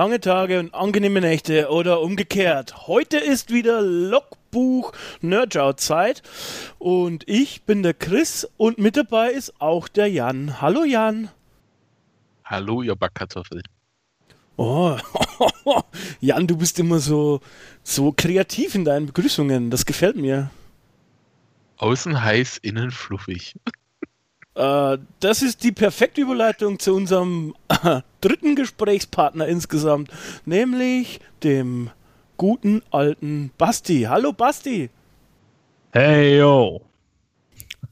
Lange Tage und angenehme Nächte oder umgekehrt. Heute ist wieder Logbuch Nerdout Zeit und ich bin der Chris und mit dabei ist auch der Jan. Hallo Jan. Hallo, ihr Backkartoffel. Oh, Jan, du bist immer so, so kreativ in deinen Begrüßungen. Das gefällt mir. Außen heiß, innen fluffig. Äh, das ist die perfekte Überleitung zu unserem äh, dritten Gesprächspartner insgesamt, nämlich dem guten alten Basti. Hallo Basti. Hey yo.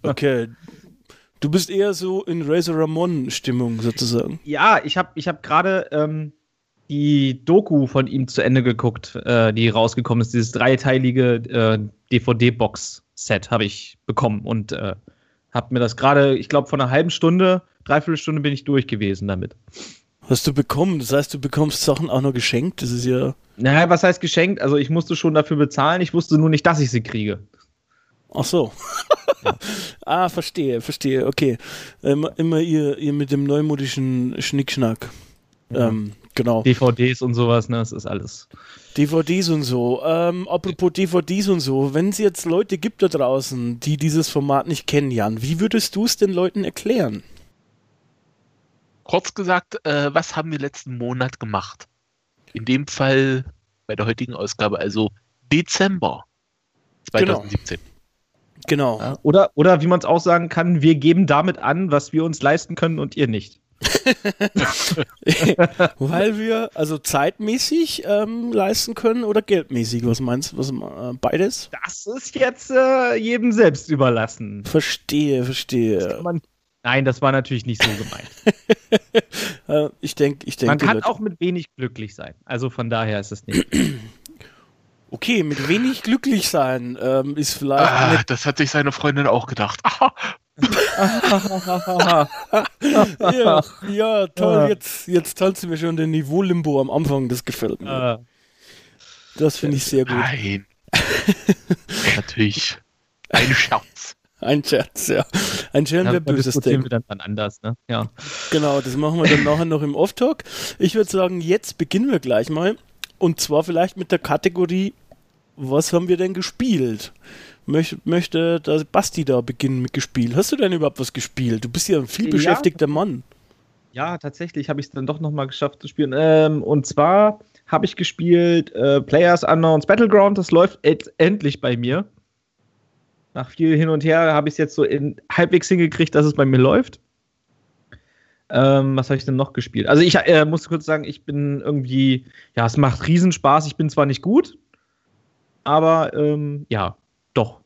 Okay. Du bist eher so in Razor Ramon Stimmung sozusagen. Ja, ich habe ich hab gerade ähm, die Doku von ihm zu Ende geguckt, äh, die rausgekommen ist. Dieses dreiteilige äh, DVD-Box-Set habe ich bekommen und äh, hab mir das gerade, ich glaube, vor einer halben Stunde, dreiviertel Stunde bin ich durch gewesen damit. Hast du bekommen? Das heißt, du bekommst Sachen auch noch geschenkt? Das ist ja. Naja, was heißt geschenkt? Also ich musste schon dafür bezahlen, ich wusste nur nicht, dass ich sie kriege. Ach so. ah, verstehe, verstehe. Okay. Immer, immer ihr, ihr mit dem neumodischen Schnickschnack. Ja. Ähm, genau. DVDs und sowas, ne? Das ist alles. DVDs und so. Ähm, apropos DVDs und so, wenn es jetzt Leute gibt da draußen, die dieses Format nicht kennen, Jan, wie würdest du es den Leuten erklären? Kurz gesagt, äh, was haben wir letzten Monat gemacht? In dem Fall bei der heutigen Ausgabe, also Dezember 2017. Genau. Ja, oder, oder wie man es auch sagen kann, wir geben damit an, was wir uns leisten können und ihr nicht. Weil wir also zeitmäßig ähm, leisten können oder geldmäßig. Was meinst du? Was, äh, beides? Das ist jetzt äh, jedem selbst überlassen. Verstehe, verstehe. Man, nein, das war natürlich nicht so gemeint. ich denke, ich denke. Man kann auch mit wenig glücklich sein. Also von daher ist es nicht. Okay, mit wenig glücklich sein ähm, ist vielleicht. Ah, das hat sich seine Freundin auch gedacht. ja, ja, toll. Jetzt, jetzt tanzt du mir schon den Niveau-Limbo am Anfang. Das gefällt mir. Ah. Das finde ich sehr gut. Nein. Natürlich. Ein Scherz. Ein Scherz, ja. Ein Scherz Ja, wäre böses Ding. wir dann, dann anders, ne? Ja. Genau, das machen wir dann nachher noch im Off-Talk. Ich würde sagen, jetzt beginnen wir gleich mal. Und zwar vielleicht mit der Kategorie, was haben wir denn gespielt? Möcht, möchte der Basti da beginnen mit gespielt? Hast du denn überhaupt was gespielt? Du bist ja ein viel Ja. beschäftigter Mann. Ja, tatsächlich habe ich es dann doch nochmal geschafft zu spielen. Ähm, und zwar habe ich gespielt äh, Players Unknowns Battleground. Das läuft jetzt endlich bei mir. Nach viel hin und her habe ich es jetzt so in halbwegs hingekriegt, dass es bei mir läuft. Ähm, was habe ich denn noch gespielt? Also ich äh, muss kurz sagen, ich bin irgendwie, ja, es macht Riesenspaß. Ich bin zwar nicht gut, aber ähm, ja, doch.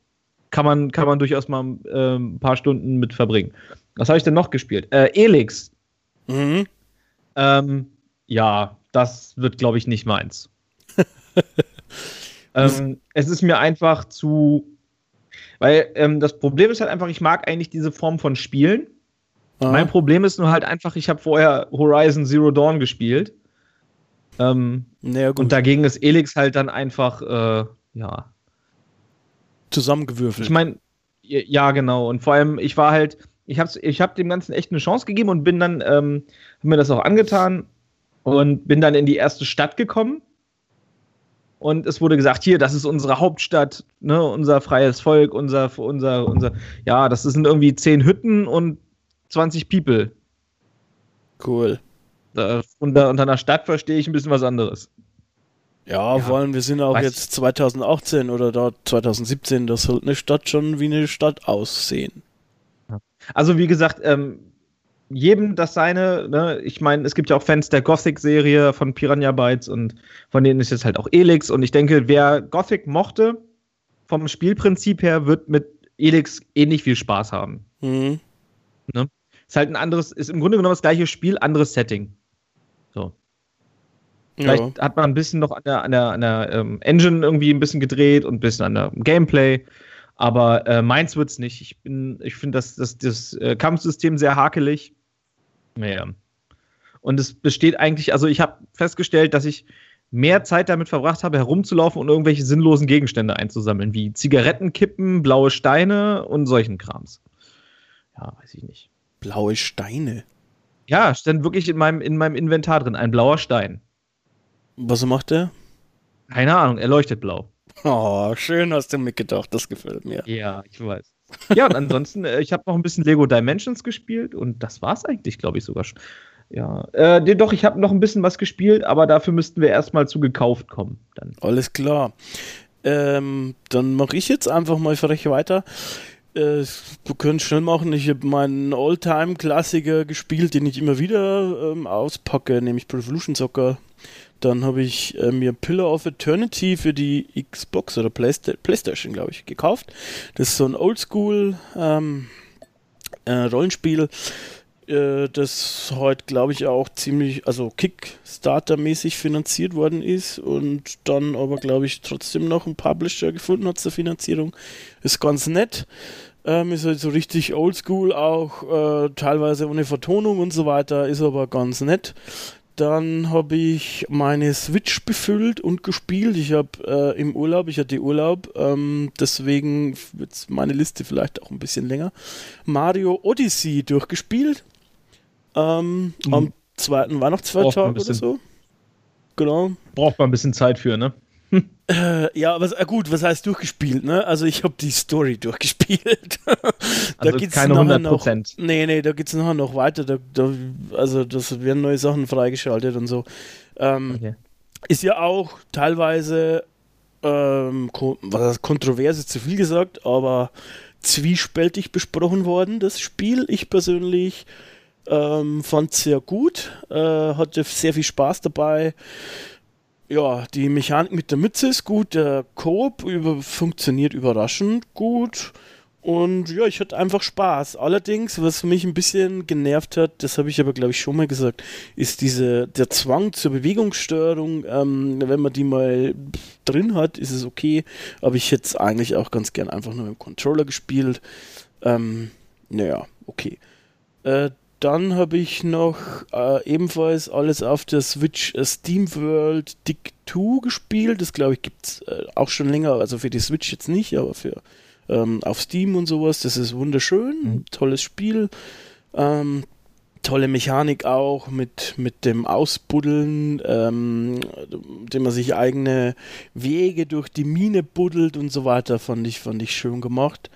Kann man, kann man durchaus mal ähm, ein paar Stunden mit verbringen. Was habe ich denn noch gespielt? Äh, Elix. Mhm. Ähm, ja, das wird, glaube ich, nicht meins. ähm, es ist mir einfach zu. Weil ähm, das Problem ist halt einfach, ich mag eigentlich diese Form von Spielen. Ah. Mein Problem ist nur halt einfach, ich habe vorher Horizon Zero Dawn gespielt. Ähm, Naja, und dagegen ist Elix halt dann einfach, äh, ja. zusammengewürfelt. Ich meine, ja, genau. Und vor allem, ich war halt, ich habe ich hab dem Ganzen echt eine Chance gegeben und bin dann, ähm, hab mir das auch angetan und bin dann in die erste Stadt gekommen. Und es wurde gesagt, hier, das ist unsere Hauptstadt, ne, unser freies Volk, unser, unser, unser, ja, das sind irgendwie zehn Hütten und 20 People. cool. Da, unter, unter einer Stadt verstehe ich ein bisschen was anderes. Ja, Ja, vor allem, wir sind auch jetzt 2018 oder dort 2017, das sollte eine Stadt schon wie eine Stadt aussehen. Also wie gesagt, ähm, jedem das seine, ne? ich meine, es gibt ja auch Fans der Gothic-Serie von Piranha Bytes und von denen ist jetzt halt auch Elix und ich denke, wer Gothic mochte, vom Spielprinzip her, wird mit Elix ähnlich viel Spaß haben. Mhm. Ne? Ist halt ein anderes, ist im Grunde genommen das gleiche Spiel, anderes Setting. So. Vielleicht ja. hat man ein bisschen noch an der, an der, an der ähm, Engine irgendwie ein bisschen gedreht und ein bisschen an der Gameplay. Aber äh, meins wird's nicht. Ich ich finde das, das, das äh, Kampfsystem sehr hakelig. Naja. Und es besteht eigentlich, also ich habe festgestellt, dass ich mehr Zeit damit verbracht habe, herumzulaufen und irgendwelche sinnlosen Gegenstände einzusammeln, wie Zigarettenkippen, blaue Steine und solchen Krams. Ja, weiß ich nicht. Blaue Steine? Ja, stand wirklich in meinem, in meinem Inventar drin, ein blauer Stein. Was macht der? Keine Ahnung, er leuchtet blau. Oh, schön hast du mitgedacht, das gefällt mir. Ja, ich weiß. Ja, und ansonsten, äh, ich habe noch ein bisschen Lego Dimensions gespielt und das war es eigentlich, glaube ich, sogar schon. Ja, äh, doch, ich habe noch ein bisschen was gespielt, aber dafür müssten wir erstmal zu gekauft kommen. Dann. Alles klar. Ähm, dann mache ich jetzt einfach mal frech weiter. Äh, du könntest schnell machen. Ich habe meinen All-Time-Klassiker gespielt, den ich immer wieder ähm, auspacke, nämlich Pro Evolution Soccer. Dann habe ich äh, mir Pillar of Eternity für die Xbox oder Playsta Playstation, glaube ich, gekauft. Das ist so ein Oldschool ähm, äh, Rollenspiel äh, das heute, glaube ich, auch ziemlich, also Kickstarter-mäßig finanziert worden ist und dann aber, glaube ich, trotzdem noch ein Publisher gefunden hat zur Finanzierung. Ist ganz nett. Ähm, ist halt so richtig oldschool auch, äh, teilweise ohne Vertonung und so weiter, ist aber ganz nett. Dann habe ich meine Switch befüllt und gespielt. Ich habe äh, im Urlaub, ich hatte Urlaub, ähm, deswegen wird meine Liste vielleicht auch ein bisschen länger. Mario Odyssey durchgespielt. Ähm, mhm. Am zweiten Weihnachtsfeiertag oder so. Genau. Braucht man ein bisschen Zeit für, ne? Äh, ja, was, äh, gut, was heißt durchgespielt, ne? Also ich habe die Story durchgespielt. da also geht's keine 100 Prozent. Nee, nee, da geht's nachher noch weiter. Da, da, also das werden neue Sachen freigeschaltet und so. Ähm, okay. Ist ja auch teilweise ähm, was kontrovers ist zu viel gesagt, aber zwiespältig besprochen worden, das Spiel. Ich persönlich ähm, fand es sehr gut, äh, hatte sehr viel Spaß dabei. Ja, die Mechanik mit der Mütze ist gut, der Coop über, funktioniert überraschend gut. Und ja, ich hatte einfach Spaß. Allerdings, was mich ein bisschen genervt hat, das habe ich aber glaube ich schon mal gesagt, ist diese der Zwang zur Bewegungssteuerung. Ähm, wenn man die mal drin hat, ist es okay. Aber ich hätte es eigentlich auch ganz gern einfach nur mit dem Controller gespielt. Ähm, naja, okay. Äh, dann habe ich noch äh, ebenfalls alles auf der Switch äh, Steam World Dick 2 gespielt. Das glaube ich gibt es äh, auch schon länger, also für die Switch jetzt nicht, aber für ähm, auf Steam und sowas. Das ist wunderschön, mhm. tolles Spiel. Ähm, tolle Mechanik auch mit, mit dem Ausbuddeln, ähm, dem man sich eigene Wege durch die Mine buddelt und so weiter, fand ich, fand ich schön gemacht.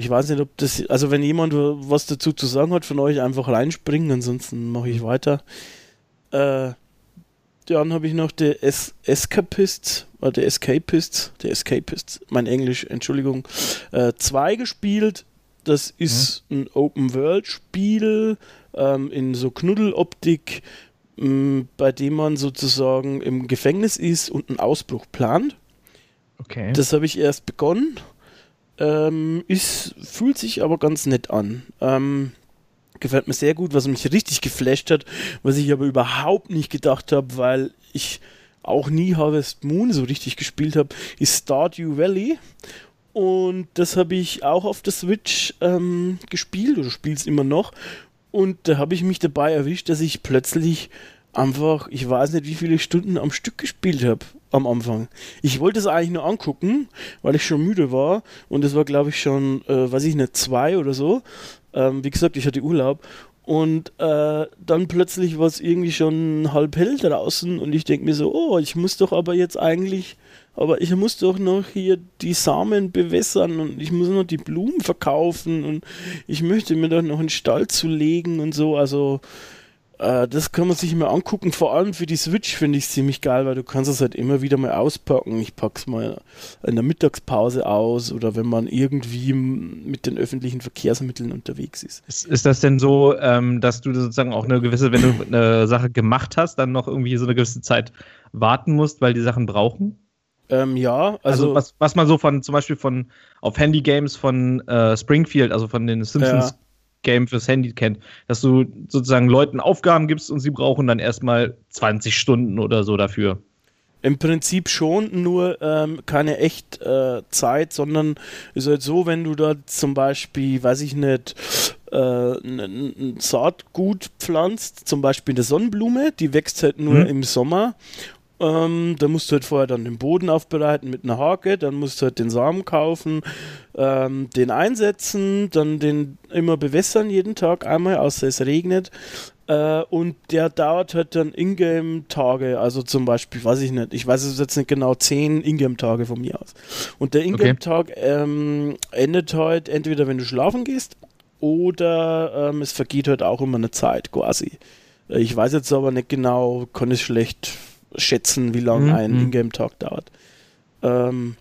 Ich weiß nicht, ob das, also wenn jemand was dazu zu sagen hat von euch, einfach reinspringen, ansonsten mache ich weiter. Äh, dann habe ich noch der es Escapist, oder der Escapist, der Escapist, mein Englisch, Entschuldigung, 2 äh, gespielt. Das ist mhm. ein Open-World-Spiel ähm, in so Knuddeloptik, ähm, bei dem man sozusagen im Gefängnis ist und einen Ausbruch plant. Okay. Das habe ich erst begonnen ähm, ist, fühlt sich aber ganz nett an. Ähm, gefällt mir sehr gut, was mich richtig geflasht hat, was ich aber überhaupt nicht gedacht habe, weil ich auch nie Harvest Moon so richtig gespielt habe, ist Stardew Valley. Und das habe ich auch auf der Switch ähm, gespielt oder spiele es immer noch. Und da habe ich mich dabei erwischt, dass ich plötzlich einfach, ich weiß nicht, wie viele Stunden am Stück gespielt habe am Anfang. Ich wollte es eigentlich nur angucken, weil ich schon müde war. Und es war, glaube ich, schon, äh, weiß ich nicht, zwei oder so. Ähm, wie gesagt, ich hatte Urlaub. Und äh, dann plötzlich war es irgendwie schon halb hell draußen. Und ich denke mir so, oh, ich muss doch aber jetzt eigentlich, aber ich muss doch noch hier die Samen bewässern. Und ich muss noch die Blumen verkaufen. Und ich möchte mir doch noch einen Stall zulegen und so, also äh, das kann man sich mal angucken. Vor allem für die Switch finde ich es ziemlich geil, weil du kannst es halt immer wieder mal auspacken. Ich pack's mal in der Mittagspause aus oder wenn man irgendwie mit den öffentlichen Verkehrsmitteln unterwegs ist. Ist, ist das denn so, ähm, dass du sozusagen auch eine gewisse, wenn du eine Sache gemacht hast, dann noch irgendwie so eine gewisse Zeit warten musst, weil die Sachen brauchen? Ähm, ja, also, also, was, was man so von zum Beispiel von auf Handy Games von äh, Springfield, also von den Simpsons Game fürs Handy kennt, dass du sozusagen Leuten Aufgaben gibst und sie brauchen dann erstmal 20 Stunden oder so dafür. Im Prinzip schon, nur ähm, keine echt äh, Zeit, sondern ist halt so, wenn du da zum Beispiel, weiß ich nicht, äh, ein, Saatgut pflanzt, zum Beispiel eine Sonnenblume, die wächst halt nur Mhm. im Sommer. Ähm, da musst du halt vorher dann den Boden aufbereiten mit einer Hake, dann musst du halt den Samen kaufen, ähm, den einsetzen, dann den immer bewässern jeden Tag einmal, außer es regnet. Äh, und der dauert halt dann Ingame-Tage, also zum Beispiel, weiß ich nicht, ich weiß es jetzt nicht genau, 10 Ingame-Tage von mir aus. Und der Ingame-Tag ähm, endet halt entweder, wenn du schlafen gehst, oder ähm, es vergeht halt auch immer eine Zeit quasi. Äh, Ich weiß jetzt aber nicht genau, kann es schlecht schätzen, wie lange Mhm, ein mhm. Ingame-Tag dauert. Ähm,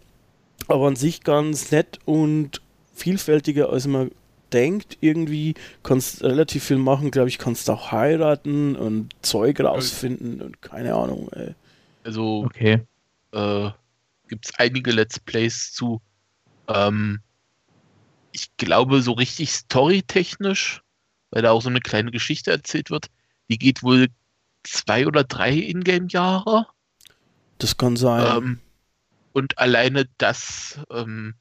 aber an sich ganz nett und vielfältiger, als man denkt. Irgendwie kannst relativ viel machen, glaube ich, kannst auch heiraten und Zeug rausfinden und keine Ahnung. Ey. Also Okay. äh, gibt es einige Let's Plays zu. Ähm, ich glaube, so richtig storytechnisch, weil da auch so eine kleine Geschichte erzählt wird, die geht wohl zwei oder drei Ingame-Jahre. Das kann sein. Ähm, und alleine das ähm,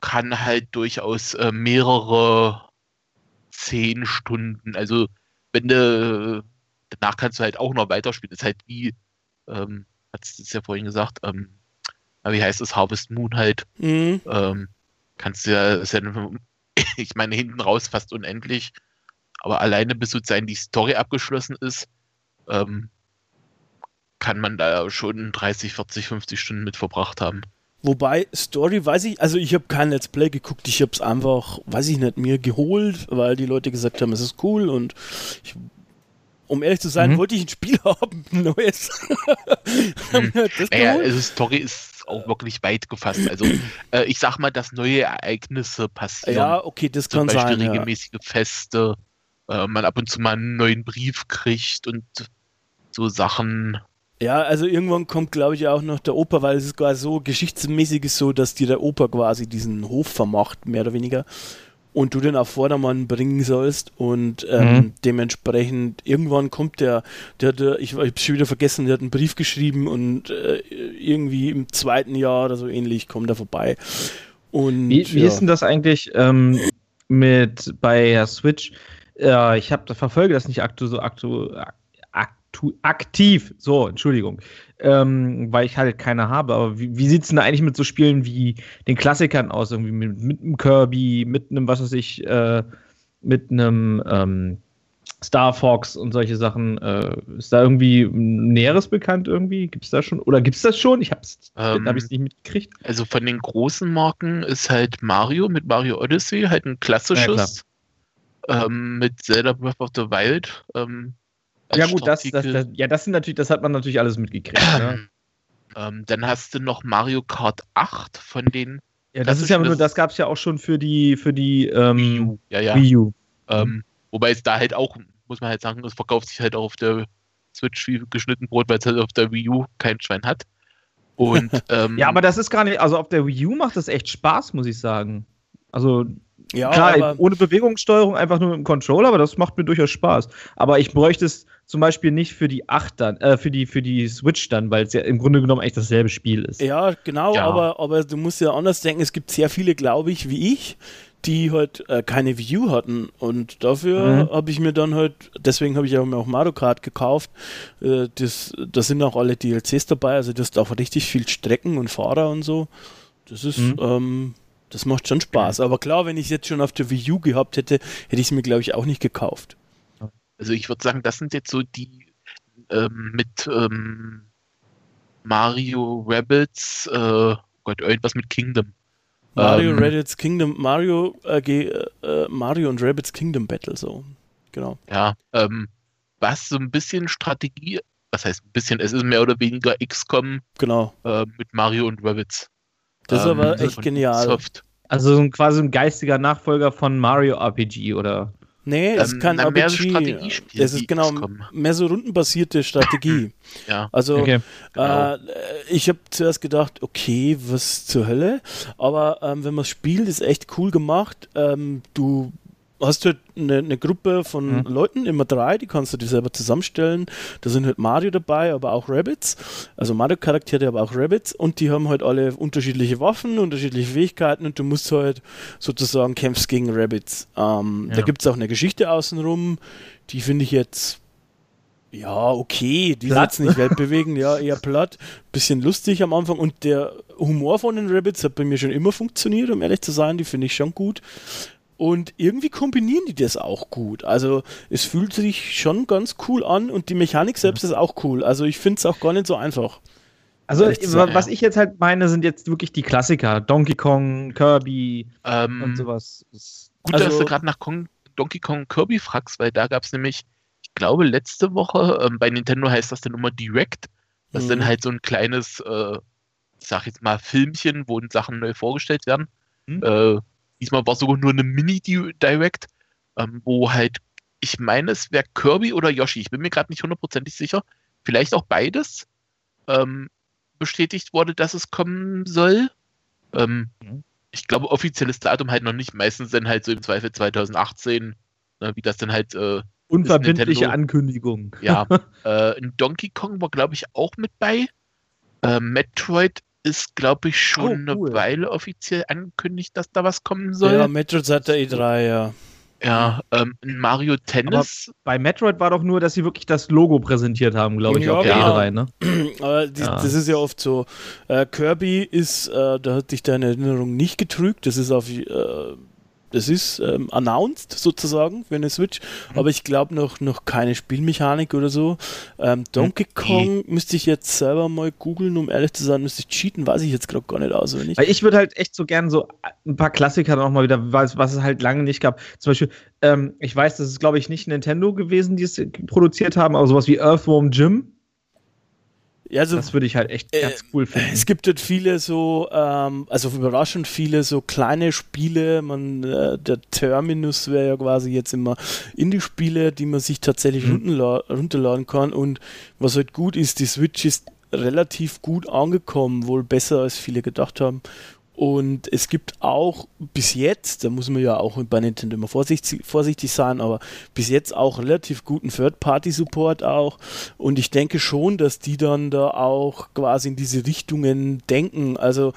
kann halt durchaus äh, mehrere zehn Stunden, also wenn du, danach kannst du halt auch noch weiterspielen. ist halt wie, ähm, hat es ja vorhin gesagt, ähm, wie heißt es, Harvest Moon halt, Mhm. ähm, kannst du ja, ja, ich meine, hinten raus fast unendlich, aber alleine bis sozusagen die Story abgeschlossen ist, ähm, kann man da schon 30, 40, 50 Stunden mit verbracht haben. Wobei, Story weiß ich, also ich habe kein Let's Play geguckt, ich habe es einfach, weiß ich nicht, mir geholt, weil die Leute gesagt haben, es ist cool und ich, um ehrlich zu sein, Mhm. wollte ich ein Spiel haben, ein neues. Das Naja, also Story ist auch wirklich weit gefasst. Also äh, ich sag mal, dass neue Ereignisse passieren. ja, okay, das Zum kann Beispiel sein. Ja. regelmäßige Feste, äh, man ab und zu mal einen neuen Brief kriegt und so Sachen. ja, also irgendwann kommt, glaube ich, auch noch der Opa, weil es ist quasi so geschichtsmäßig ist so, dass dir der Opa quasi diesen Hof vermacht, mehr oder weniger. Und du den auf Vordermann bringen sollst und ähm, Mhm. dementsprechend irgendwann kommt der, der, der ich, ich habe schon wieder vergessen, der hat einen Brief geschrieben und äh, irgendwie im zweiten Jahr oder so ähnlich kommt er vorbei. Und Wie, wie ja. ist denn das eigentlich ähm, mit bei der Switch? Äh, ich habe verfolge das nicht aktu, so aktu, aktu, aktiv. So, Entschuldigung, ähm, weil ich halt keine habe. Aber wie, wie sieht es denn da eigentlich mit so Spielen wie den Klassikern aus? Irgendwie mit, mit einem Kirby, mit einem, was weiß ich, äh, mit einem ähm, Star Fox und solche Sachen. Äh, ist da irgendwie Näheres bekannt irgendwie? Gibt es da schon? Oder gibt es das schon? Ich habe es Ähm, hab nicht mitgekriegt. Also von den großen Marken ist halt Mario mit Mario Odyssey halt ein klassisches. Ähm, mit Zelda Breath of the Wild. Ähm, Ja gut, das, das, das, ja, das sind natürlich, das hat man natürlich alles mitgekriegt. Ne? Ähm, dann hast du noch Mario Kart 8 von den Ja, das ist ja nur, das- das gab es ja auch schon für die für die ähm, Wii U. Ja, ja. Wii U. Ähm, wobei es da halt auch, muss man halt sagen, es verkauft sich halt auch auf der Switch wie geschnitten Brot, weil es halt auf der Wii U kein Schwein hat. Und ähm, Ja, aber das ist gar nicht, also auf der Wii U macht das echt Spaß, muss ich sagen. Also ja, klar, ohne Bewegungssteuerung, einfach nur mit dem Controller, aber das macht mir durchaus Spaß. Aber ich bräuchte es zum Beispiel nicht für die 8 dann, äh, für die, für die Switch dann, weil es ja im Grunde genommen echt dasselbe Spiel ist. Ja, genau, Ja. Aber, aber du musst ja anders denken. Es gibt sehr viele, glaube ich, wie ich, die halt äh, keine U hatten. Und dafür Mhm. habe ich mir dann halt, deswegen habe ich auch mir auch Mario Kart gekauft. Äh, das, da sind auch alle DLCs dabei, also das auch richtig viel Strecken und Fahrer und so. Das ist, Mhm. ähm, das macht schon Spaß. Aber klar, wenn ich es jetzt schon auf der Wii U gehabt hätte, hätte ich es mir, glaube ich, auch nicht gekauft. also ich würde sagen, das sind jetzt so die ähm, mit ähm, Mario Rabbits, äh, oh Gott, irgendwas mit Kingdom. Mario Ähm, Rabbits Kingdom, Mario, äh, äh, Mario und Rabbits Kingdom Battle, so. Genau. Ja, ähm, was so ein bisschen Strategie, was heißt ein bisschen, es ist mehr oder weniger XCOM Genau. äh, mit Mario und Rabbits. Das ist Ähm, aber echt genial. Ubisoft. Also so ein, quasi ein geistiger Nachfolger von Mario RPG oder. Nee, es Ähm, ist kein na, mehr so RPG. Strategiespiel Es ist genau mehr so rundenbasierte Strategie. Ja, Also Okay. Genau. äh, ich habe zuerst gedacht, okay, was zur Hölle? Aber ähm, wenn man spielt, ist echt cool gemacht. Ähm, du hast du halt eine, eine Gruppe von Mhm. Leuten, immer drei, die kannst du dir selber zusammenstellen. Da sind halt Mario dabei, aber auch Rabbits. Also Mario-Charaktere, aber auch Rabbits. Und die haben halt alle unterschiedliche Waffen, unterschiedliche Fähigkeiten und du musst halt sozusagen kämpfst gegen Rabbits. Ähm, Ja. Da gibt es auch eine Geschichte außenrum, die finde ich jetzt ja, okay, die Platt. jetzt nicht weltbewegend, ja, eher platt, bisschen lustig am Anfang und der Humor von den Rabbits hat bei mir schon immer funktioniert, um ehrlich zu sein, die finde ich schon gut. Und irgendwie kombinieren die das auch gut. Also es fühlt sich schon ganz cool an und die Mechanik selbst ist auch cool. Also ich finde es auch gar nicht so einfach. Also, was ich jetzt halt meine, sind jetzt wirklich die Klassiker. Donkey Kong, Kirby Ähm, und sowas. Gut, Also- dass du gerade nach Kong, Donkey Kong Kirby fragst, weil da gab es nämlich, ich glaube, letzte Woche, ähm, bei Nintendo heißt das dann immer Direct. Das ist Mhm. dann halt so ein kleines, äh, ich sag jetzt mal, Filmchen, wo Sachen neu vorgestellt werden. Mhm. Äh, diesmal war sogar nur eine Mini-Direct, ähm, wo halt, ich meine, es wäre Kirby oder Yoshi, ich bin mir gerade nicht hundertprozentig sicher, vielleicht auch beides, ähm, bestätigt wurde, dass es kommen soll. Ähm, Mhm. Ich glaube, offizielles Datum halt noch nicht, meistens dann halt so im Zweifel 2018, ne, wie das dann halt äh, Unverbindliche Ankündigung. ja, äh, ein Donkey Kong war, glaube ich, auch mit bei. Äh, Metroid ist, glaube ich, schon Oh, cool. eine Weile offiziell angekündigt, dass da was kommen soll. Ja, Ja, Metroid seit der E3, ja. ähm, ein Mario Tennis. Bei Metroid war doch nur, dass sie wirklich das Logo präsentiert haben, glaube ich, Ja, auf der genau. E3, ne? Aber die, Ja. das ist ja oft so. Äh, Kirby ist, äh, da hat dich deine Erinnerung nicht getrügt. Das ist auf, äh, das ist ähm, announced sozusagen für eine Switch. Mhm. Aber ich glaube noch, noch keine Spielmechanik oder so. Ähm, Donkey Kong müsste ich jetzt selber mal googeln, um ehrlich zu sein, müsste ich cheaten, weiß ich jetzt gerade gar nicht auswendig. Weil ich würde halt echt so gern so ein paar Klassiker noch mal wieder, was, was es halt lange nicht gab. Zum Beispiel, ähm, ich weiß, das ist, glaube ich, nicht Nintendo gewesen, die es produziert haben, aber sowas wie Earthworm Jim, also das würde ich halt echt Äh, ganz cool finden. Es gibt halt viele so, ähm, also überraschend viele so kleine Spiele. Man, äh, der Terminus wäre ja quasi jetzt immer Indie-Spiele, die man sich tatsächlich Mhm. runterla runterladen kann. Und was halt gut ist, die Switch ist relativ gut angekommen, wohl besser als viele gedacht haben. Und es gibt auch bis jetzt, da muss man ja auch bei Nintendo immer vorsichtig, vorsichtig sein, aber bis jetzt auch relativ guten Third-Party-Support auch. Und ich denke schon, dass die dann da auch quasi in diese Richtungen denken. Also,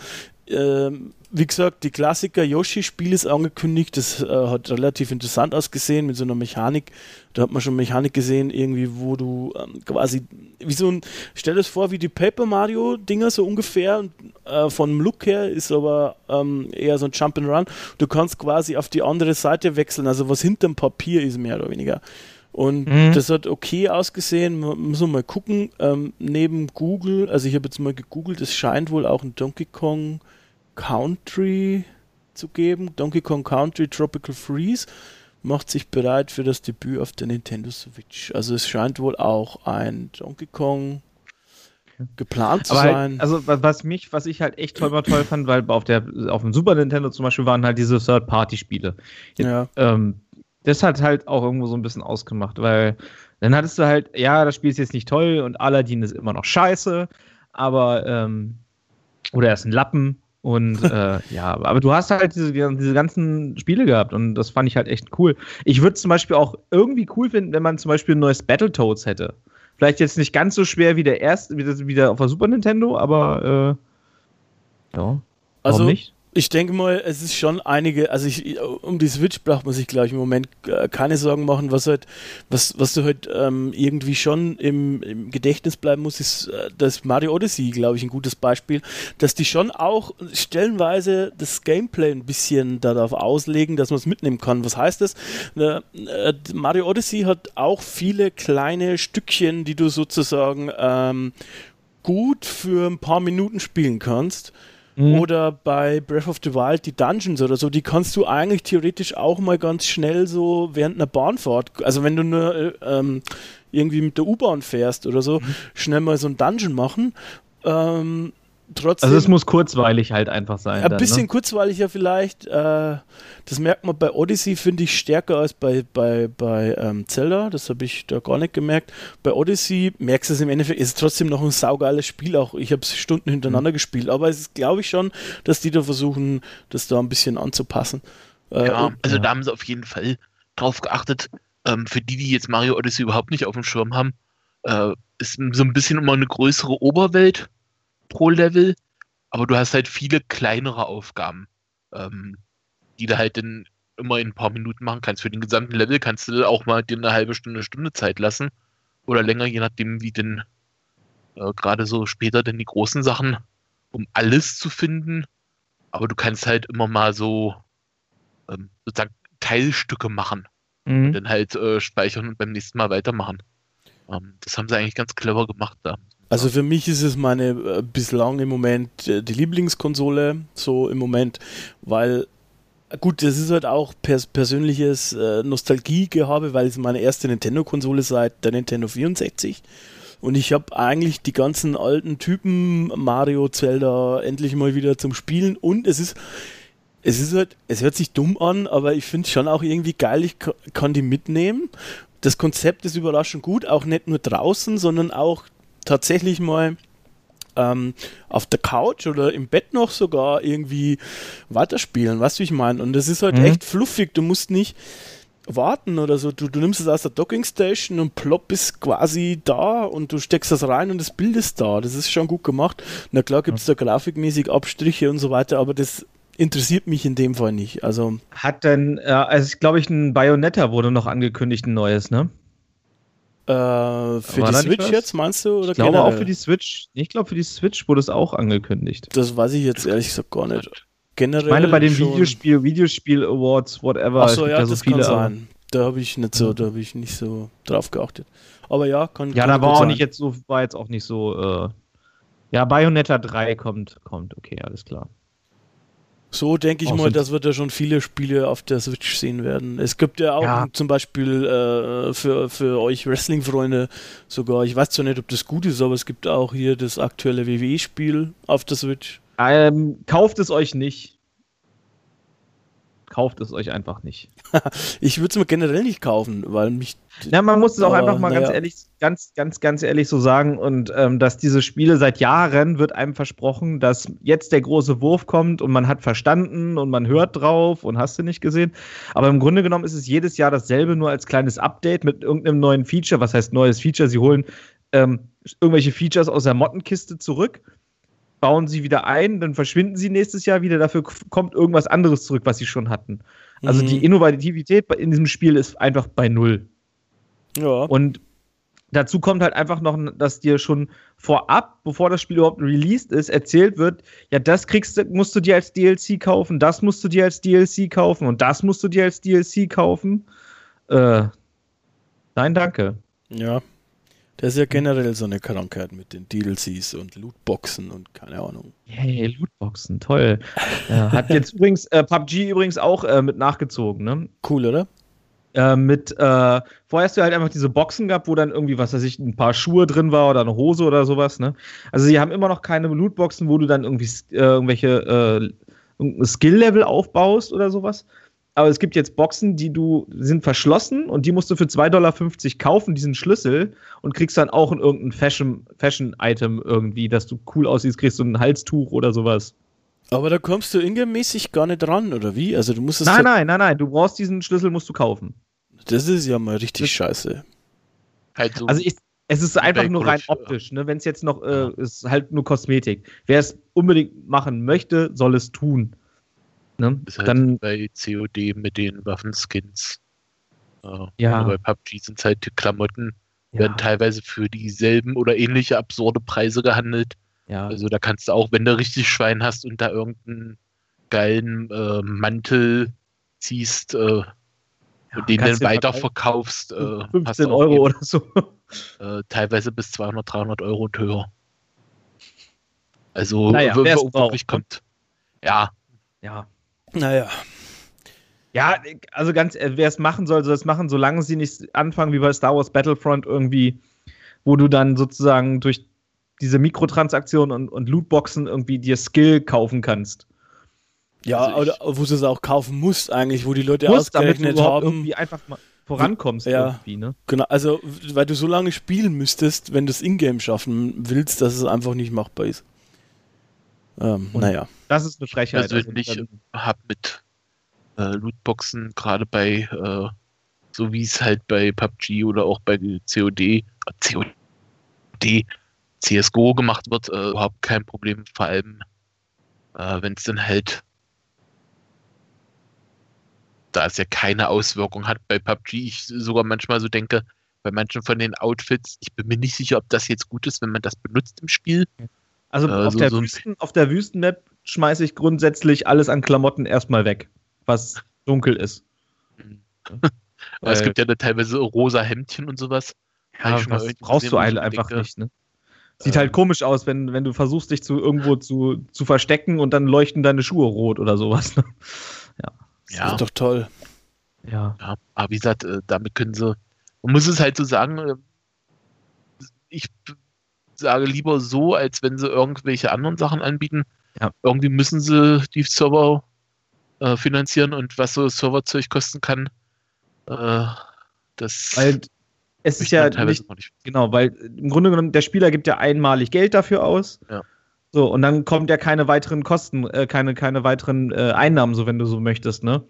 ähm, wie gesagt, die Klassiker Yoshi-Spiel ist angekündigt. Das äh, hat relativ interessant ausgesehen mit so einer Mechanik. Da hat man schon Mechanik gesehen, irgendwie, wo du ähm, quasi, wie so ein, stell das vor, wie die Paper Mario-Dinger so ungefähr. Und, äh, vom Look her ist aber ähm, eher so ein Jump'n'Run. Du kannst quasi auf die andere Seite wechseln, also was hinterm Papier ist, mehr oder weniger. Und Mhm. das hat okay ausgesehen. Muss man mal gucken. Ähm, neben Google, also ich habe jetzt mal gegoogelt, es scheint wohl auch ein Donkey Kong Country zu geben. Donkey Kong Country Tropical Freeze macht sich bereit für das Debüt auf der Nintendo Switch. Also es scheint wohl auch ein Donkey Kong geplant zu Aber sein. halt, also wa- was mich, was ich halt echt toll, mal toll fand, weil auf der auf dem Super Nintendo zum Beispiel waren halt diese Third-Party-Spiele. ja. Ähm, das hat halt auch irgendwo so ein bisschen ausgemacht, weil dann hattest du halt, ja, das Spiel ist jetzt nicht toll und Aladdin ist immer noch scheiße, aber ähm, oder er ist ein Lappen und äh, ja, aber du hast halt diese, diese ganzen Spiele gehabt und das fand ich halt echt cool. Ich würde zum Beispiel auch irgendwie cool finden, wenn man zum Beispiel ein neues Battletoads hätte. Vielleicht jetzt nicht ganz so schwer wie der erste, wie, das, wie der auf der Super Nintendo, aber äh, ja, warum Also nicht? Ich denke mal, es ist schon einige, also ich, um die Switch braucht man sich, glaube ich, im Moment äh, keine Sorgen machen. Was halt, was, was du halt ähm, irgendwie schon im, im Gedächtnis bleiben muss, ist äh, das Mario Odyssey, glaube ich, ein gutes Beispiel, dass die schon auch stellenweise das Gameplay ein bisschen darauf auslegen, dass man es mitnehmen kann. Was heißt das? Äh, Mario Odyssey hat auch viele kleine Stückchen, die du sozusagen ähm, gut für ein paar Minuten spielen kannst. Mhm. Oder bei Breath of the Wild die Dungeons oder so, die kannst du eigentlich theoretisch auch mal ganz schnell so während einer Bahnfahrt, also wenn du nur äh, ähm, irgendwie mit der U-Bahn fährst oder so, Mhm. schnell mal so ein Dungeon machen. Ähm, trotzdem. Also es muss kurzweilig halt einfach sein. Ein dann, bisschen ne? kurzweiliger vielleicht. Äh, das merkt man bei Odyssey, finde ich, stärker als bei, bei, bei ähm, Zelda. Das habe ich da gar nicht gemerkt. Bei Odyssey merkst du es im Endeffekt, ist es trotzdem noch ein saugeiles Spiel. Auch ich habe es Stunden hintereinander gespielt. Aber es ist, glaube ich, schon, dass die da versuchen, das da ein bisschen anzupassen. Äh, Ja, und- also ja. da haben sie auf jeden Fall drauf geachtet, ähm, für die, die jetzt Mario Odyssey überhaupt nicht auf dem Schirm haben, äh, ist so ein bisschen immer eine größere Oberwelt pro Level, aber du hast halt viele kleinere Aufgaben, ähm, die du halt in, immer in ein paar Minuten machen kannst. Für den gesamten Level kannst du auch mal dir eine halbe Stunde, Stunde Zeit lassen oder länger, je nachdem, wie denn äh, gerade so später denn die großen Sachen, um alles zu finden. Aber du kannst halt immer mal so ähm, sozusagen Teilstücke machen Mhm. und dann halt äh, speichern und beim nächsten Mal weitermachen. Ähm, das haben sie eigentlich ganz clever gemaert da. Also für mich ist es meine äh, bislang im Moment äh, die Lieblingskonsole, so im Moment, weil gut, das ist halt auch pers persönliches äh, Nostalgiegehabe, weil es meine erste Nintendo-Konsole seit der Nintendo 64 und ich habe eigentlich die ganzen alten Typen Mario, Zelda endlich mal wieder zum Spielen. Und es ist es ist halt, es hört sich dumm an, aber ich finde schon auch irgendwie geil, ich ka- kann die mitnehmen. Das Konzept ist überraschend gut, auch nicht nur draußen, sondern auch tatsächlich mal ähm, auf der Couch oder im Bett noch sogar irgendwie weiterspielen, weißt du, ich meine? Und das ist halt Mhm. echt fluffig, du musst nicht warten oder so. Du, du nimmst es aus der Dockingstation und plopp ist quasi da und du steckst das rein und das Bild ist da. Das ist schon gut gemacht. Na klar gibt es da grafikmäßig Abstriche und so weiter, aber das interessiert mich in dem Fall nicht. Also, Hat denn, äh, also ich glaube, ich ein Bayonetta wurde noch angekündigt, ein neues, ne? Äh, für War die da Switch jetzt, meinst du? Oder Ich glaube auch generell? für die Switch. Ich glaube, für die Switch wurde es auch angekündigt. Das weiß ich jetzt ehrlich gesagt gar nicht. Generell Ich meine, bei den schon. Videospiel, Videospiel Awards, whatever. Ach so, ja, so das kann sein. Da habe ich nicht so, da habe ich nicht so drauf geachtet. Aber ja, kann Ja, kann da war auch sein. nicht jetzt so, war jetzt auch nicht so, äh, ja, Bayonetta 3 kommt, kommt, okay, alles klar. So denke ich mal, dass wir da schon viele Spiele auf der Switch sehen werden. Es gibt ja auch Ja. zum Beispiel äh, für, für euch Wrestling-Freunde sogar, ich weiß zwar nicht, ob das gut ist, aber es gibt auch hier das aktuelle WWE-Spiel auf der Switch. Ähm, kauft es euch nicht. Kauft es euch einfach nicht. Ich würde es mir generell nicht kaufen, weil mich. Ja, man muss es auch einfach mal ganz naja. ehrlich, ganz, ganz, ganz ehrlich so sagen und ähm, dass diese Spiele seit Jahren wird einem versprochen, dass jetzt der große Wurf kommt und man hat verstanden und man hört drauf und hast du nicht gesehen. Aber im Grunde genommen ist es jedes Jahr dasselbe, nur als kleines Update mit irgendeinem neuen Feature. Was heißt neues Feature? Sie holen ähm, irgendwelche Features aus der Mottenkiste zurück, bauen sie wieder ein, dann verschwinden sie nächstes Jahr wieder. Dafür kommt irgendwas anderes zurück, was sie schon hatten. Also Mhm. die Innovativität bei- in diesem Spiel ist einfach bei null. Ja, Und dazu kommt halt einfach noch, dass dir schon vorab, bevor das Spiel überhaupt released ist, erzählt wird, ja, das kriegst du, musst du dir als DLC kaufen, das musst du dir als DLC kaufen und das musst du dir als DLC kaufen. Äh, nein, danke. ja. Das ist ja generell so eine Krankheit mit den DLCs und Lootboxen und keine Ahnung. Hey, Lootboxen, toll. Ja, hat jetzt übrigens äh, PUBG übrigens auch äh, mit nachgezogen, ne? Cool, oder? Äh, mit, äh, vorher hast du halt einfach diese Boxen gehabt, wo dann irgendwie, was weiß ich, ein paar Schuhe drin war oder eine Hose oder sowas, ne? Also sie haben immer noch keine Lootboxen, wo du dann irgendwie äh, irgendwelche äh, Skill-Level aufbaust oder sowas. Aber es gibt jetzt Boxen, die du sind verschlossen und die musst du für 2,50 Dollar kaufen, diesen Schlüssel, und kriegst dann auch in irgendein Fashion- Fashion-Item irgendwie, dass du cool aussiehst, kriegst du ein Halstuch oder sowas. Aber da kommst du ingame-mäßig gar nicht ran, oder wie? Also du musst es. Nein, nein, nein, nein, du brauchst diesen Schlüssel, musst du kaufen. Das ist ja mal richtig Das- scheiße. Halt so, Also ich, es ist einfach nur rein optisch, ne? Wenn es jetzt noch, äh, ist halt nur Kosmetik. Wer es unbedingt machen möchte, soll es tun. Ne? ist halt Dann, bei COD mit den Waffenskins. Äh, Ja. aber Bei PUBG sind halt die Klamotten, ja, werden teilweise für dieselben oder ähnliche absurde Preise gehandelt. ja. Also da kannst du auch, wenn du richtig Schwein hast und da irgendeinen geilen äh, Mantel ziehst äh, und den dann weiterverkaufst, äh, verkaufen. hast 15 du auch Euro eben, oder so. äh, teilweise bis 200, 300 Euro und höher. Also Naja, wo braucht, wirklich kommt. Ja, Ja. Naja. Ja, also ganz, äh, wer es machen soll, soll es machen, solange sie nicht anfangen wie bei Star Wars Battlefront irgendwie, wo du dann sozusagen durch diese Mikrotransaktionen und, und Lootboxen irgendwie dir Skill kaufen kannst. Ja, Also oder wo du es auch kaufen musst, eigentlich, wo die Leute musst, damit du ausgerechnet haben. irgendwie einfach mal vorankommst Ja. irgendwie, ne? Genau, also, weil du so lange spielen müsstest, wenn du es Ingame schaffen willst, dass es einfach nicht machbar ist. Ähm, naja. Das ist eine Frechheit. persönlich Also, habe mit äh, Lootboxen gerade bei äh, so wie es halt bei PUBG oder auch bei COD, äh, COD, CSGO gemacht wird, äh, überhaupt kein Problem. Vor allem, äh, wenn es dann halt da es ja keine Auswirkung hat bei PUBG, ich sogar manchmal so denke, bei manchen von den Outfits, ich bin mir nicht sicher, ob das jetzt gut ist, wenn man das benutzt im Spiel. Also Äh, auf, so- der so Wüsten, auf der Wüstenmap schmeiße ich grundsätzlich alles an Klamotten erstmal weg, was dunkel ist. Aber es gibt ja da teilweise rosa Hemdchen und sowas. Ja, das brauchst du ein- einfach denke, nicht, ne? Sieht ähm, halt komisch aus, wenn, wenn du versuchst, dich zu irgendwo zu, zu verstecken und dann leuchten deine Schuhe rot oder sowas. Ne? Das Ja. ist doch toll. Ja. Ja, aber wie gesagt, äh, damit können sie, man muss es halt so sagen, äh, ich sage lieber so, als wenn sie irgendwelche anderen Sachen anbieten. Ja. Irgendwie müssen sie die Server äh, finanzieren und was so Serverzeug kosten kann, äh, das Weil es ist ja nicht, nicht. genau, weil im Grunde genommen der Spieler gibt ja einmalig Geld dafür aus. Ja. So, und dann kommt ja keine weiteren Kosten, äh, keine, keine weiteren äh, Einnahmen, so wenn du so möchtest, ne?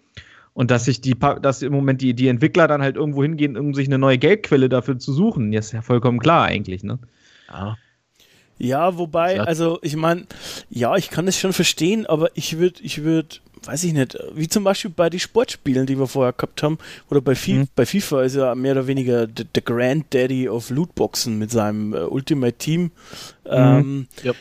Und dass sich die, dass im Moment die, die Entwickler dann halt irgendwo hingehen, um sich eine neue Geldquelle dafür zu suchen, ja, ist ja vollkommen klar eigentlich, ne? Ja. Ja, wobei, also ich meine, ja, ich kann das schon verstehen, aber ich würde, ich würde, weiß ich nicht, wie zum Beispiel bei den Sportspielen, die wir vorher gehabt haben, oder bei, Fi Mhm. bei FIFA ist ja mehr oder weniger der Granddaddy of Lootboxen mit seinem äh, Ultimate Team. Ähm, Ja.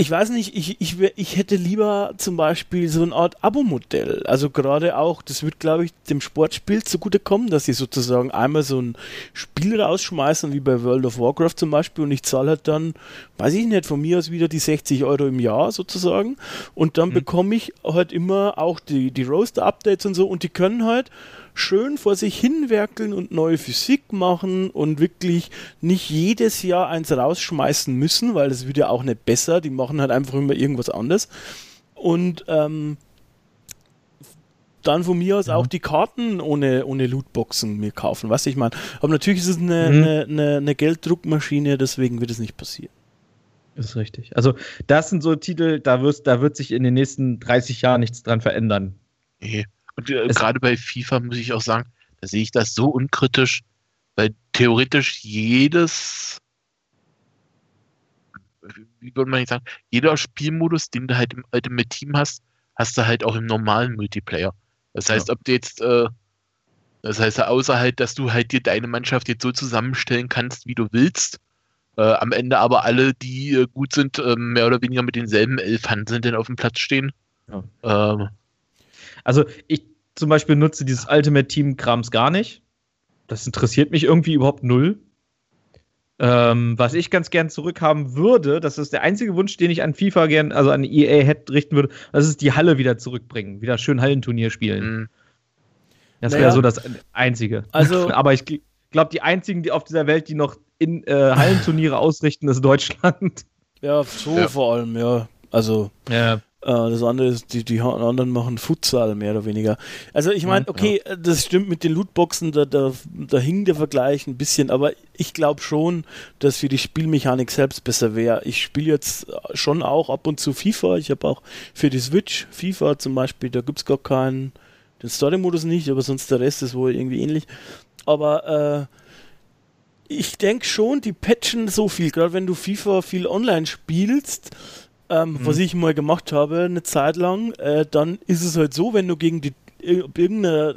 Ich weiß nicht, ich, ich, ich hätte lieber zum Beispiel so eine Art Abo-Modell. Also gerade auch, das wird, glaube ich, dem Sportspiel zugutekommen, dass sie sozusagen einmal so ein Spiel rausschmeißen, wie bei World of Warcraft zum Beispiel, und ich zahle halt dann, weiß ich nicht, von mir aus wieder die 60 Euro im Jahr sozusagen. Und dann bekomme ich halt immer auch die, die Roaster-Updates und so, und die können halt schön vor sich hinwerkeln und neue Physik machen und wirklich nicht jedes Jahr eins rausschmeißen müssen, weil das wird ja auch nicht besser. Die machen halt einfach immer irgendwas anderes. Und ähm, dann von mir aus auch die Karten ohne, ohne Lootboxen mir kaufen, was ich meine. Aber natürlich ist es eine, Mhm. eine, eine, eine Gelddruckmaschine, deswegen wird es nicht passieren. Ist richtig. Also, das sind so Titel, da, wirst, da wird sich in den nächsten 30 Jahren nichts dran verändern. Nee. Und äh, gerade bei FIFA muss ich auch sagen, da sehe ich das so unkritisch, weil theoretisch jedes, wie würde man jetzt sagen, jeder Spielmodus, den du halt im Ultimate Team hast, hast du halt auch im normalen Multiplayer. Das heißt, ob du jetzt, äh, das heißt, außer halt, dass du halt dir deine Mannschaft jetzt so zusammenstellen kannst, wie du willst, äh, am Ende aber alle, die äh, gut sind, äh, mehr oder weniger mit denselben elf Handelnden auf dem Platz stehen. Ja. Ähm, Also, ich zum Beispiel nutze dieses Ultimate Team-Krams gar nicht. Das interessiert mich irgendwie überhaupt null. Ähm, was ich ganz gern zurückhaben würde, das ist der einzige Wunsch, den ich an FIFA gern, also an EA hätte richten würde, das ist die Halle wieder zurückbringen, wieder schön Hallenturnier spielen. mh. Das Naja. wäre so das Einzige. Also- aber ich glaube, die einzigen, die auf dieser Welt, die noch in äh, Hallenturniere ausrichten, ist Deutschland. Ja, so Ja. vor allem, ja. Also, Ja. Äh, das andere ist, die, die anderen machen Futsal mehr oder weniger. Also ich meine, okay, das stimmt mit den Lootboxen, da, da, da hing der Vergleich ein bisschen, aber ich glaube schon, dass für die Spielmechanik selbst besser wäre. Ich spiele jetzt schon auch ab und zu FIFA. Ich habe auch für die Switch FIFA zum Beispiel, da gibt es gar keinen, den Story-Modus nicht, aber sonst der Rest ist wohl irgendwie ähnlich. Aber äh, ich denke schon, die patchen so viel, gerade wenn du FIFA viel online spielst, ähm, was ich mal gemacht habe eine Zeit lang, äh, dann ist es halt so, wenn du gegen die ir- irgendeine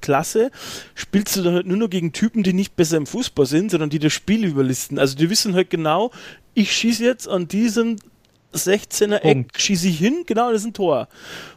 Klasse spielst du dann halt nur noch gegen Typen, die nicht besser im Fußball sind, sondern die das Spiel überlisten. Also die wissen halt genau, ich schieße jetzt an diesem 16er Eck, schieße ich hin, genau, das ist ein Tor.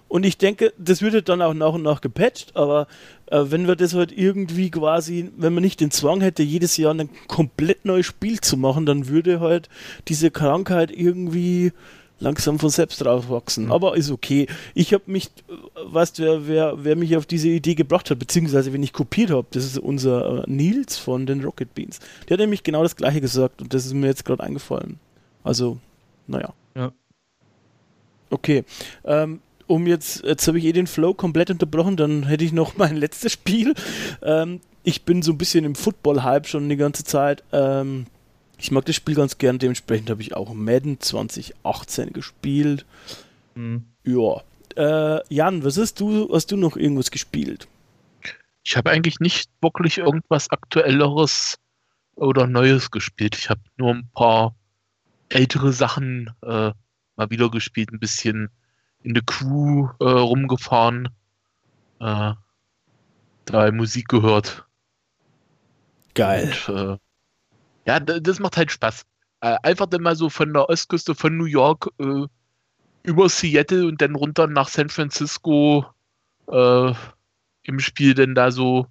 Und ich denke, das wird halt dann auch nach und nach gepatcht, aber äh, wenn wir das halt irgendwie quasi, wenn man nicht den Zwang hätte, jedes Jahr ein komplett neues Spiel zu machen, dann würde halt diese Krankheit irgendwie langsam von selbst rauswachsen. Aber ist okay. Ich habe mich, weißt wer, wer, wer mich auf diese Idee gebracht hat, beziehungsweise wenn ich kopiert habe, das ist unser äh, Nils von den Rocket Beans. Der hat nämlich genau das gleiche gesagt und das ist mir jetzt gerade eingefallen. Also, naja. Ja. Okay. Ähm, um jetzt, jetzt habe ich eh den Flow komplett unterbrochen, dann hätte ich noch mein letztes Spiel. Ähm, ich bin so ein bisschen im Football-Hype schon die ganze Zeit. Ähm, ich mag das Spiel ganz gern, dementsprechend habe ich auch Madden 2018 gespielt. Mhm. Ja. Äh, Jan, was hast du, hast du noch irgendwas gespielt? Ich habe eigentlich nicht wirklich irgendwas Aktuelleres oder Neues gespielt. Ich habe nur ein paar ältere Sachen äh, mal wieder gespielt, ein bisschen in der Crew äh, rumgefahren, äh, dabei Musik gehört. Geil. Und, äh, ja, das macht halt Spaß. Äh, einfach dann mal so von der Ostküste von New York äh, über Seattle und dann runter nach San Francisco äh, im Spiel dann da so,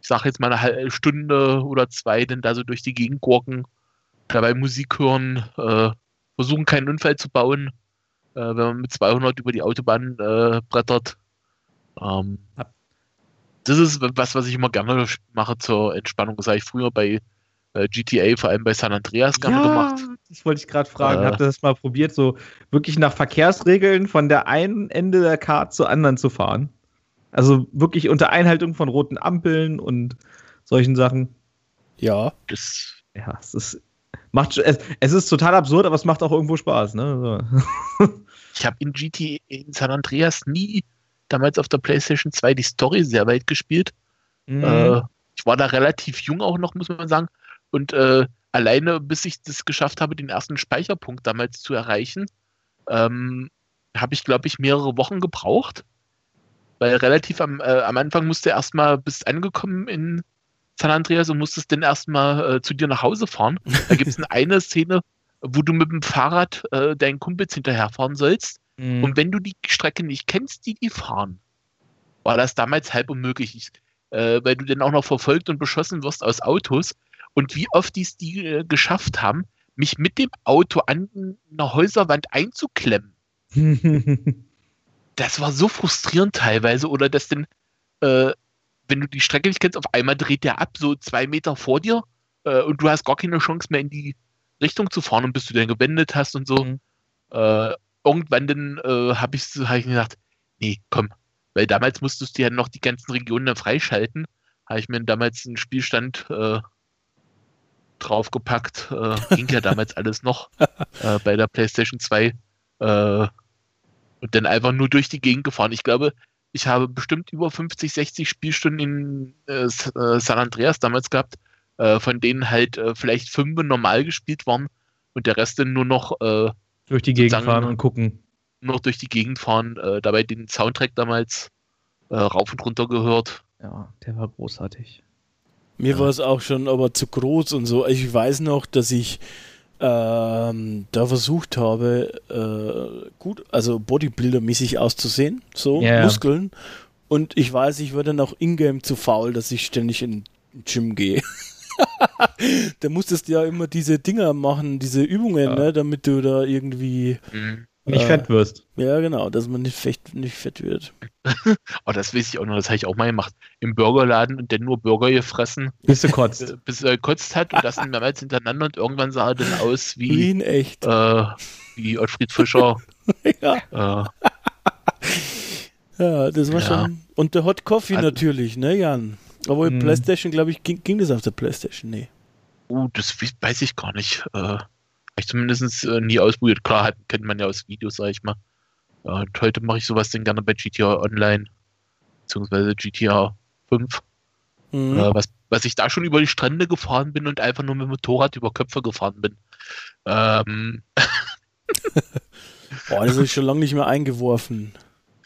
ich sag jetzt mal eine halbe Stunde oder zwei, dann da so durch die Gegend gurken, dabei Musik hören, äh, versuchen keinen Unfall zu bauen, äh, wenn man mit 200 über die Autobahn äh, brettert. Ähm, das ist was, was ich immer gerne mache zur Entspannung. Das habe ich früher bei äh, GTA, vor allem bei San Andreas, gerne ja, gemacht. Das wollte ich gerade fragen. Äh. Habt ihr das mal probiert, so wirklich nach Verkehrsregeln von der einen Ende der Karte zur anderen zu fahren? Also wirklich unter Einhaltung von roten Ampeln und solchen Sachen. Ja. Das, Ja, es ist, macht, es, es ist total absurd, aber es macht auch irgendwo Spaß. Ne? So. ich habe in GTA in San Andreas nie damals auf der PlayStation 2 die Story sehr weit gespielt. Mhm. Äh, ich war da relativ jung auch noch, muss man sagen. Und äh, alleine, bis ich das geschafft habe, den ersten Speicherpunkt damals zu erreichen, ähm, habe ich, glaube ich, mehrere Wochen gebraucht. Weil relativ am, äh, am Anfang musst du erstmal, bist angekommen in San Andreas und musstest dann erstmal äh, zu dir nach Hause fahren. Da gibt es eine Szene, wo du mit dem Fahrrad äh, deinen Kumpels hinterherfahren sollst. Mhm. Und wenn du die Strecke nicht kennst, die die fahren, war das damals halb unmöglich. Ich, äh, weil du dann auch noch verfolgt und beschossen wirst aus Autos. Und wie oft dies die äh, geschafft haben, mich mit dem Auto an einer Häuserwand einzuklemmen. Das war so frustrierend teilweise. Oder dass dann, äh, wenn du die Strecke nicht kennst, auf einmal dreht der ab, so zwei Meter vor dir. Äh, und du hast gar keine Chance mehr in die Richtung zu fahren und bis du dann gewendet hast und so. Mhm. Äh, irgendwann dann äh, habe ich, hab ich gedacht, nee, komm. Weil damals musstest du ja noch die ganzen Regionen dann freischalten. Habe ich mir damals einen Spielstand äh, draufgepackt. Äh, ging ja damals alles noch äh, bei der PlayStation 2. Äh, und dann einfach nur durch die Gegend gefahren. Ich glaube, ich habe bestimmt über 50, 60 Spielstunden in äh, äh, San Andreas damals gehabt, äh, von denen halt äh, vielleicht fünf normal gespielt waren und der Rest dann nur noch äh, Durch die Gegend fahren und gucken. noch durch die Gegend fahren, äh, dabei den Soundtrack damals äh, rauf und runter gehört. Ja, der war großartig. Mir Ja. war es auch schon aber zu groß und so. Ich weiß noch, dass ich ähm, da versucht habe, äh, gut, also Bodybuilder-mäßig auszusehen, so ja. Muskeln. Und ich weiß, ich war dann auch in-game zu faul, dass ich ständig in den Gym gehe. da musstest du ja immer diese Dinger machen, diese Übungen, Ja. ne, damit du da irgendwie, Nicht Äh. fett wirst. ja genau, dass man nicht fett, nicht fett wird. Oh, das weiß ich auch noch, das habe ich auch mal gemacht. Im Burgerladen und dann nur Burger gefressen, Bis du kotzt. äh, bis er gekotzt hat und das dann mehrmals hintereinander und irgendwann sah er dann aus Wie wie, in echt. äh, wie Ottfried Fischer. ja. äh, Ja, das war Ja. schon. Und der Hot Coffee Also- natürlich, ne, Jan? Aber Mhm. PlayStation, glaube ich, ging, ging das auf der PlayStation? Nee. oh, das we- weiß ich gar nicht. Äh, ich zumindest äh, nie ausprobiert. Klar, hat, kennt man ja aus Videos, sag ich mal. Äh, und heute mache ich sowas dann gerne bei GTA Online, beziehungsweise GTA 5. Mhm. Äh, was, was ich da schon über die Strände gefahren bin und einfach nur mit dem Motorrad über Köpfe gefahren bin. Ähm, Boah, das ist schon lange nicht mehr eingeworfen.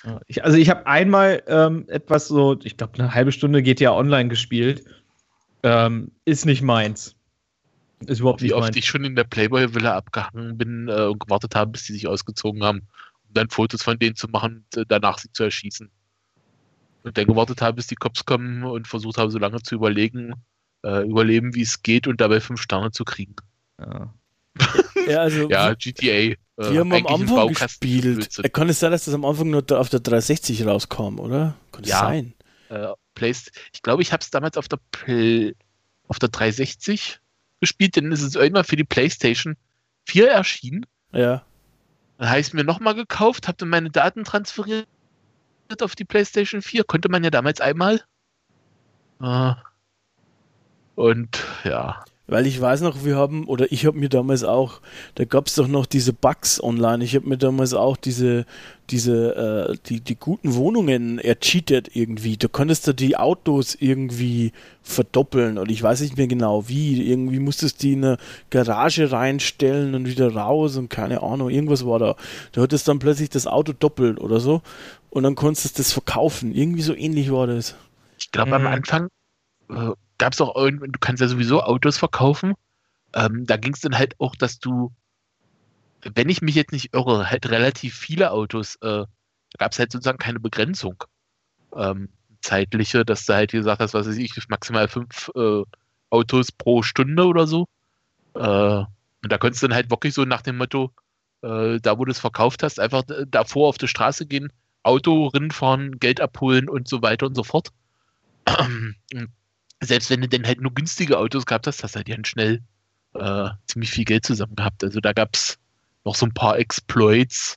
Ja, Ich, also ich habe einmal ähm, etwas so, ich glaube, eine halbe Stunde GTA Online gespielt. Ähm, ist nicht meins. Ist überhaupt wie oft meins. ich schon in der Playboy-Villa abgehangen bin äh, und gewartet habe, bis sie sich ausgezogen haben, um dann Fotos von denen zu machen und äh, danach sie zu erschießen. Und dann gewartet habe, bis die Cops kommen und versucht habe, so lange zu überlegen, äh, überleben, wie es geht und dabei fünf Sterne zu kriegen. Ja. Ja, also Ja, GTA. Äh, wir haben am Anfang gespielt. Äh, Kann es sein, dass das am Anfang nur auf der 360 rauskam, oder? Kann es Ja. sein? äh, ich glaube, ich habe es damals auf der Pl auf der 360 gespielt, denn es ist irgendwann für die PlayStation 4 erschienen. Ja. Dann habe ich es mir nochmal gekauft, habe dann meine Daten transferiert auf die PlayStation 4. Konnte man ja damals einmal. Äh, und ja, Weil ich weiß noch, wir haben, oder ich habe mir damals auch, da gab es doch noch diese Bugs online. Ich habe mir damals auch diese, diese, äh, die, die guten Wohnungen ercheatet irgendwie. Du konntest da die Autos irgendwie verdoppeln und ich weiß nicht mehr genau wie. Irgendwie musstest du die in eine Garage reinstellen und wieder raus und keine Ahnung, irgendwas war da. Du hattest dann plötzlich das Auto doppelt oder so und dann konntest du das verkaufen. Irgendwie so ähnlich war das. Ich glaube, am Mhm. Anfang äh, gab es auch irgendwann, du kannst ja sowieso Autos verkaufen. Ähm, da ging es dann halt auch, dass du, wenn ich mich jetzt nicht irre, halt relativ viele Autos, äh, gab es halt sozusagen keine Begrenzung ähm, zeitliche, dass du halt gesagt hast, was weiß ich, maximal fünf äh, Autos pro Stunde oder so. Äh, und da konntest du dann halt wirklich so nach dem Motto, äh, da wo du es verkauft hast, einfach davor auf die Straße gehen, Auto rinfahren, Geld abholen und so weiter und so fort. Selbst wenn du dann halt nur günstige Autos gehabt hast, hast du halt ganz schnell äh, ziemlich viel Geld zusammen gehabt. Also da gab es noch so ein paar Exploits.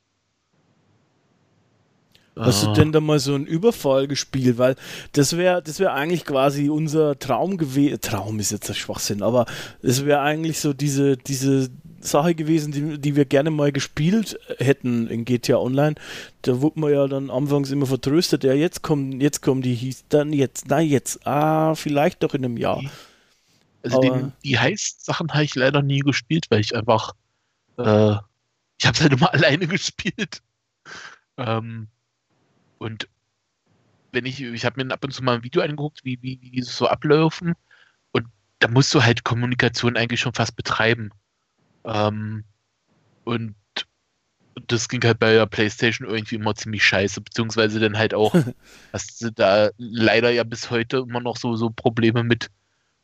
Hast du Äh, denn da mal so einen Überfall gespielt? Weil das wäre das wär eigentlich quasi unser Traum gewesen. Traum ist jetzt ein Schwachsinn, aber es wäre eigentlich so diese, diese Sache gewesen, die, die wir gerne mal gespielt hätten in GTA Online. Da wurde man ja dann anfangs immer vertröstet, ja, jetzt kommen, jetzt kommen die, hieß dann jetzt, nein, jetzt, ah, vielleicht doch in einem Jahr. Also den, die Heist-Sachen habe ich leider nie gespielt, weil ich einfach, äh, ich habe es halt immer alleine gespielt. Ähm, und wenn ich, ich habe mir ab und zu mal ein Video angeguckt, wie, wie, wie so ablaufen. Und da musst du halt Kommunikation eigentlich schon fast betreiben. Ähm, und das ging halt bei der PlayStation irgendwie immer ziemlich scheiße, beziehungsweise dann halt auch, hast du da leider ja bis heute immer noch so, so Probleme mit,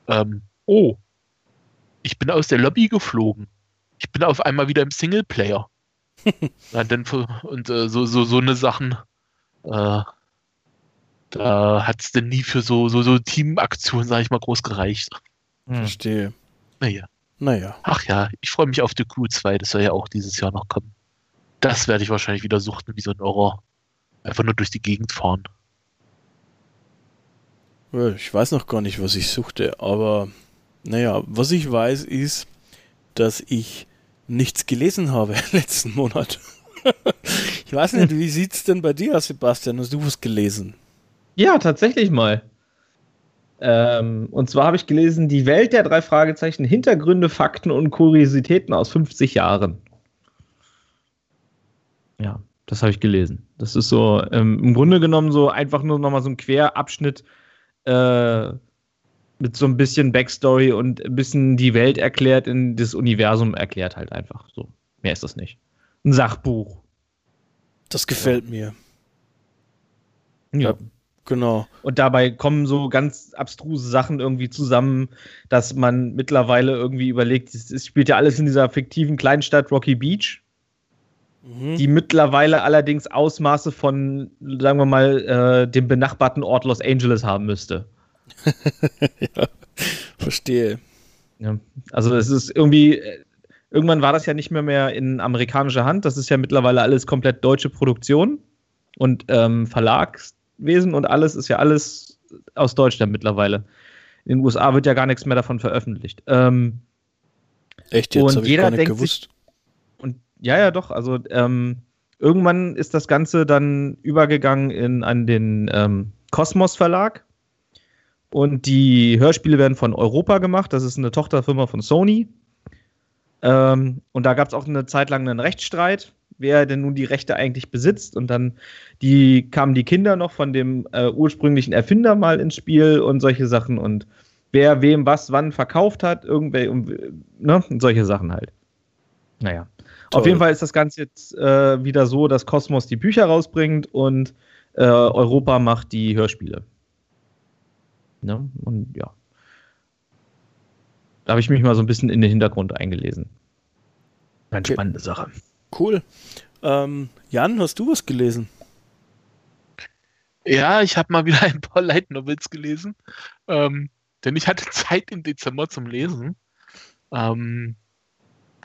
ähm, oh, ich bin aus der Lobby geflogen. Ich bin auf einmal wieder im Singleplayer. Na, dann, und äh, so, so, so eine Sachen, äh, da hat es denn nie für so, so, so Teamaktionen, sag ich mal, groß gereicht. Hm. Verstehe. Naja. Naja. Ach ja, ich freue mich auf The Crew 2, das soll ja auch dieses Jahr noch kommen. Das werde ich wahrscheinlich wieder suchten, wie so ein Horror. Einfach nur durch die Gegend fahren. Ja, Ich weiß noch gar nicht, was ich suchte, aber naja, was ich weiß ist, dass ich nichts gelesen habe letzten Monat. ich weiß nicht, wie sieht's denn bei dir aus, Sebastian? Hast du was gelesen? Ja, tatsächlich mal. Ähm, und zwar habe ich gelesen, die Welt der drei Fragezeichen, Hintergründe, Fakten und Kuriositäten aus 50 Jahren. Ja, das habe ich gelesen. Das ist so ähm, im Grunde genommen so einfach nur nochmal so ein Querabschnitt äh, mit so ein bisschen Backstory und ein bisschen die Welt erklärt, in das Universum erklärt halt einfach. So. Mehr ist das nicht. Ein Sachbuch. Das gefällt mir. Ja. Genau. Und dabei kommen so ganz abstruse Sachen irgendwie zusammen, dass man mittlerweile irgendwie überlegt, es, spielt ja alles in dieser fiktiven Kleinstadt Rocky Beach, Mhm. die mittlerweile allerdings Ausmaße von, sagen wir mal, äh, dem benachbarten Ort Los Angeles haben müsste. Verstehe. Ja. Also es ist irgendwie, äh, irgendwann war das ja nicht mehr mehr in amerikanischer Hand, das ist ja mittlerweile alles komplett deutsche Produktion und ähm, Verlagswesen und alles ist ja alles aus Deutschland mittlerweile. In den USA wird ja gar nichts mehr davon veröffentlicht. Ähm, Echt, jetzt Und jeder gar nicht denkt gewusst. und ja, ja, doch, also ähm, irgendwann ist das Ganze dann übergegangen in, an den ähm, Kosmos Verlag. Und die Hörspiele werden von Europa gemacht. Das ist eine Tochterfirma von Sony. Ähm, und da gab es auch eine Zeit lang einen Rechtsstreit, wer denn nun die Rechte eigentlich besitzt. Und dann die, kamen die Kinder noch von dem äh, ursprünglichen Erfinder mal ins Spiel und solche Sachen. Und wer wem was wann verkauft hat, irgendwelche, ne, solche Sachen halt. Naja. Toll. Auf jeden Fall ist das Ganze jetzt äh, wieder so, dass Kosmos die Bücher rausbringt und äh, Europa macht die Hörspiele. Ne? Und ja. Da habe ich mich mal so ein bisschen in den Hintergrund eingelesen. Okay. spannende Sache. Cool. Ähm, Jan, hast du was gelesen? Ja, ich habe mal wieder ein paar Light Novels gelesen, ähm, denn ich hatte Zeit im Dezember zum Lesen. Ähm,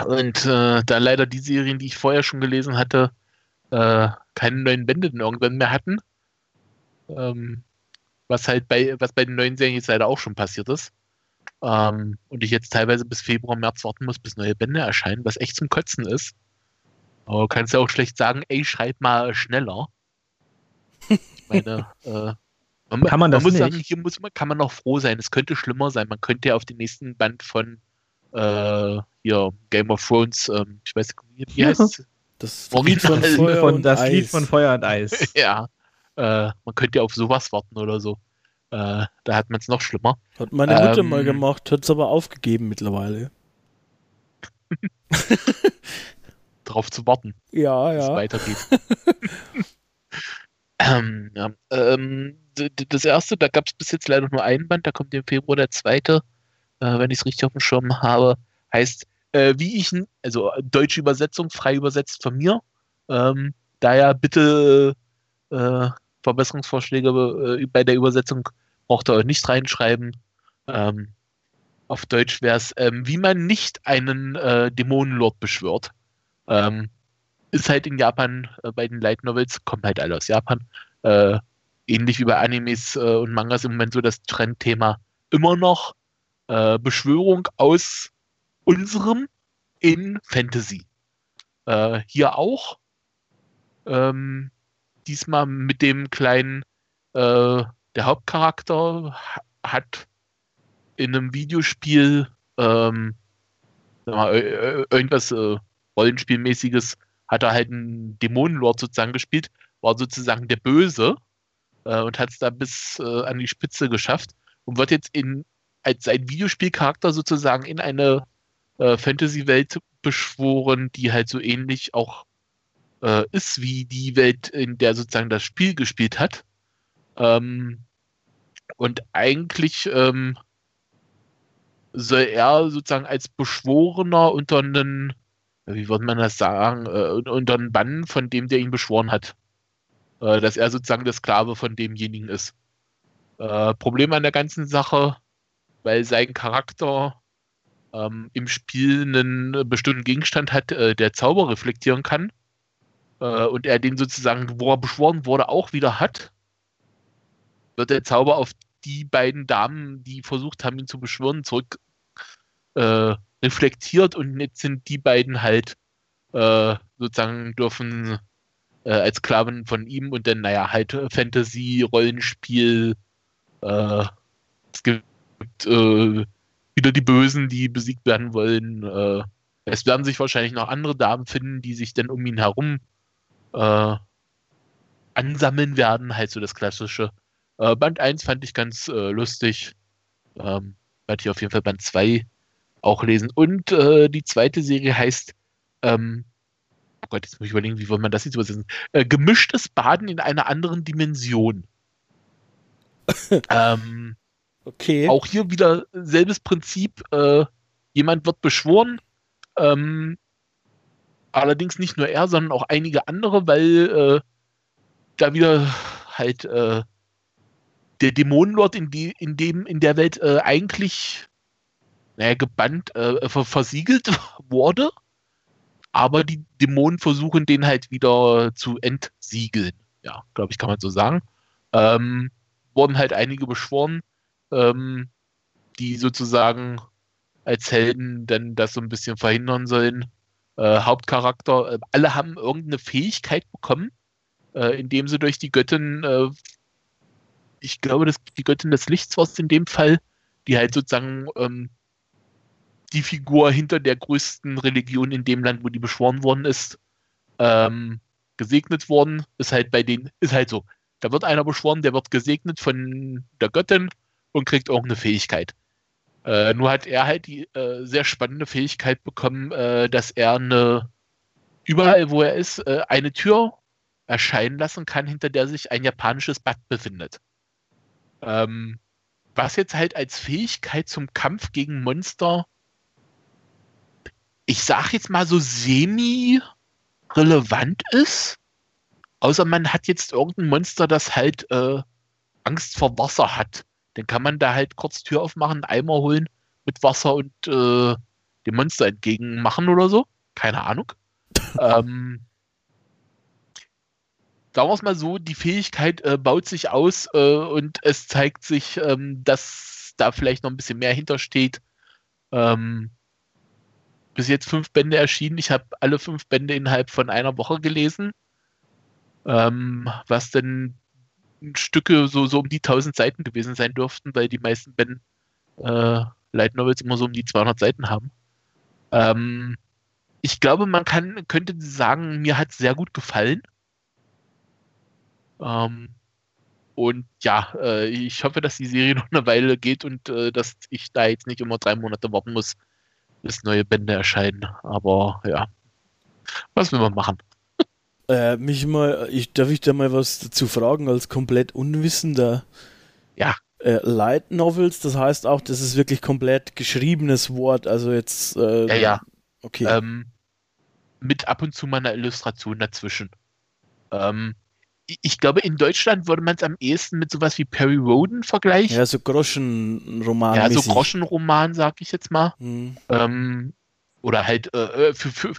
und äh, da leider die Serien, die ich vorher schon gelesen hatte, äh, keine neuen Bände irgendwann mehr hatten, ähm, was halt bei, was bei den neuen Serien jetzt leider auch schon passiert ist, Ähm, und ich jetzt teilweise bis Februar, März warten muss, bis neue Bände erscheinen, was echt zum Kotzen ist. Aber du kannst ja auch schlecht sagen, ey, schreib mal schneller. Ich meine, äh, man, Kann man das muss nicht? sagen, hier muss man, kann man noch froh sein. Es könnte schlimmer sein. Man könnte ja auf den nächsten Band von äh, hier Game of Thrones, ähm, ich weiß nicht, wie heißt es? Das Lied von Feuer von, und das Eis. Lied von Feuer und Eis. Ja, äh, man könnte ja auf sowas warten oder so. Äh, da hat man es noch schlimmer. Hat meine Mutter Ähm, mal gemacht, hat es aber aufgegeben mittlerweile. Darauf zu warten. Ja, wie es ja. weitergeht. ähm, ja, ähm, das erste, da gab es bis jetzt leider nur ein Band, da kommt im Februar der zweite, äh, wenn ich es richtig auf dem Schirm habe, heißt, äh, wie ich, also deutsche Übersetzung, frei übersetzt von mir, ähm, daher bitte äh, Verbesserungsvorschläge äh, bei der Übersetzung braucht ihr euch nicht reinschreiben. Ähm, auf Deutsch wäre es, ähm, wie man nicht einen äh, Dämonenlord beschwört. Ähm, ist halt in Japan äh, bei den Light Novels, kommen halt alle aus Japan. Äh, ähnlich wie bei Animes äh, und Mangas im Moment so das Trendthema immer noch äh, Beschwörung aus unserem in Fantasy. Äh, hier auch. Ähm, diesmal mit dem kleinen, der Hauptcharakter ha- hat in einem Videospiel ähm, mal, irgendwas äh, Rollenspielmäßiges hat er halt einen Dämonenlord sozusagen gespielt, war sozusagen der Böse äh, und hat es da bis äh, an die Spitze geschafft und wird jetzt in als ein Videospielcharakter sozusagen in eine äh, Fantasy-Welt beschworen, die halt so ähnlich auch äh, ist wie die Welt, in der sozusagen das Spiel gespielt hat. Ähm, und eigentlich ähm, soll er sozusagen als Beschworener unter einen, wie würde man das sagen, äh, unter einen Bann von dem, der ihn beschworen hat. Äh, dass er sozusagen der Sklave von demjenigen ist. Äh, Problem an der ganzen Sache, weil sein Charakter ähm, im Spiel einen bestimmten Gegenstand hat, äh, der Zauber reflektieren kann. Äh, und er den sozusagen, wo er beschworen wurde, auch wieder hat, wird der Zauber auf die beiden Damen, die versucht haben, ihn zu beschwören, zurück äh, reflektiert und jetzt sind die beiden halt äh, sozusagen dürfen äh, als Sklaven von ihm und dann, naja, halt äh, Fantasy, Rollenspiel, äh, es gibt äh, wieder die Bösen, die besiegt werden wollen. Äh, es werden sich wahrscheinlich noch andere Damen finden, die sich dann um ihn herum äh, ansammeln werden, halt so das klassische. Band 1 fand ich ganz lustig. Ähm, werde ich auf jeden Fall Band 2 auch lesen. Und äh, die zweite Serie heißt, ähm, oh Gott, jetzt muss ich überlegen, wie soll man das jetzt übersetzen? Äh, gemischtes Baden in einer anderen Dimension. ähm, Okay. auch hier wieder selbes Prinzip. Äh, jemand wird beschworen. Ähm, allerdings nicht nur er, sondern auch einige andere, weil äh, da wieder halt äh, der Dämonenlord in, die, in, dem, in der Welt äh, eigentlich naja, gebannt, äh, ver versiegelt wurde. Aber die Dämonen versuchen den halt wieder zu entsiegeln. Ja, glaube ich, kann man so sagen. Ähm, wurden halt einige beschworen ähm, die sozusagen als Helden dann das so ein bisschen verhindern sollen. Äh, Hauptcharakter, äh, alle haben irgendeine Fähigkeit bekommen, äh, indem sie durch die Göttin, äh, ich glaube, das, die Göttin des Lichts war es in dem Fall, die halt sozusagen ähm, die Figur hinter der größten Religion in dem Land, wo die beschworen worden ist, ähm, gesegnet worden, ist halt bei denen, ist halt so. Da wird einer beschworen, der wird gesegnet von der Göttin und kriegt irgendeine Fähigkeit. Äh, nur hat er halt die äh, sehr spannende Fähigkeit bekommen, äh, dass er eine, überall wo er ist, äh, eine Tür erscheinen lassen kann, hinter der sich ein japanisches Bad befindet. Ähm, was jetzt halt als Fähigkeit zum Kampf gegen Monster, ich sag jetzt mal so semi-relevant ist. Außer man hat jetzt irgendein Monster, das halt äh, Angst vor Wasser hat. Dann kann man da halt kurz Tür aufmachen, einen Eimer holen mit Wasser und äh, dem Monster entgegen machen oder so. Keine Ahnung. ähm, sagen wir es mal so, die Fähigkeit äh, baut sich aus äh, und es zeigt sich, ähm, dass dass da vielleicht noch ein bisschen mehr hintersteht. Ähm, bis jetzt fünf Bände erschienen. Ich habe alle fünf Bände innerhalb von einer Woche gelesen. Ähm, was denn Stücke so, so um die 1000 Seiten gewesen sein dürften, weil die meisten Ben äh, Light Novels immer so um die 200 Seiten haben. Ähm, ich glaube, man kann, könnte sagen, mir hat es sehr gut gefallen. Ähm, und ja, äh, ich hoffe, dass die Serie noch eine Weile geht und äh, dass ich da jetzt nicht immer drei Monate warten muss, bis neue Bände erscheinen. Aber ja, was will man machen? Äh, mich mal, ich, darf ich da mal was dazu fragen als komplett Unwissender? Ja. Äh, Light Novels, das heißt auch, das ist wirklich komplett geschriebenes Wort, also jetzt. Äh, ja, ja. Okay. Ähm, mit ab und zu mal einer Illustration dazwischen. Ähm, ich glaube, in Deutschland würde man es am ehesten mit sowas wie Perry Roden vergleichen. Ja, so Groschenroman. Ja, so Groschenroman, sag ich jetzt mal. Hm. Ähm, oder halt äh, für, für,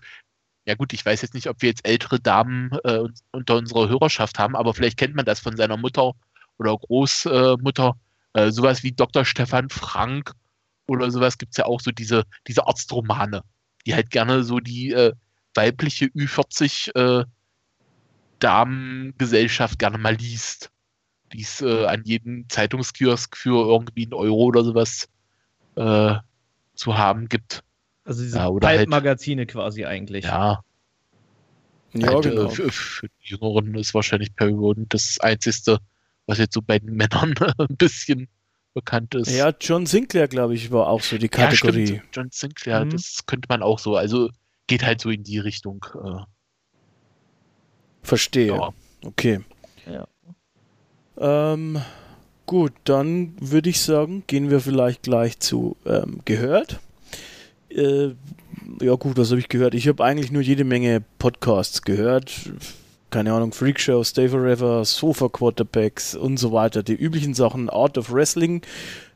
ja gut, ich weiß jetzt nicht, ob wir jetzt ältere Damen äh, unter unserer Hörerschaft haben, aber vielleicht kennt man das von seiner Mutter oder Großmutter. Äh, sowas wie Dr. Stefan Frank oder sowas gibt es ja auch so diese, diese Arztromane, die halt gerne so die äh, weibliche Ü40 äh, Damengesellschaft gerne mal liest. Die es äh, an jedem Zeitungskiosk für irgendwie einen Euro oder sowas äh, zu haben gibt. Also diese Ja, oder halt- Magazine quasi eigentlich. Ja, Ja, halt, genau. äh, für, für die Jüngeren ist wahrscheinlich Perry Roden das Einzige, was jetzt so bei den Männern ein bisschen bekannt ist. Ja, John Sinclair, glaube ich, war auch so die Ja, Kategorie. stimmt. John Sinclair, Mhm. das könnte man auch so. Also geht halt so in die Richtung. Verstehe. ja. Okay. Ja. Ähm, gut, dann würde ich sagen, gehen wir vielleicht gleich zu ähm, gehört. Äh, ja gut, was habe ich gehört? Ich habe eigentlich nur jede Menge Podcasts gehört. Keine Ahnung, Freak Show, Stay Forever, Sofa Quarterbacks und so weiter. Die üblichen Sachen, Art of Wrestling,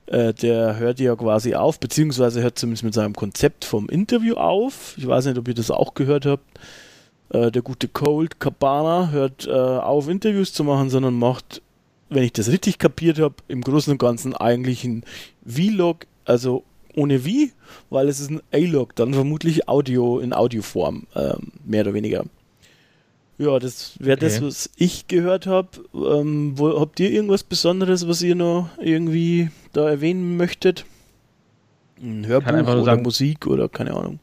äh, der hört ja quasi auf, beziehungsweise hört zumindest mit seinem Konzept vom Interview auf. Ich weiß nicht, ob ihr das auch gehört habt. Äh, der gute Cold Cabana hört äh, auf, Interviews zu machen, sondern macht, wenn ich das richtig kapiert habe, im Großen und Ganzen eigentlich ein Vlog, also ohne Wie, weil es ist ein A-Log, dann vermutlich Audio in Audioform, ähm, mehr oder weniger. Ja, das wäre das, Okay. was ich gehört habe. Ähm, wo, habt ihr irgendwas Besonderes, was ihr noch irgendwie da erwähnen möchtet? Ein Hörbuch oder sagen- Musik oder keine Ahnung.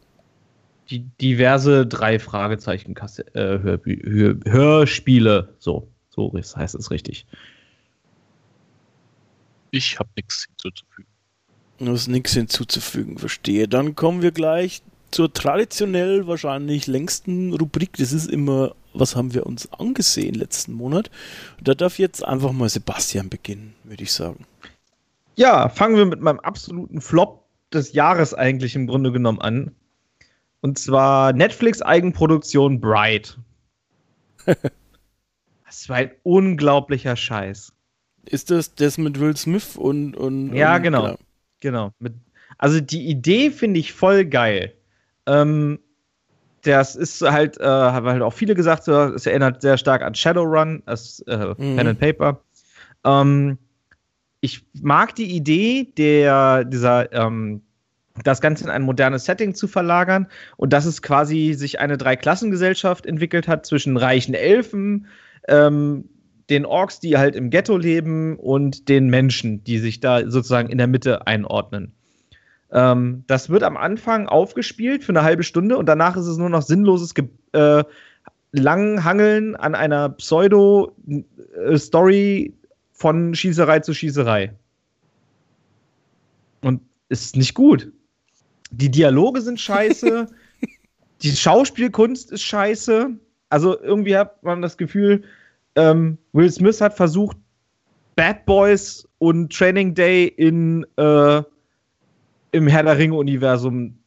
Die diverse drei Fragezeichen Kasse- äh, Hörbü Hör Hörspiele. So, so heißt es richtig. Ich habe nichts hinzuzufügen. Da ist nichts hinzuzufügen, verstehe. Dann kommen wir gleich zur traditionell wahrscheinlich längsten Rubrik. Das ist immer, was haben wir uns angesehen letzten Monat? Da darf jetzt einfach mal Sebastian beginnen, würde ich sagen. Ja, fangen wir mit meinem absoluten Flop des Jahres eigentlich im Grunde genommen an. Und zwar Netflix Eigenproduktion Bright. das war ein unglaublicher Scheiß. Ist das das mit Will Smith und. und Ja, und, genau. Genau. Mit, also die Idee finde ich voll geil. Ähm, das ist halt, äh, haben halt auch viele gesagt, es erinnert sehr stark an Shadowrun, das äh, Mhm. Pen and Paper. Ähm, ich mag die Idee der, dieser, ähm, das Ganze in ein modernes Setting zu verlagern und dass es quasi sich eine Dreiklassengesellschaft entwickelt hat zwischen reichen Elfen, ähm, den Orks, die halt im Ghetto leben und den Menschen, die sich da sozusagen in der Mitte einordnen. Ähm, das wird am Anfang aufgespielt für eine halbe Stunde und danach ist es nur noch sinnloses Ge äh, Langhangeln an einer Pseudo-Story von Schießerei zu Schießerei. Und ist nicht gut. Die Dialoge sind scheiße. die Schauspielkunst ist scheiße. Also irgendwie hat man das Gefühl, ähm, Will Smith hat versucht, Bad Boys und Training Day in äh, im Herr der Ringe-Universum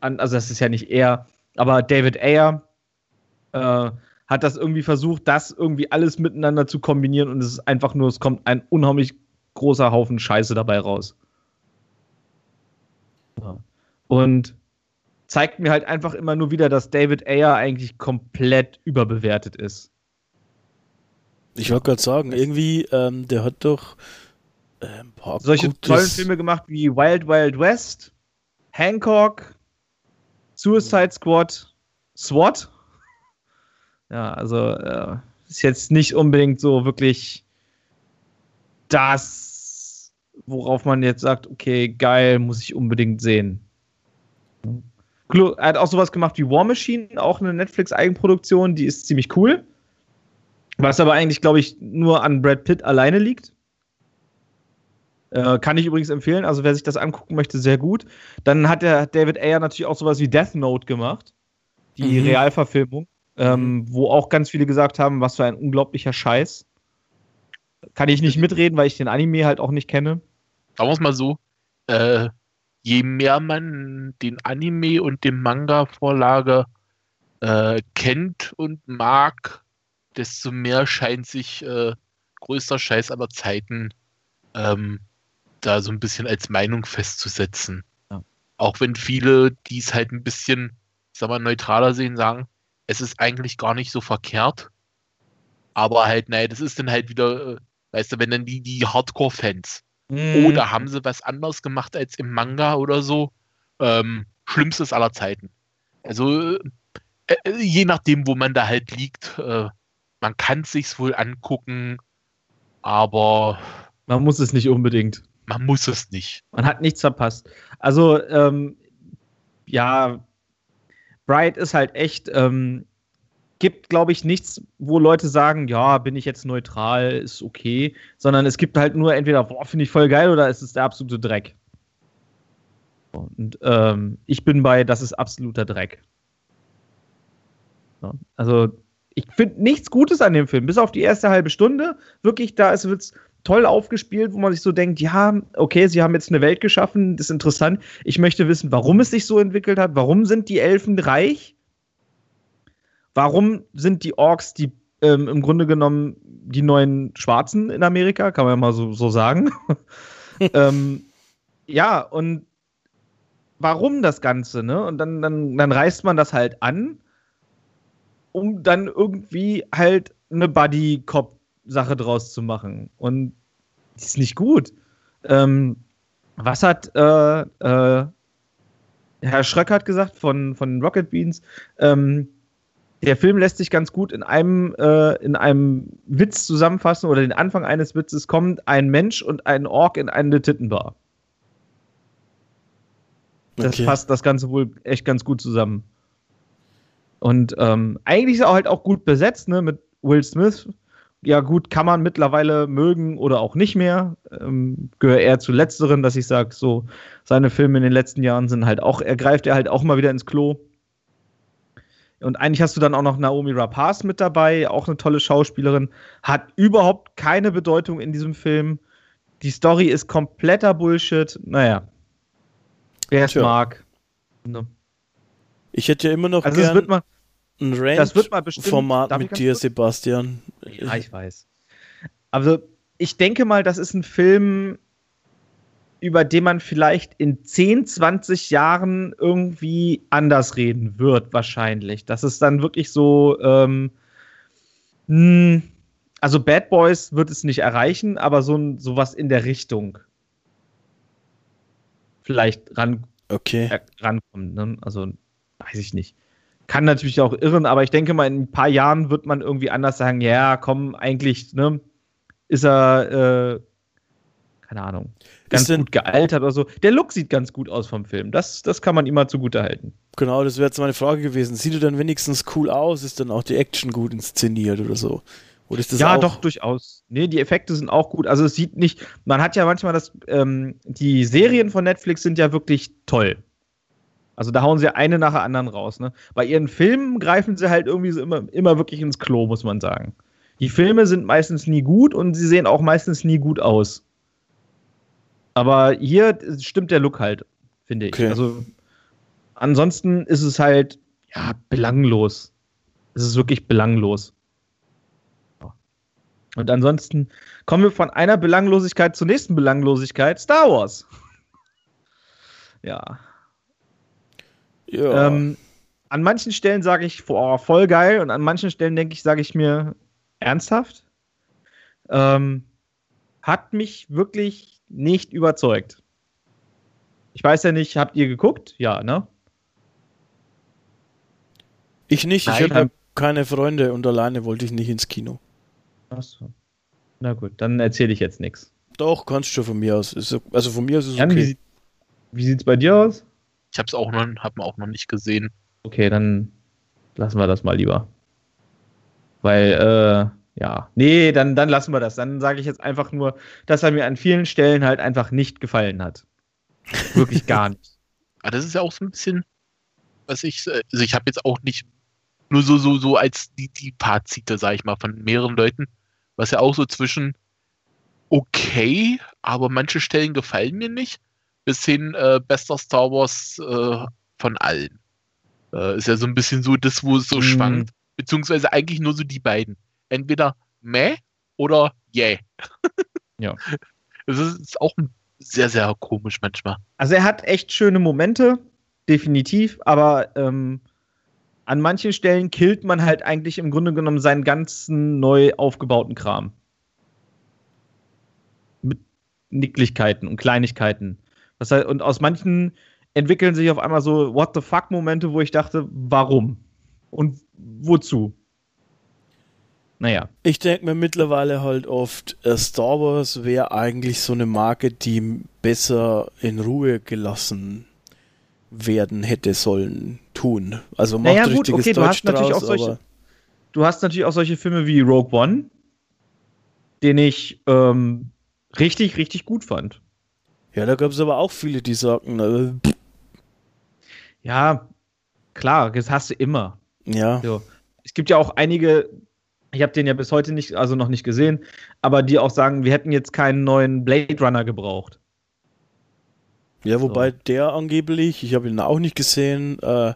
an, also das ist ja nicht er, aber David Ayer äh, hat das irgendwie versucht, das irgendwie alles miteinander zu kombinieren und es ist einfach nur, es kommt ein unheimlich großer Haufen Scheiße dabei raus. Ja. Und zeigt mir halt einfach immer nur wieder, dass David Ayer eigentlich komplett überbewertet ist. Ich wollte gerade sagen, irgendwie, ähm, der hat doch Ähm, boah, solche gutes- tollen Filme gemacht wie Wild Wild West, Hancock, Suicide Squad, SWAT. Ja, also äh, ist jetzt nicht unbedingt so wirklich das, worauf man jetzt sagt, okay, geil, muss ich unbedingt sehen. Er hat auch sowas gemacht wie War Machine, auch eine Netflix-Eigenproduktion, die ist ziemlich cool. Was aber eigentlich, glaube ich, nur an Brad Pitt alleine liegt. Äh, kann ich übrigens empfehlen. Also, wer sich das angucken möchte, sehr gut. Dann hat der David Ayer natürlich auch sowas wie Death Note gemacht. Die Mhm. Realverfilmung. Ähm, wo auch ganz viele gesagt haben, was für ein unglaublicher Scheiß. Kann ich nicht mitreden, weil ich den Anime halt auch nicht kenne. Sagen wir es mal so, äh, je mehr man den Anime und den Manga-Vorlage äh, kennt und mag, desto mehr scheint sich äh, größter Scheiß aller Zeiten ähm, da so ein bisschen als Meinung festzusetzen. Ja. Auch wenn viele, die es halt ein bisschen, sag mal, neutraler sehen, sagen, es ist eigentlich gar nicht so verkehrt. Aber halt, naja, das ist dann halt wieder, äh, weißt du, wenn dann die, die Hardcore-Fans Mhm. oder haben sie was anderes gemacht als im Manga oder so? Ähm, Schlimmstes aller Zeiten. Also, äh, äh, je nachdem, wo man da halt liegt, äh, man kann es sich wohl angucken, aber Man muss es nicht unbedingt. man muss es nicht. Man hat nichts verpasst. Also, ähm, ja, Bright ist halt echt, ähm, gibt, glaube ich, nichts, wo Leute sagen, ja, bin ich jetzt neutral, ist okay, sondern es gibt halt nur entweder, boah, finde ich voll geil oder es ist der absolute Dreck. Und ähm, ich bin bei, das ist absoluter Dreck. Ja, also, ich finde nichts Gutes an dem Film, bis auf die erste halbe Stunde. Wirklich, da ist es toll aufgespielt, wo man sich so denkt, ja, okay, sie haben jetzt eine Welt geschaffen, das ist interessant. Ich möchte wissen, warum es sich so entwickelt hat. Warum sind die Elfen reich? Warum sind die Orks die ähm, im Grunde genommen die neuen Schwarzen in Amerika? Kann man ja mal so, so sagen. ähm, ja, und warum das Ganze, ne? Und dann, dann, dann reißt man das halt an, um dann irgendwie halt eine Buddy-Cop-Sache draus zu machen. Und die ist nicht gut. Ähm, was hat äh, äh, Herr Schröck hat gesagt von, von Rocket Beans, ähm, der Film lässt sich ganz gut in einem, äh, in einem Witz zusammenfassen oder den Anfang eines Witzes kommt ein Mensch und ein Ork in eine Tittenbar. Das Okay. fasst das Ganze wohl echt ganz gut zusammen. Und ähm, eigentlich ist er halt auch gut besetzt, ne, mit Will Smith. Ja, gut, kann man mittlerweile mögen oder auch nicht mehr. Ähm, gehöre eher zu Letzteren, dass ich sage, so, seine Filme in den letzten Jahren sind halt auch, er greift er halt auch mal wieder ins Klo. Und eigentlich hast du dann auch noch Naomi Rapaz mit dabei, auch eine tolle Schauspielerin. Hat überhaupt keine Bedeutung in diesem Film. Die Story ist kompletter Bullshit. Naja. Wer es mag. Ne? Ich hätte ja immer noch Also, gern mal, ein das wird mal bestimmt. Rant-Format Darf ich mit dir, kurz? Sebastian. Ja, ich weiß. Also, ich denke mal, das ist ein Film, über den man vielleicht in 10, 20 Jahren irgendwie anders reden wird, wahrscheinlich. Das ist dann wirklich so, ähm, mh, also Bad Boys wird es nicht erreichen, aber so ein, sowas in der Richtung vielleicht ran, Okay. äh, rankommt. Ne? Also, weiß ich nicht. Kann natürlich auch irren, aber ich denke mal, in ein paar Jahren wird man irgendwie anders sagen, ja, komm, eigentlich, ne, ist er, äh, keine Ahnung, ganz denn- gut gealtert oder so. Der Look sieht ganz gut aus vom Film. Das, das kann man ihm mal zugute halten. Genau, das wäre jetzt meine Frage gewesen. Sieht er dann wenigstens cool aus? Ist dann auch die Action gut inszeniert oder so? Oder ist das ja, auch doch, durchaus. Nee, die Effekte sind auch gut. Also es sieht nicht, man hat ja manchmal das, ähm, die Serien von Netflix sind ja wirklich toll. Also da hauen sie eine nach der anderen raus. Ne? Bei ihren Filmen greifen sie halt irgendwie so immer, immer wirklich ins Klo, muss man sagen. Die Filme sind meistens nie gut und sie sehen auch meistens nie gut aus. Aber hier stimmt der Look halt, finde ich. Okay. Also ansonsten ist es halt, ja, belanglos. Es ist wirklich belanglos. Und ansonsten kommen wir von einer Belanglosigkeit zur nächsten Belanglosigkeit. Star Wars. Ja. Ja. Ähm, an manchen Stellen sage ich, boah, voll geil. Und an manchen Stellen denke ich, sage ich mir, ernsthaft? Ähm, hat mich wirklich nicht überzeugt. Ich weiß ja nicht, habt ihr geguckt? Ja, ne? Ich nicht, Nein, ich habe keine Freunde und alleine wollte ich nicht ins Kino. Achso. Na gut, dann erzähle ich jetzt nichts. Doch, kannst du von mir aus. Ist, also von mir aus ist es Jan, wie, okay. sieht, wie sieht's bei dir aus? Ich habe es auch noch, hab auch noch nicht gesehen. Okay, dann lassen wir das mal lieber. Weil, äh, ja. Nee, dann, dann lassen wir das. Dann sage ich jetzt einfach nur, dass er mir an vielen Stellen halt einfach nicht gefallen hat. Wirklich gar nicht. Aber das ist ja auch so ein bisschen, was ich, also ich habe jetzt auch nicht nur so, so, so als die, die Fazite, sage ich mal, von mehreren Leuten, was ja auch so zwischen okay, aber manche Stellen gefallen mir nicht, bis hin äh, bester Star Wars äh, von allen. Äh, ist ja so ein bisschen so das, wo es so Mm. schwankt, beziehungsweise eigentlich nur so die beiden. Entweder meh oder yeah. Ja. Das ist, auch sehr, sehr komisch manchmal. Also er hat echt schöne Momente, definitiv, aber ähm, an manchen Stellen killt man halt eigentlich im Grunde genommen seinen ganzen neu aufgebauten Kram. Mit Nicklichkeiten und Kleinigkeiten. Das heißt, und aus manchen entwickeln sich auf einmal so What the fuck Momente, wo ich dachte, warum? Und wozu? Naja. Ich denke mir mittlerweile halt oft, äh, Star Wars wäre eigentlich so eine Marke, die besser in Ruhe gelassen werden hätte sollen, tun. Also macht Naja, gut, richtiges okay, du Deutsch hast natürlich draus, auch solche- Du hast natürlich auch solche Filme wie Rogue One, den ich ähm, richtig, richtig gut fand. ja, da gab es aber auch viele, die sagten, äh, pff, Ja, klar, das hast du immer. ja, So. Es gibt ja auch einige, ich habe den ja bis heute nicht, also noch nicht gesehen, aber die auch sagen, wir hätten jetzt keinen neuen Blade Runner gebraucht. ja, wobei So. der angeblich, ich habe ihn auch nicht gesehen, äh,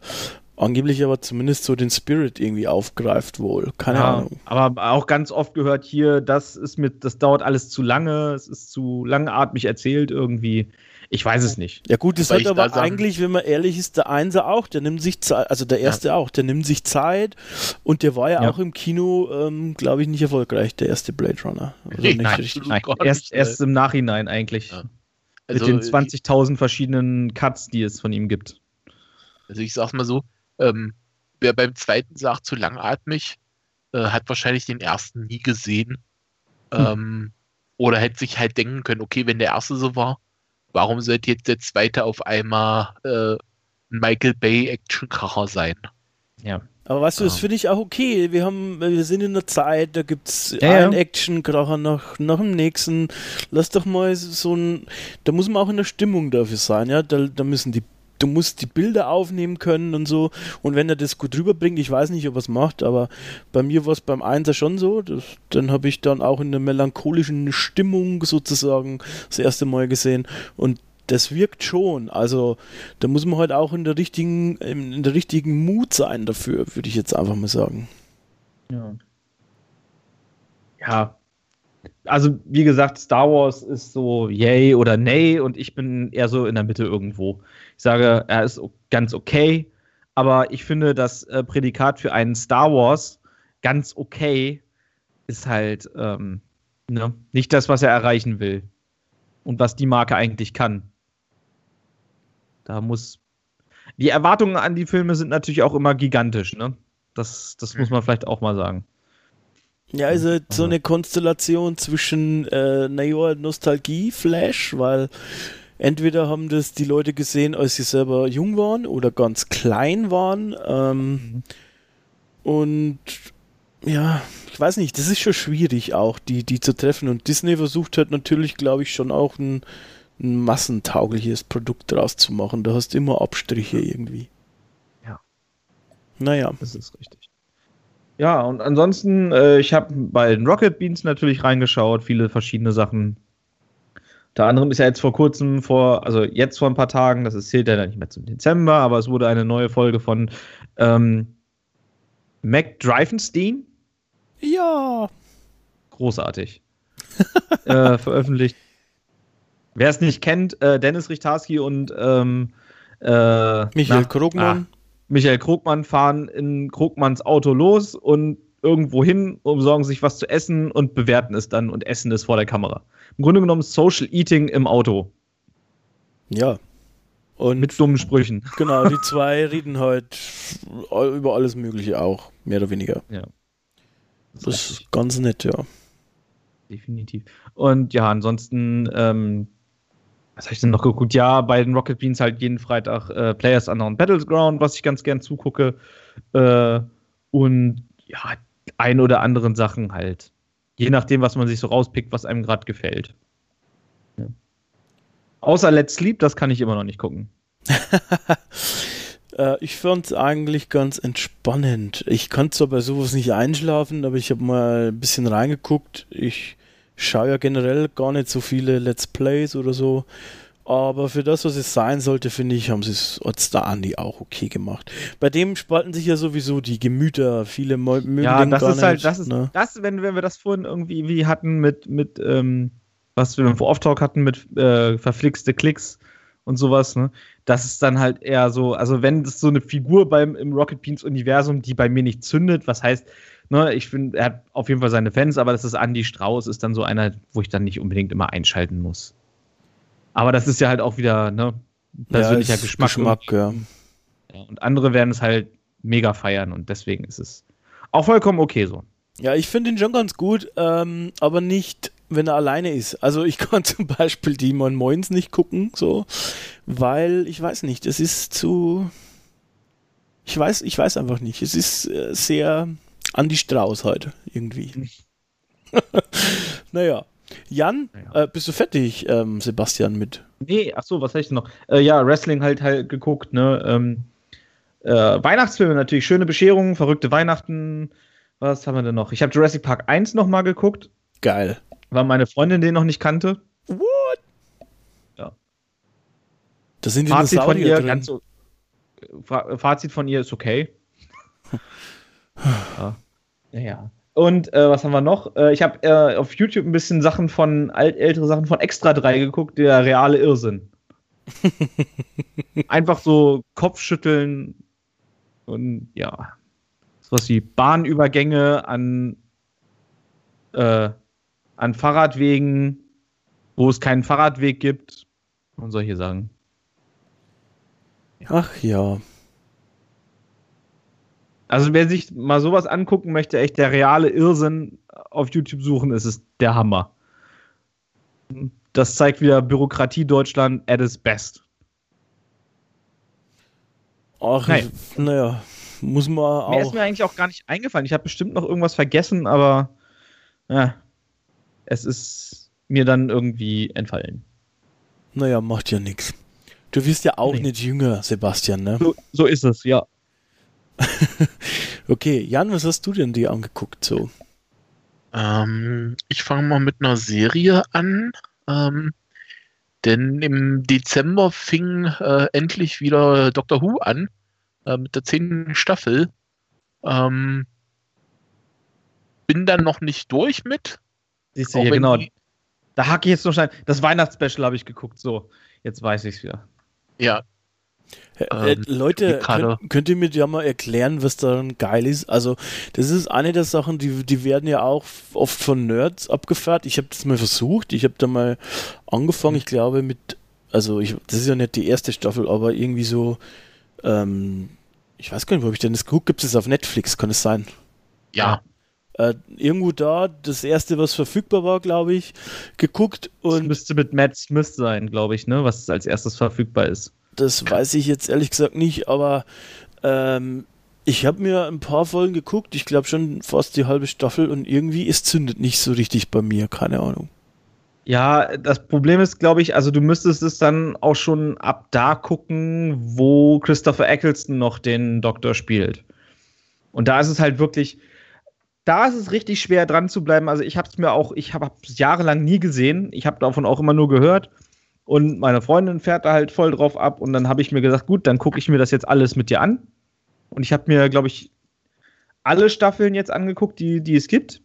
angeblich aber zumindest so den Spirit irgendwie aufgreift wohl. Keine Ja, Ahnung. aber auch ganz oft gehört hier, das ist mit, das dauert alles zu lange, es ist zu langatmig erzählt irgendwie. Ich weiß es nicht. Ja gut, das Wobei hat aber da eigentlich, wenn man ehrlich ist, der Einser auch, der nimmt sich Zeit, also der erste auch, der nimmt sich Zeit und der war ja, Ja. auch im Kino, ähm, glaube ich, nicht erfolgreich, der erste Blade Runner. Also Nee, nicht nein. Nein, erst, nicht, erst im Nachhinein eigentlich. Ja. mit Also, den 20.000 verschiedenen Cuts, die es von ihm gibt. Also ich sag's mal so, ähm, wer beim zweiten sagt, zu langatmig, äh, hat wahrscheinlich den ersten nie gesehen. Ähm, oder hätte sich halt denken können, okay, wenn der erste so war, warum sollte jetzt der zweite auf einmal äh, ein Michael Bay Actionkracher sein? Ja. Aber weißt du, das finde ich auch okay. Wir haben, wir sind in einer Zeit, da gibt's Ja, einen ja. Actionkracher nach, nach dem nächsten. Lass doch mal so ein, da muss man auch in der Stimmung dafür sein, ja. Da, da müssen die, du musst die Bilder aufnehmen können und so. Und wenn er das gut rüberbringt, ich weiß nicht, ob er es macht, aber bei mir war es beim Einser schon so. Das, dann habe ich dann auch in der melancholischen Stimmung sozusagen das erste Mal gesehen. Und das wirkt schon. Also da muss man halt auch in der richtigen, in der richtigen Mut sein dafür, würde ich jetzt einfach mal sagen. Ja. Ja. Also, wie gesagt, Star Wars ist so yay oder nay und ich bin eher so in der Mitte irgendwo. Ich sage, er ist ganz okay, aber ich finde, das äh, Prädikat für einen Star Wars ganz okay ist halt ähm, ne? nicht das, was er erreichen will und was die Marke eigentlich kann. Da muss. Die Erwartungen an die Filme sind natürlich auch immer gigantisch, ne? Das, das muss man vielleicht auch mal sagen. Ja, ist halt so Also- eine Konstellation zwischen, äh, naja, Nostalgie, Flash, weil entweder haben das die Leute gesehen, als sie selber jung waren oder ganz klein waren. Ähm, Und ja, ich weiß nicht, das ist schon schwierig auch, die, die zu treffen. Und Disney versucht halt natürlich, glaube ich, schon auch ein, ein massentaugliches Produkt draus zu machen. Da hast du immer Abstriche irgendwie. Ja. Naja. Das ist richtig. Ja, und ansonsten, äh, ich habe bei den Rocket Beans natürlich reingeschaut, viele verschiedene Sachen. Unter anderem ist ja jetzt vor kurzem, vor, also jetzt vor ein paar Tagen, das ist, zählt ja nicht mehr zum Dezember, aber es wurde eine neue Folge von ähm, Mac Drivenstein, Ja. großartig, äh, veröffentlicht. Wer es nicht kennt, äh, Dennis Richtarski und ähm, äh, Michael Krugmann. Michael Krugmann fahren in Krugmanns Auto los und irgendwo hin, umsorgen sich was zu essen und bewerten es dann und essen es vor der Kamera. Im Grunde genommen Social Eating im Auto. Ja. Und Mit dummen Sprüchen. genau, die zwei reden halt über alles Mögliche auch, mehr oder weniger. Ja. Das ist ganz nett, ja. Definitiv. Und ja, ansonsten, ähm, was habe ich denn noch geguckt? Ja, bei den Rocket Beans halt jeden Freitag äh, Players Unknown Battleground, was ich ganz gern zugucke. Äh, und ja, ein oder anderen Sachen halt. Je nachdem, was man sich so rauspickt, was einem gerade gefällt. Ja. Außer Let's Sleep, das kann ich immer noch nicht gucken. Äh, ich fand es eigentlich ganz entspannend. Ich kann zwar bei sowas nicht einschlafen, aber ich habe mal ein bisschen reingeguckt. Ich schaue ja generell gar nicht so viele Let's Plays oder so. Aber für das, was es sein sollte, finde ich, haben sie es da Andi auch okay gemacht. Bei dem spalten sich ja sowieso die Gemüter. Viele mo- mögen Ja, das ist halt, nicht, das ist, ne? das, wenn, wenn wir das vorhin irgendwie wie hatten mit, mit ähm, was wir im Off-Talk hatten, mit äh, verflixte Klicks und sowas, ne? Das ist dann halt eher so, also wenn das so eine Figur beim im Rocket Beans Universum, die bei mir nicht zündet, was heißt, ne, ich finde, er hat auf jeden Fall seine Fans, aber das ist Andy Strauß, ist dann so einer, wo ich dann nicht unbedingt immer einschalten muss. Aber das ist ja halt auch wieder, ne, persönlicher ist Geschmack. Geschmack, ja. Ja, Und andere werden es halt mega feiern und deswegen ist es auch vollkommen okay so. Ja, ich finde ihn schon ganz gut, ähm, aber nicht, wenn er alleine ist. Also ich kann zum Beispiel die Moin Moins nicht gucken, so, weil ich weiß nicht, es ist zu. Ich weiß, ich weiß einfach nicht. Es ist äh, sehr Andy Strauß heute irgendwie. naja. Jan, Naja. äh, bist du fertig, ähm, Sebastian, mit? Nee, ach so, was habe ich noch? Äh, ja, Wrestling halt halt geguckt, ne? Ähm, äh, Weihnachtsfilme natürlich, schöne Bescherungen, verrückte Weihnachten. Was haben wir denn noch? Ich habe Jurassic Park 1 noch mal geguckt, Geil. weil meine Freundin den noch nicht kannte. What? Ja. Da sind Fazit von ihr, drin. ganz Fazit von ihr ist okay. ja. Ja. Und äh, was haben wir noch? Äh, ich habe äh, auf YouTube ein bisschen Sachen von, alt, ältere Sachen von Extra 3 geguckt, der reale Irrsinn. Einfach so Kopfschütteln und ja. Sowas wie Bahnübergänge an, äh, an Fahrradwegen, wo es keinen Fahrradweg gibt und solche Sachen. Ach ja. Also wer sich mal sowas angucken möchte, echt der reale Irrsinn auf YouTube suchen, ist es der Hammer. Das zeigt wieder Bürokratie Deutschland at its best. Ach, Naja. naja. Muss man Mehr ist auch. mir eigentlich auch gar nicht eingefallen. Ich habe bestimmt noch irgendwas vergessen, aber ja, es ist mir dann irgendwie entfallen. Naja, macht ja nichts. Du wirst ja auch Nee. nicht jünger, Sebastian, ne? So, so ist es, ja. Okay, Jan, was hast du denn dir angeguckt so? Ähm, ich fange mal mit einer Serie an. Ähm, denn im Dezember fing äh, endlich wieder Doctor Who an äh, mit der zehnten Staffel. Ähm, bin dann noch nicht durch mit. Siehst du wenn genau. die- Da hacke ich jetzt noch schnell. Das Weihnachtsspecial habe ich geguckt. So, jetzt weiß ich es wieder. Ja, Ähm, Leute, wie gerade- könnt, könnt ihr mir ja mal erklären, was daran geil ist? Also, das ist eine der Sachen, die, die werden ja auch oft von Nerds abgefährt. Ich habe das mal versucht. Ich habe da mal angefangen, ich glaube, mit, also, ich, das ist ja nicht die erste Staffel, aber irgendwie so, ähm, ich weiß gar nicht, wo habe ich denn das geguckt? Gibt es das auf Netflix? Kann es sein? ja. Äh, irgendwo da, das erste, was verfügbar war, glaube ich, geguckt Das und müsste mit Matt Smith sein, glaube ich, ne? Was als erstes verfügbar ist. Das weiß ich jetzt ehrlich gesagt nicht, aber ähm, ich habe mir ein paar Folgen geguckt, ich glaube schon fast die halbe Staffel und irgendwie es zündet nicht so richtig bei mir, keine Ahnung. Ja, das Problem ist, glaube ich, also du müsstest es dann auch schon ab da gucken, wo Christopher Eccleston noch den Doktor spielt. Und da ist es halt wirklich, da ist es richtig schwer dran zu bleiben. Also ich habe es mir auch, ich habe es jahrelang nie gesehen. Ich habe davon auch immer nur gehört. Und meine Freundin fährt da halt voll drauf ab. Und dann habe ich mir gesagt, gut, dann gucke ich mir das jetzt alles mit dir an. Und ich habe mir, glaube ich, alle Staffeln jetzt angeguckt, die, die es gibt.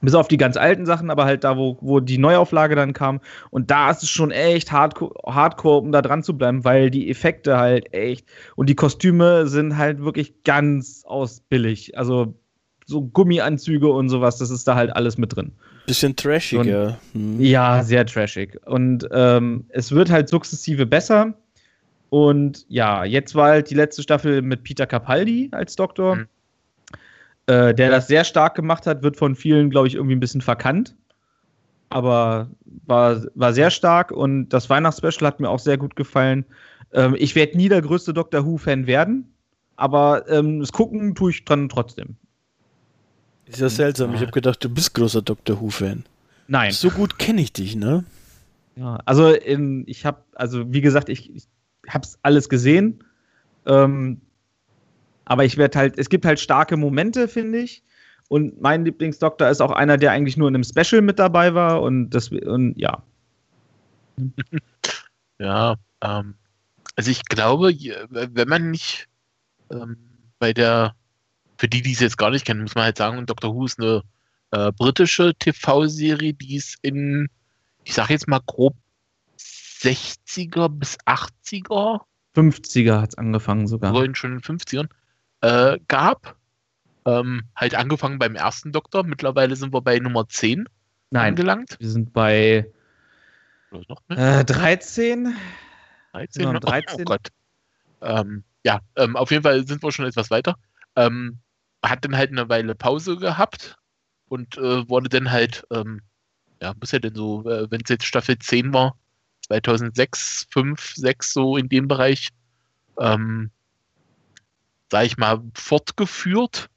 Bis auf die ganz alten Sachen, aber halt da, wo, wo die Neuauflage dann kam. Und da ist es schon echt hardcore, hardcore, um da dran zu bleiben, weil die Effekte halt echt und die Kostüme sind halt wirklich ganz aus billig. Also so Gummianzüge und sowas, das ist da halt alles mit drin. Bisschen trashiger. Hm. Ja, sehr trashig. Und ähm, es wird halt sukzessive besser. Und ja, jetzt war halt die letzte Staffel mit Peter Capaldi als Doktor, mhm. äh, der das sehr stark gemacht hat, wird von vielen, glaube ich, irgendwie ein bisschen verkannt. Aber war, war sehr stark und das Weihnachtsspecial hat mir auch sehr gut gefallen. Ähm, ich werde nie der größte Doctor Who-Fan werden, aber ähm, das Gucken tue ich dann trotzdem. Ist ja seltsam. Ich habe gedacht, du bist großer Doctor Who-Fan. Nein. So gut kenne ich dich, ne? Ja, also in, ich habe, also wie gesagt, ich, ich habe es alles gesehen. Ähm, aber ich werde halt, es gibt halt starke Momente, finde ich. Und mein Lieblingsdoktor ist auch einer, der eigentlich nur in einem Special mit dabei war. Und das, und ja. Ja, ähm, also ich glaube, wenn man nicht ähm, bei der, für die, die es jetzt gar nicht kennen, muss man halt sagen, Dr. Who ist eine äh, britische TV-Serie, die ist in, ich sage jetzt mal grob 60er bis 80er. 50er hat es angefangen sogar. Oder schon in den 50ern. Äh, gab. Ähm, halt angefangen beim ersten Doktor. Mittlerweile sind wir bei Nummer 10 Nein, angelangt. Wir sind bei äh, 13. 13? Genau, 13. Oh, oh Gott. Ähm, ja, ähm, auf jeden Fall sind wir schon etwas weiter. Ähm, hat dann halt eine Weile Pause gehabt und äh, wurde dann halt, ähm, ja, muss ja denn so, äh, wenn es jetzt Staffel 10 war, 2006, 5, 6 so in dem Bereich, ähm, sag ich mal, fortgeführt.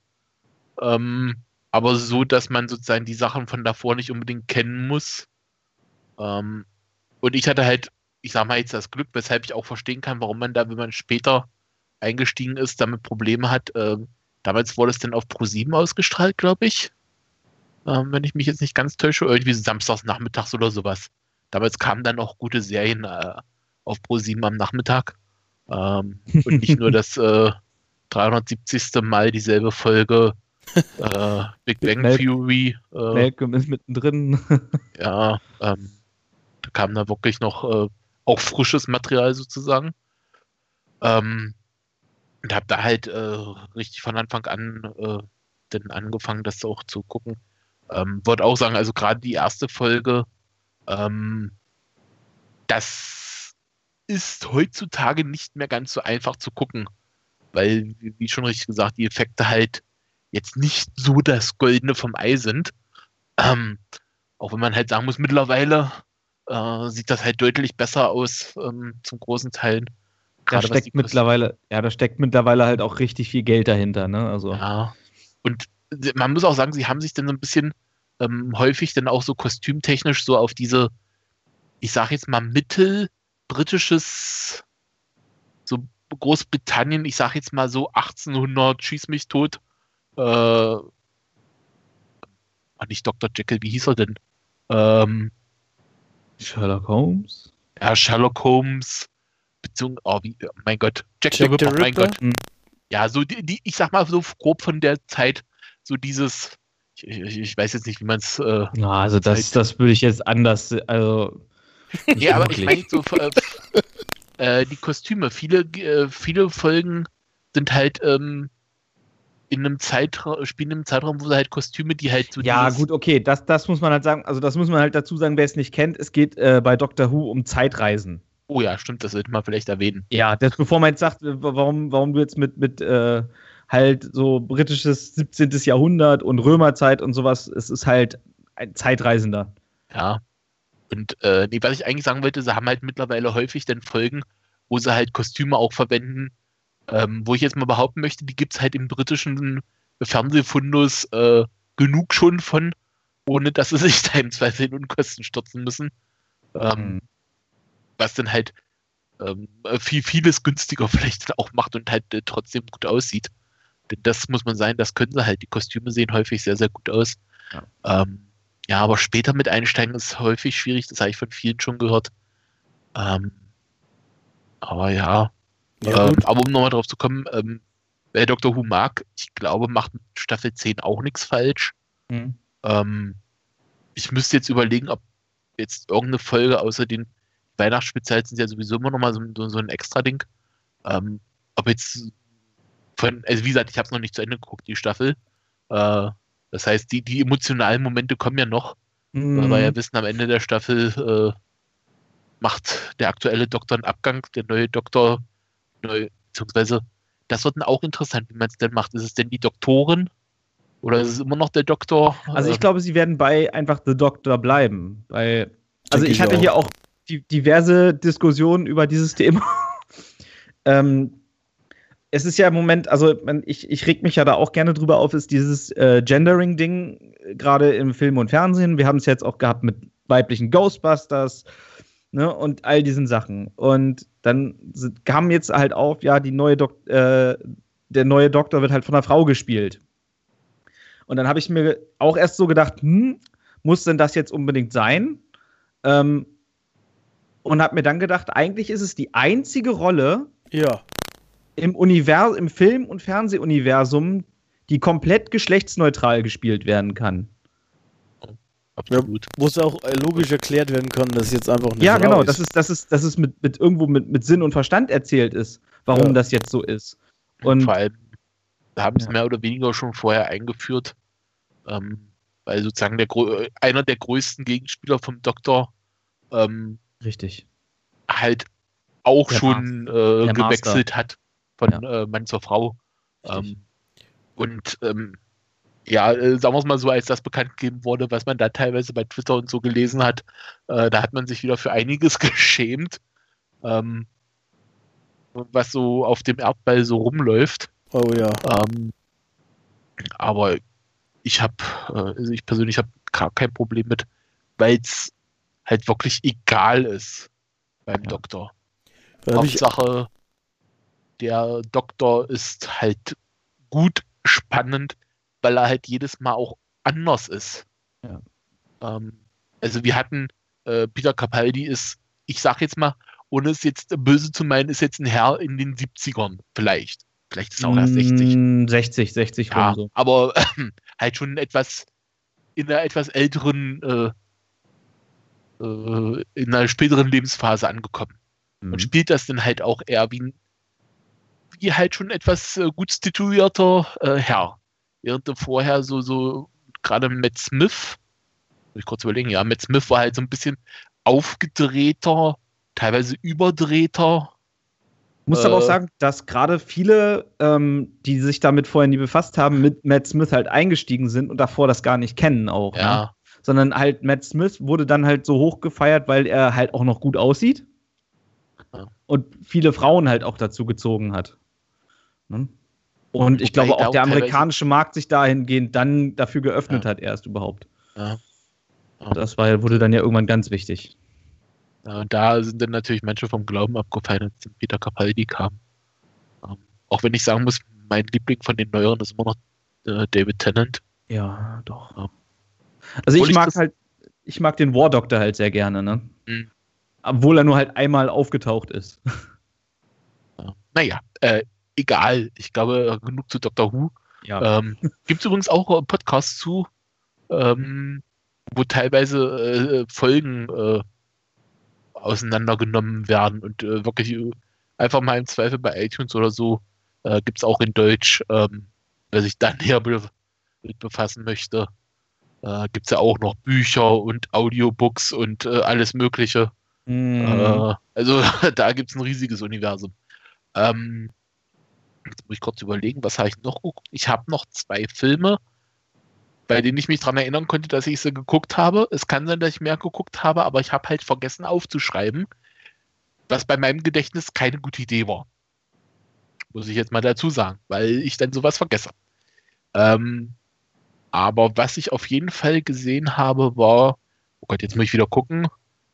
Ähm, aber so, dass man sozusagen die Sachen von davor nicht unbedingt kennen muss. Ähm, und ich hatte halt, ich sag mal jetzt das Glück, weshalb ich auch verstehen kann, warum man da, wenn man später eingestiegen ist, damit Probleme hat. Ähm, damals wurde es dann auf Pro7 ausgestrahlt, glaube ich. Ähm, wenn ich mich jetzt nicht ganz täusche, irgendwie samstags nachmittags oder sowas. Damals kamen dann auch gute Serien äh, auf Pro7 am Nachmittag. Ähm, und nicht nur das äh, 370. Mal dieselbe Folge äh, Big Bang Mal Theory. Äh, Malcolm ist mittendrin. ja, ähm, da kam da wirklich noch äh, auch frisches Material sozusagen. Ähm, und habe da halt äh, richtig von Anfang an äh, dann angefangen, das auch zu gucken. Ähm, Wollte auch sagen, also gerade die erste Folge ähm, das ist heutzutage nicht mehr ganz so einfach zu gucken, weil, wie schon richtig gesagt, die Effekte halt jetzt nicht so das Goldene vom Ei sind. Ähm, auch wenn man halt sagen muss, mittlerweile äh, sieht das halt deutlich besser aus, ähm, zum großen Teil. Da steckt mittlerweile, ja, da steckt mittlerweile halt auch richtig viel Geld dahinter, ne? Also. Ja. Und man muss auch sagen, sie haben sich dann so ein bisschen ähm, häufig dann auch so kostümtechnisch so auf diese, ich sag jetzt mal, mittelbritisches, so Großbritannien, ich sag jetzt mal so 1800, schieß mich tot, äh, nicht Dr. Jekyll, wie hieß er denn? Ähm, Sherlock Holmes? Ja, Sherlock Holmes, beziehungsweise, oh, wie, mein Gott, Jack, Jack the Ripper, Ripper, mein Gott. Hm. Ja, so die, die, ich sag mal so grob von der Zeit, so dieses, ich, ich, weiß jetzt nicht, wie man es. Äh, Na, also das, das würde ich jetzt anders. Also, ja, aber ich meine so äh, äh, die Kostüme. Viele, äh, viele Folgen sind halt ähm, in einem Zeitraum, spielen im Zeitraum, wo sie halt Kostüme, die halt so. Ja, gut, okay, das, das muss man halt sagen. Also das muss man halt dazu sagen, wer es nicht kennt. Es geht äh, bei Doctor Who um Zeitreisen. Oh ja, stimmt, das sollte man vielleicht erwähnen. Ja, das, bevor man jetzt sagt, warum, warum du jetzt mit, mit äh, halt so britisches 17. Jahrhundert und Römerzeit und sowas. Es ist halt ein Zeitreisender. Ja. Und äh, nee, was ich eigentlich sagen wollte, sie haben halt mittlerweile häufig dann Folgen, wo sie halt Kostüme auch verwenden, ähm, wo ich jetzt mal behaupten möchte, die gibt es halt im britischen Fernsehfundus äh, genug schon von, ohne dass sie sich da im Zweifel in Unkosten stürzen müssen. Ähm, mhm. Was dann halt ähm, viel, vieles günstiger vielleicht auch macht und halt äh, trotzdem gut aussieht. Denn das muss man sein, das können sie halt. Die Kostüme sehen häufig sehr, sehr gut aus. Ja, ähm, ja aber später mit einsteigen ist häufig schwierig, das habe ich von vielen schon gehört. Ähm, aber ja. ja ähm, aber um nochmal drauf zu kommen, ähm, wer Dr. Who mag, ich glaube, macht mit Staffel 10 auch nichts falsch. Mhm. Ähm, ich müsste jetzt überlegen, ob jetzt irgendeine Folge außer den Weihnachtsspezial sind ja sowieso immer nochmal so, so ein extra Ding. Ähm, ob jetzt von, also wie gesagt, ich habe es noch nicht zu Ende geguckt, die Staffel. Äh, das heißt, die, die emotionalen Momente kommen ja noch, Mhm. weil wir ja wissen, am Ende der Staffel äh, macht der aktuelle Doktor einen Abgang, der neue Doktor, neu, beziehungsweise, das wird dann auch interessant, wie man es denn macht. Ist es denn die Doktorin? Oder ist es immer noch der Doktor? Also ich Äh, glaube, sie werden bei einfach The Doctor bleiben. Weil, also ich ich hatte auch. hier auch diverse Diskussionen über dieses Thema. ähm, es ist ja im Moment, also ich, ich reg mich ja da auch gerne drüber auf, ist dieses äh, Gendering-Ding, äh, gerade im Film und Fernsehen. Wir haben es jetzt auch gehabt mit weiblichen Ghostbusters ne, und all diesen Sachen. Und dann kam jetzt halt auf, ja, die neue Dok äh, der neue Doktor wird halt von einer Frau gespielt. Und dann habe ich mir auch erst so gedacht, hm, muss denn das jetzt unbedingt sein? Ähm, und habe mir dann gedacht, eigentlich ist es die einzige Rolle Ja. im Univers im Film- und Fernsehuniversum, die komplett geschlechtsneutral gespielt werden kann. absolut. Wo es auch äh, logisch erklärt werden kann, dass jetzt einfach eine ja, Frau genau, ist. dass es, dass es, dass es mit, mit irgendwo mit, mit Sinn und Verstand erzählt ist, warum Ja. das jetzt so ist. Und vor allem, wir haben es Ja. mehr oder weniger schon vorher eingeführt, ähm, weil sozusagen der, grö- äh, einer der größten Gegenspieler vom Doktor ähm, richtig. halt auch Der schon äh, Der gewechselt hat von äh, Mann zur Frau. Ähm, und ähm, ja, äh, sagen wir es mal so, als das bekannt gegeben wurde, was man da teilweise bei Twitter und so gelesen hat, äh, da hat man sich wieder für einiges geschämt, ähm, was so auf dem Erdball so rumläuft. Oh ja. Ähm, aber ich habe, äh, also ich persönlich habe gar kein Problem mit, weil es halt wirklich egal ist beim Ja. Doktor. Hauptsache, der Doktor ist halt gut spannend, weil er halt jedes Mal auch anders ist. Ja. Ähm, also wir hatten, äh, Peter Capaldi ist, ich sag jetzt mal, ohne es jetzt böse zu meinen, ist jetzt ein Herr in den 70ern vielleicht. Vielleicht ist er auch erst 60. Mm, 60, 60 Ja, so. aber halt schon etwas in einer etwas älteren, äh, äh, in einer späteren Lebensphase angekommen. Mhm. Und spielt das dann halt auch eher wie ein, wie halt schon etwas äh, gut situierter äh, Herr. Während er vorher so, so, gerade Matt Smith, muss ich kurz überlegen, ja, Matt Smith war halt so ein bisschen aufgedrehter, teilweise überdrehter. Muss aber auch Äh, sagen, dass gerade viele, ähm, die sich damit vorher nie befasst haben, mit Matt Smith halt eingestiegen sind und davor das gar nicht kennen auch. Ne? Sondern halt Matt Smith wurde dann halt so hoch gefeiert, weil er halt auch noch gut aussieht. Ja. Und viele Frauen halt auch dazu gezogen hat. Ne? Und ich Wobei glaube auch der amerikanische Markt sich dahingehend dann dafür geöffnet Ja. hat, erst überhaupt. Ja. Ja. Das war, wurde dann ja irgendwann ganz wichtig. Und da sind dann natürlich manche vom Glauben abgefallen, als Peter Capaldi kam. Ähm, auch wenn ich sagen muss, mein Liebling von den Neueren ist immer noch äh, David Tennant. Ja, doch. Ja. Also Obwohl ich mag halt, ich mag den War Doctor halt sehr gerne, ne? Mhm. Obwohl er nur halt einmal aufgetaucht ist. Ja. Naja, äh, egal. Ich glaube, genug zu Doctor Who. Ja. Ähm, Gibt es übrigens auch äh, Podcasts zu, ähm, wo teilweise äh, Folgen äh, auseinandergenommen werden und äh, wirklich äh, einfach mal im Zweifel bei iTunes oder so äh, gibt es auch in Deutsch, ähm, wer sich da näher be mit befassen möchte. Äh, gibt es ja auch noch Bücher und Audiobooks und äh, alles Mögliche. Mhm. Äh, also da gibt es ein riesiges Universum. Ähm, jetzt muss ich kurz überlegen, was habe ich noch geguckt? Ich habe noch zwei Filme, bei denen ich mich daran erinnern konnte, dass ich sie geguckt habe. Es kann sein, dass ich mehr geguckt habe, aber ich habe halt vergessen aufzuschreiben, was bei meinem Gedächtnis keine gute Idee war. Muss ich jetzt mal dazu sagen, weil ich dann sowas vergesse. Ähm, aber was ich auf jeden Fall gesehen habe, war, oh Gott, jetzt muss ich wieder gucken,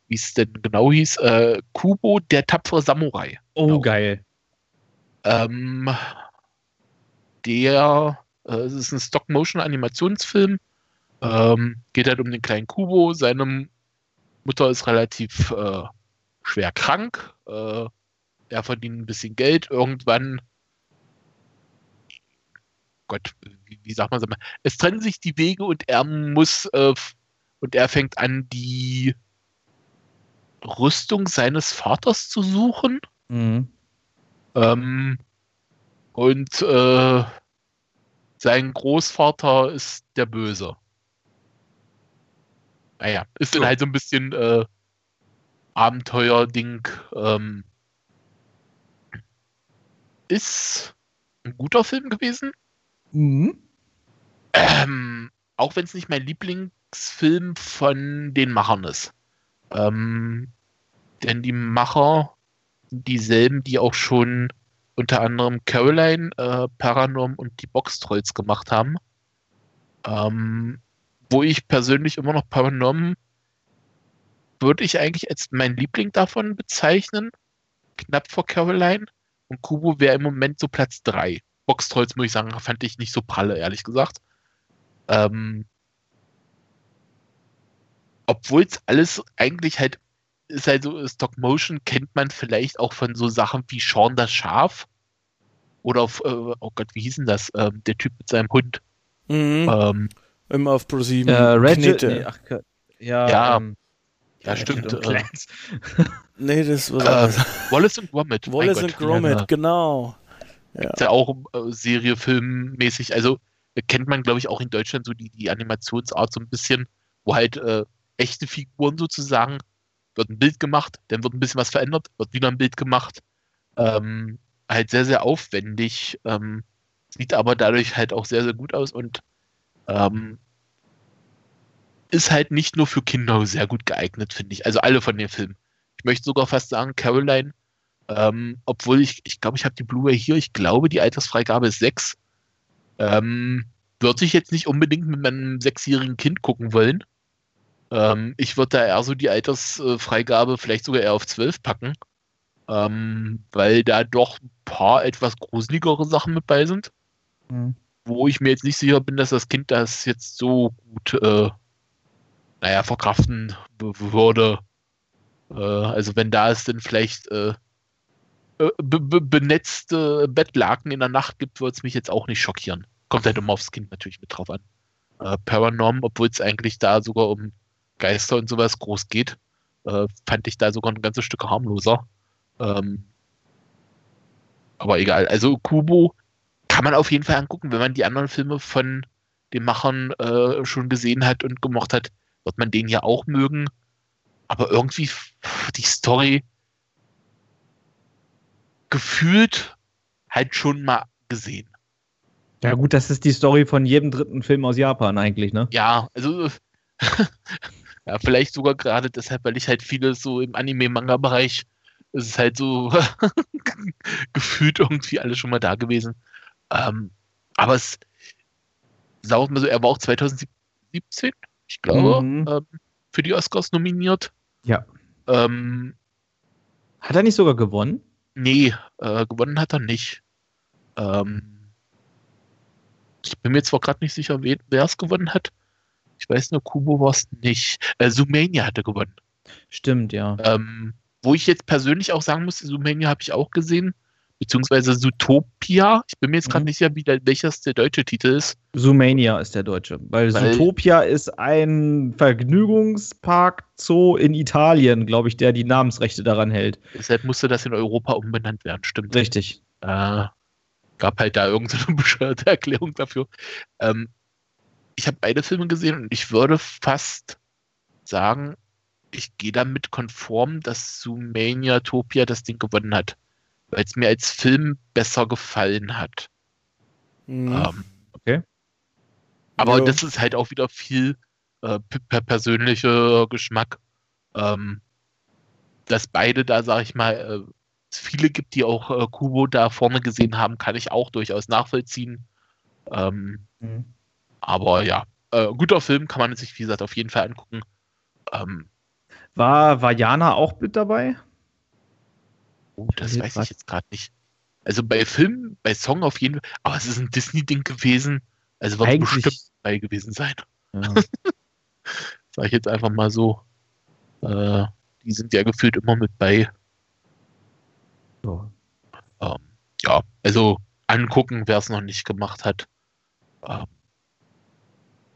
wie es denn genau hieß, äh, Kubo, der tapfere Samurai. oh, genau. geil. Ähm, der, äh, es ist ein Stop-Motion-Animationsfilm. Ähm, geht halt um den kleinen Kubo. Seine Mutter ist relativ äh, schwer krank. Äh, er verdient ein bisschen Geld. Irgendwann, Gott, wie, wie sagt man es? Es trennen sich die Wege und er muss, äh, und er fängt an, die Rüstung seines Vaters zu suchen. Mhm. Ähm, und äh, sein Großvater ist der Böse. Naja, ist dann halt so ein bisschen äh, Abenteuer-Ding. Ähm, ist ein guter Film gewesen. Mhm. Ähm, auch wenn es nicht mein Lieblingsfilm von den Machern ist. Ähm, denn die Macher dieselben, die auch schon unter anderem Caroline, äh, Paranorm und die Box-Trolls gemacht haben. Ähm, wo ich persönlich immer noch Paranorm würde ich eigentlich als mein Liebling davon bezeichnen. Knapp vor Caroline. Und Kubo wäre im Moment so Platz 3. Box-Trolls, muss ich sagen, fand ich nicht so pralle, ehrlich gesagt. Ähm, obwohl es alles eigentlich halt ist halt so Stop Motion kennt man vielleicht auch von so Sachen wie Sean das Schaf oder auf, äh, oh Gott, wie hieß denn das? Ähm, der Typ mit seinem Hund. Mhm. Ähm, Immer auf ProSieben. Äh, Ratchet, Knete. nee, ach, ja, Ja. ähm, ja, stimmt. und Äh. Nee, das war äh. Wallace und Gromit. Wallace and Gromit, Ja. Ist ja auch äh, Serie, Filmmäßig. Also äh, kennt man, glaube ich, auch in Deutschland so die, die Animationsart so ein bisschen, wo halt äh, echte Figuren sozusagen, wird ein Bild gemacht, dann wird ein bisschen was verändert, wird wieder ein Bild gemacht. Ähm, halt sehr, sehr aufwendig, ähm, sieht aber dadurch halt auch sehr, sehr gut aus und ähm, ist halt nicht nur für Kinder sehr gut geeignet, finde ich. Also alle von den Filmen. Ich möchte sogar fast sagen, Caroline, ähm, obwohl ich, ich glaube, ich habe die Blu-ray hier, ich glaube, die Altersfreigabe ist 6. Ähm, würde ich jetzt nicht unbedingt mit meinem sechsjährigen Kind gucken wollen. Ähm, ich würde da eher so die Altersfreigabe vielleicht sogar eher auf 12 packen, ähm, weil da doch ein paar etwas gruseligere Sachen mit bei sind, Mhm. wo ich mir jetzt nicht sicher bin, dass das Kind das jetzt so gut, äh, naja, verkraften würde. Äh, also wenn da es dann vielleicht äh, äh, be be benetzte Bettlaken in der Nacht gibt, würde es mich jetzt auch nicht schockieren. Kommt halt immer aufs Kind natürlich mit drauf an. Äh, Paranorm, obwohl es eigentlich da sogar um Geister und sowas groß geht, äh, fand ich da sogar ein ganzes Stück harmloser. Ähm, aber egal. Also Kubo kann man auf jeden Fall angucken, wenn man die anderen Filme von den Machern äh, schon gesehen hat und gemocht hat, wird man den ja auch mögen. Aber irgendwie die Story gefühlt halt schon mal gesehen. Ja, gut, das ist die Story von jedem dritten Film aus Japan eigentlich, ne? Ja, also ja, vielleicht sogar gerade deshalb, weil ich halt vieles so im Anime-Manga-Bereich ist es halt so gefühlt irgendwie alles schon mal da gewesen. Ähm, aber es sagen wir mal so, er war auch 2017, ich glaube, Mhm. ähm, für die Oscars nominiert. Ja. Ähm, Hat er nicht sogar gewonnen? Nee, äh, gewonnen hat er nicht. Ähm, ich bin mir zwar gerade nicht sicher, wer es gewonnen hat. Ich weiß nur, Kubo war es nicht. Äh, Zoomania hatte gewonnen. Stimmt, ja. Ähm, wo ich jetzt persönlich auch sagen muss, Zoomania habe ich auch gesehen. Beziehungsweise Zootopia. Ich bin mir jetzt gerade Mhm. nicht sicher, wie der, welches der deutsche Titel ist. Zoomania ist der deutsche. Weil, Weil- Zootopia ist ein Vergnügungspark Zoo in Italien, glaube ich, der die Namensrechte daran hält. Deshalb musste das in Europa umbenannt werden, stimmt. Richtig. Äh, gab halt da irgendeine bescheuerte Erklärung dafür. Ähm, ich habe beide Filme gesehen und ich würde fast sagen, ich gehe damit konform, dass Zoomania Topia das Ding gewonnen hat. Weil es mir als Film besser gefallen hat. Mhm. Ähm, Okay. aber Ja. das ist halt auch wieder viel äh, per persönlicher Geschmack. Ähm, dass beide da, sag ich mal, äh, es viele gibt, die auch äh, Kubo da vorne gesehen haben, kann ich auch durchaus nachvollziehen. Ähm, Mhm. aber ja, äh, guter Film, kann man sich, wie gesagt, auf jeden Fall angucken. Ähm, War Vajana auch mit dabei? Oh, das weiß ich jetzt gerade nicht. Also bei Film, bei Song auf jeden Fall, aber es ist ein Disney-Ding gewesen. Also wird Eigentlich- bestimmt bei gewesen sein. Ja. Sag ich jetzt einfach mal so. Äh, die sind ja gefühlt immer mit bei. So. Ähm, ja, also angucken, wer es noch nicht gemacht hat. Ähm,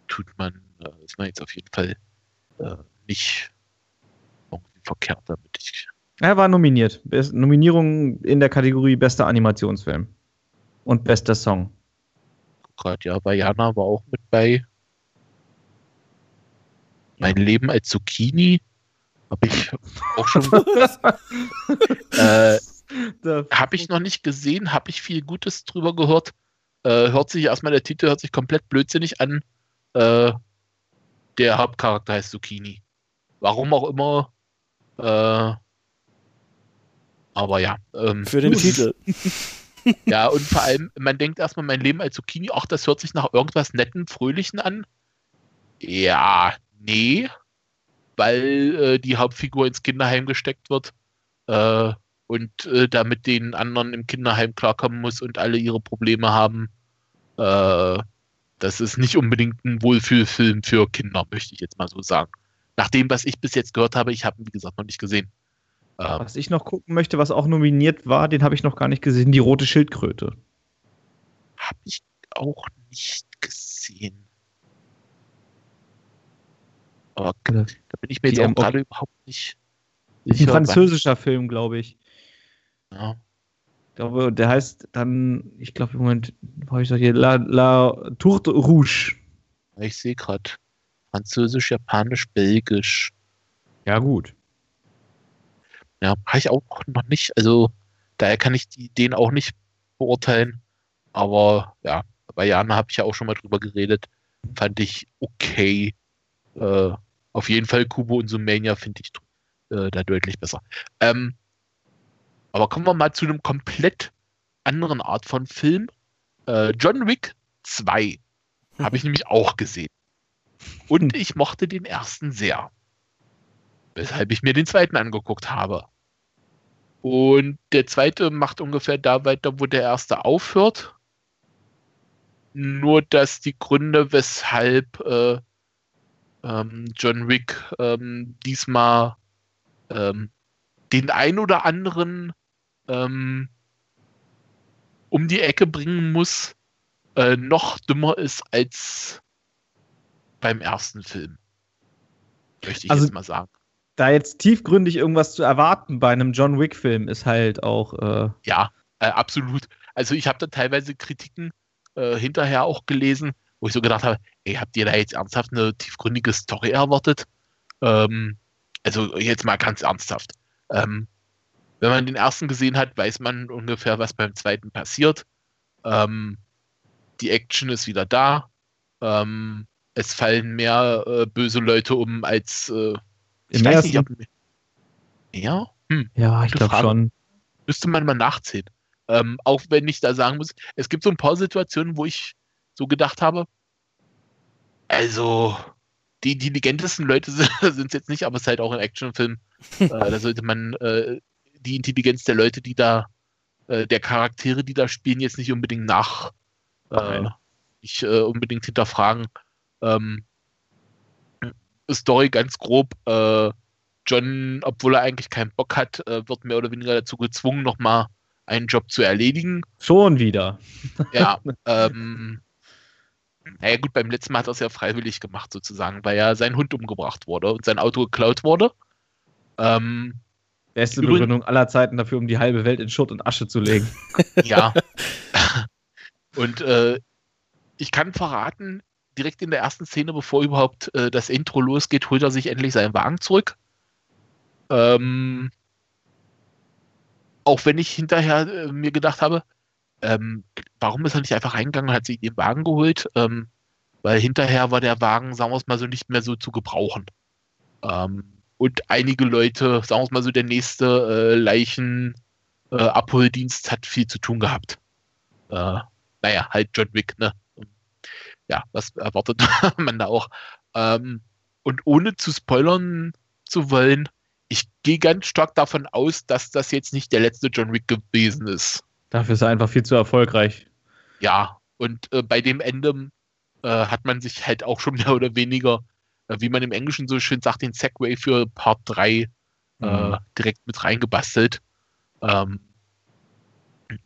tut man, äh, ist man jetzt auf jeden Fall äh, nicht irgendwie verkehrt damit. Ich, Er war nominiert. Best Nominierung in der Kategorie bester Animationsfilm. Und bester Song. gerade, ja. Vajana war auch mit bei. Mein Leben als Zucchini habe ich auch schon. äh, habe ich noch nicht gesehen, habe ich viel Gutes drüber gehört. Äh, hört sich erstmal der Titel hört sich komplett blödsinnig an. Äh, der Hauptcharakter heißt Zucchini. Warum auch immer. Äh, aber ja. Ähm, Für den Titel. ja, und vor allem, man denkt erstmal, mein Leben als Zucchini, ach, das hört sich nach irgendwas netten, fröhlichen an. Ja, nee, weil äh, die Hauptfigur ins Kinderheim gesteckt wird äh, und äh, damit den anderen im Kinderheim klarkommen muss und alle ihre Probleme haben. Äh, das ist nicht unbedingt ein Wohlfühlfilm für Kinder, möchte ich jetzt mal so sagen. Nach dem, was ich bis jetzt gehört habe, ich habe ihn, wie gesagt, noch nicht gesehen. Ähm, was ich noch gucken möchte, was auch nominiert war, den habe ich noch gar nicht gesehen, die rote Schildkröte. Habe ich auch nicht gesehen. Aber da bin ich mir jetzt auch gerade überhaupt nicht sicher. Ein französischer Film, glaube ich. Ja. Ich glaube, der heißt dann, ich glaube im Moment, wo habe ich doch hier, La, La Tourte Rouge. Ich sehe gerade. Französisch, Japanisch, Belgisch. Ja, gut. Ja, habe ich auch noch nicht. Also, daher kann ich die, den auch nicht beurteilen. Aber ja, bei Jana habe ich ja auch schon mal drüber geredet. Fand ich okay. Äh, auf jeden Fall Kubo und Sumania finde ich äh, da deutlich besser. Ähm, aber kommen wir mal zu einem komplett anderen Art von Film. Äh, John Wick 2 habe ich nämlich auch gesehen. Und ich mochte den ersten sehr. Weshalb ich mir den zweiten angeguckt habe. Und der zweite macht ungefähr da weiter, wo der erste aufhört. Nur, dass die Gründe, weshalb äh, ähm, John Wick ähm, diesmal ähm, den ein oder anderen ähm, um die Ecke bringen muss, äh, noch dümmer ist als beim ersten Film. Möchte ich also, jetzt mal sagen. Da jetzt tiefgründig irgendwas zu erwarten bei einem John Wick-Film ist halt auch. Äh ja, äh, absolut. Also ich habe da teilweise Kritiken äh, hinterher auch gelesen, wo ich so gedacht habe, ey, habt ihr da jetzt ernsthaft eine tiefgründige Story erwartet? Ähm, also jetzt mal ganz ernsthaft. Ähm, wenn man den ersten gesehen hat, weiß man ungefähr, was beim zweiten passiert. Ähm, die Action ist wieder da. Ähm, es fallen mehr äh, böse Leute um als äh, ich Im weiß nicht, ob mehr? Hm, ja, ich glaube schon. Müsste man mal nachzählen. Ähm, auch wenn ich da sagen muss, es gibt so ein paar Situationen, wo ich so gedacht habe, also die intelligentesten Leute sind es jetzt nicht, aber es ist halt auch ein Actionfilm. äh, da sollte man äh, die Intelligenz der Leute, die da, äh, der Charaktere, die da spielen, jetzt nicht unbedingt nach, äh, nicht äh, unbedingt hinterfragen. Ähm, Story ganz grob. Äh, John, obwohl er eigentlich keinen Bock hat, wird mehr oder weniger dazu gezwungen, nochmal einen Job zu erledigen. Schon wieder. Ja, ähm, naja gut, beim letzten Mal hat er es ja freiwillig gemacht sozusagen, weil ja sein Hund umgebracht wurde und sein Auto geklaut wurde. Ähm, Beste übrigens, Begründung aller Zeiten dafür, um die halbe Welt in Schutt und Asche zu legen. ja. und äh, ich kann verraten, direkt in der ersten Szene, bevor überhaupt äh, das Intro losgeht, holt er sich endlich seinen Wagen zurück. Ähm, auch wenn ich hinterher äh, mir gedacht habe, ähm, warum ist er nicht einfach reingegangen und hat sich den Wagen geholt? Ähm, weil hinterher war der Wagen, sagen wir es mal so, nicht mehr so zu gebrauchen. Ähm, und einige Leute, sagen wir es mal so, der nächste äh, Leichen-Abholdienst äh, hat viel zu tun gehabt. Äh, naja, halt John Wick, ne? Ja, was erwartet man da auch? Ähm, und ohne zu spoilern zu wollen, ich gehe ganz stark davon aus, dass das jetzt nicht der letzte John Wick gewesen ist. Dafür ist er einfach viel zu erfolgreich. Ja, und äh, bei dem Ende äh, hat man sich halt auch schon mehr oder weniger, äh, wie man im Englischen so schön sagt, den Segway für Part 3 äh, mhm. direkt mit reingebastelt. Ähm,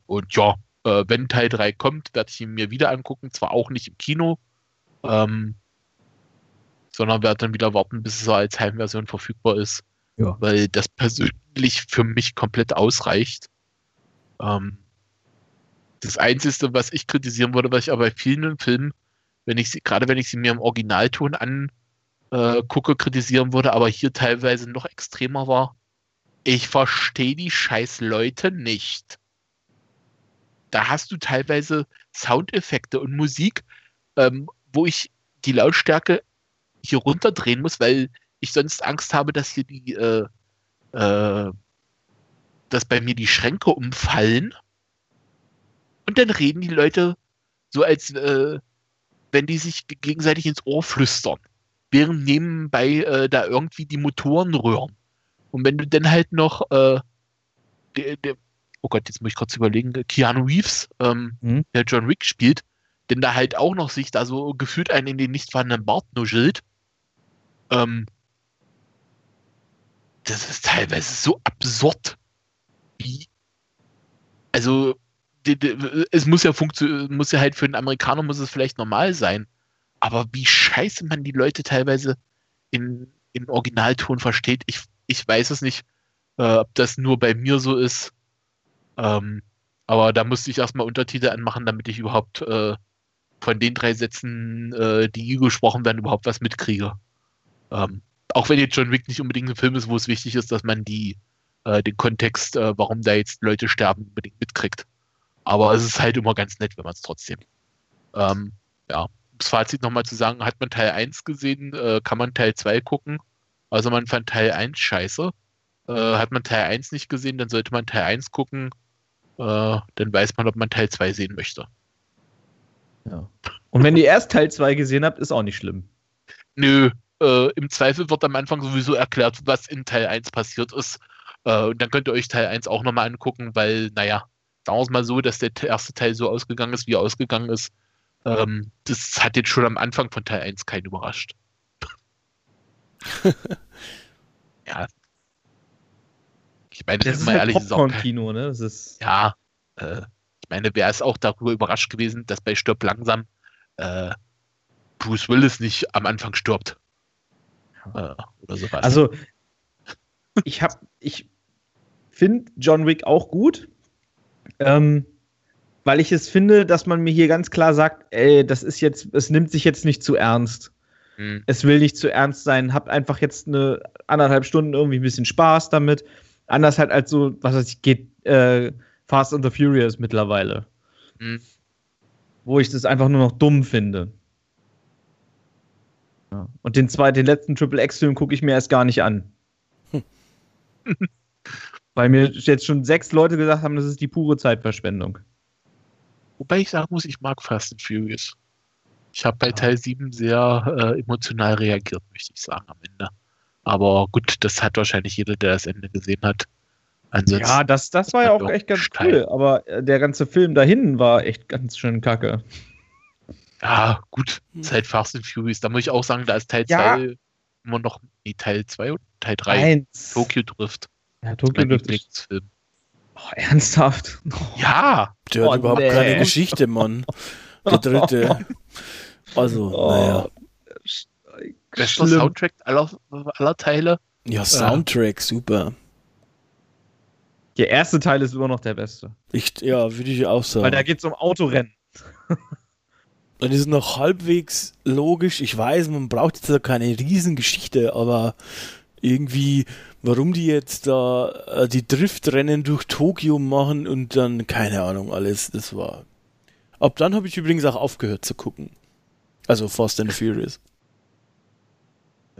und ja, äh, wenn Teil 3 kommt, werde ich ihn mir wieder angucken. Zwar auch nicht im Kino, ähm, sondern werde dann wieder warten, bis es als Heimversion verfügbar ist. Ja. Weil das persönlich für mich komplett ausreicht. Ähm, Das Einzige, was ich kritisieren würde, was ich aber bei vielen Filmen, wenn ich sie, gerade wenn ich sie mir im Originalton angucke, äh, kritisieren würde, aber hier teilweise noch extremer war, ich verstehe die scheiß Leute nicht. Da hast du teilweise Soundeffekte und Musik, ähm, wo ich die Lautstärke hier runterdrehen muss, weil ich sonst Angst habe, dass hier die, äh, äh, dass bei mir die Schränke umfallen. Und dann reden die Leute so, als äh, wenn die sich gegenseitig ins Ohr flüstern, während nebenbei äh, da irgendwie die Motoren rühren. Und wenn du dann halt noch, äh, der, oh Gott, jetzt muss ich kurz überlegen, Keanu Reeves, ähm, mhm. der John Wick spielt, denn da halt auch noch sich da so gefühlt einen in den nicht vorhandenen Bart nuschelt, ähm, das ist teilweise so absurd. Wie, also, die, die, es muss ja funktionieren, muss ja halt für einen Amerikaner muss es vielleicht normal sein. Aber wie scheiße man die Leute teilweise in, in Originalton versteht, ich, ich weiß es nicht, äh, ob das nur bei mir so ist. Ähm, aber da musste ich erstmal Untertitel anmachen, damit ich überhaupt äh, von den drei Sätzen, äh, die gesprochen werden, überhaupt was mitkriege. Ähm, auch wenn jetzt John Wick nicht unbedingt ein Film ist, wo es wichtig ist, dass man die, äh, den Kontext, äh, warum da jetzt Leute sterben, unbedingt mitkriegt. Aber es ist halt immer ganz nett, wenn man es trotzdem. Ähm, ja, das Fazit nochmal zu sagen, hat man Teil 1 gesehen, äh, kann man Teil 2 gucken. Also man fand Teil 1 scheiße. Äh, hat man Teil 1 nicht gesehen, dann sollte man Teil 1 gucken. Äh, dann weiß man, ob man Teil 2 sehen möchte. Ja. Und wenn ihr erst Teil 2 gesehen habt, ist auch nicht schlimm. Nö, äh, im Zweifel wird am Anfang sowieso erklärt, was in Teil 1 passiert ist. Äh, und dann könnt ihr euch Teil 1 auch nochmal angucken, weil, naja, sagen wir es mal so, dass der erste Teil so ausgegangen ist, wie er ausgegangen ist. Ähm, das hat jetzt schon am Anfang von Teil 1 keinen überrascht. ja. Ich meine, das ist mal halt ehrlich, Popcorn-Kino, ne? Das ist ja, äh, ich meine, wer ist auch darüber überrascht gewesen, dass bei Stirb langsam äh, Bruce Willis nicht am Anfang stirbt. Äh, oder sowas. Also, ich habe, ich finde John Wick auch gut, ähm, weil ich es finde, dass man mir hier ganz klar sagt, ey, das ist jetzt, es nimmt sich jetzt nicht zu ernst. Hm. Es will nicht zu ernst sein. Habt einfach jetzt eine anderthalb Stunden irgendwie ein bisschen Spaß damit. Anders halt als so, was weiß ich, geht äh, Fast and the Furious mittlerweile. Hm. Wo ich das einfach nur noch dumm finde. Ja. Und den zweiten, den letzten Triple X-Film gucke ich mir erst gar nicht an. Weil mir jetzt schon sechs Leute gesagt haben, das ist die pure Zeitverschwendung. Wobei ich sagen muss, ich mag Fast and Furious. Ich habe bei Teil 7 sehr äh, emotional reagiert, möchte ich sagen, am Ende. Aber gut, das hat wahrscheinlich jeder, der das Ende gesehen hat. Ansonsten ja, das, das war ja auch echt ganz steil. cool, aber äh, der ganze Film dahin war echt ganz schön kacke. Ja, gut, Zeit hm. Fast and Furious. Da muss ich auch sagen, da ist Teil 2 ja. immer noch, nee, Teil 2 und Teil 3. Tokyo Drift. Ja, Tokyo Drift. Ist, oh, ernsthaft? Ja! Der oh, hat überhaupt nee. keine Geschichte, Mann. Der dritte. Also, oh. naja. Bester Soundtrack aller, aller Teile. Ja, Soundtrack, äh. super. Der erste Teil ist immer noch der beste. Ich, ja, würde ich auch sagen. Weil da geht es um Autorennen. Und die sind noch halbwegs logisch. Ich weiß, man braucht jetzt da keine Riesengeschichte, aber irgendwie, warum die jetzt da äh, die Driftrennen durch Tokio machen und dann, keine Ahnung, alles, das war. Ab dann habe ich übrigens auch aufgehört zu gucken. Also Fast and Furious.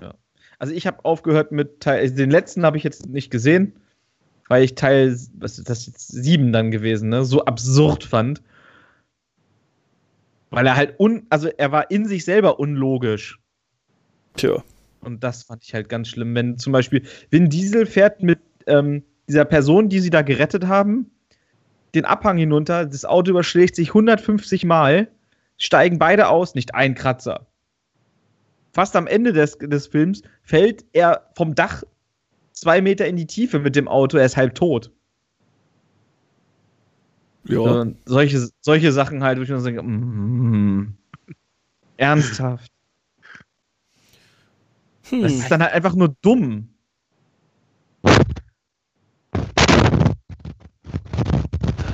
Ja. Also ich habe aufgehört mit Teil, also den letzten habe ich jetzt nicht gesehen, weil ich Teil, was ist das jetzt, sieben dann gewesen, ne, so absurd fand. Weil er halt un, also er war in sich selber unlogisch. Tja. Und das fand ich halt ganz schlimm. Wenn zum Beispiel Vin Diesel fährt mit ähm, dieser Person, die sie da gerettet haben, den Abhang hinunter, das Auto überschlägt sich 150 Mal, steigen beide aus, nicht ein Kratzer. Fast am Ende des, des Films fällt er vom Dach zwei Meter in die Tiefe mit dem Auto, er ist halb tot. Ja. So, solche, solche Sachen halt, wo ich mir so denke, mm, ernsthaft. Hm. Das ist dann halt einfach nur dumm.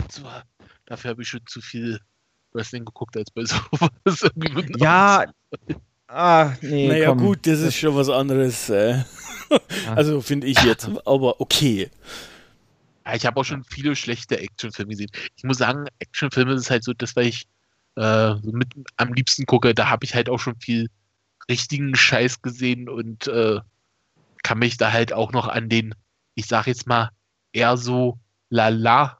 Dazu, Dafür habe ich schon zu viel Wrestling geguckt, als bei sowas irgendwie mit Ja. Ah, nee, naja, komm. gut, das ist schon was anderes. Äh. Also finde ich jetzt, aber okay. Ja, ich habe auch schon viele schlechte Actionfilme gesehen. Ich muss sagen, Actionfilme ist halt so das, was ich äh, mit am liebsten gucke. Da habe ich halt auch schon viel richtigen Scheiß gesehen und äh, kann mich da halt auch noch an den, ich sag jetzt mal, eher so lala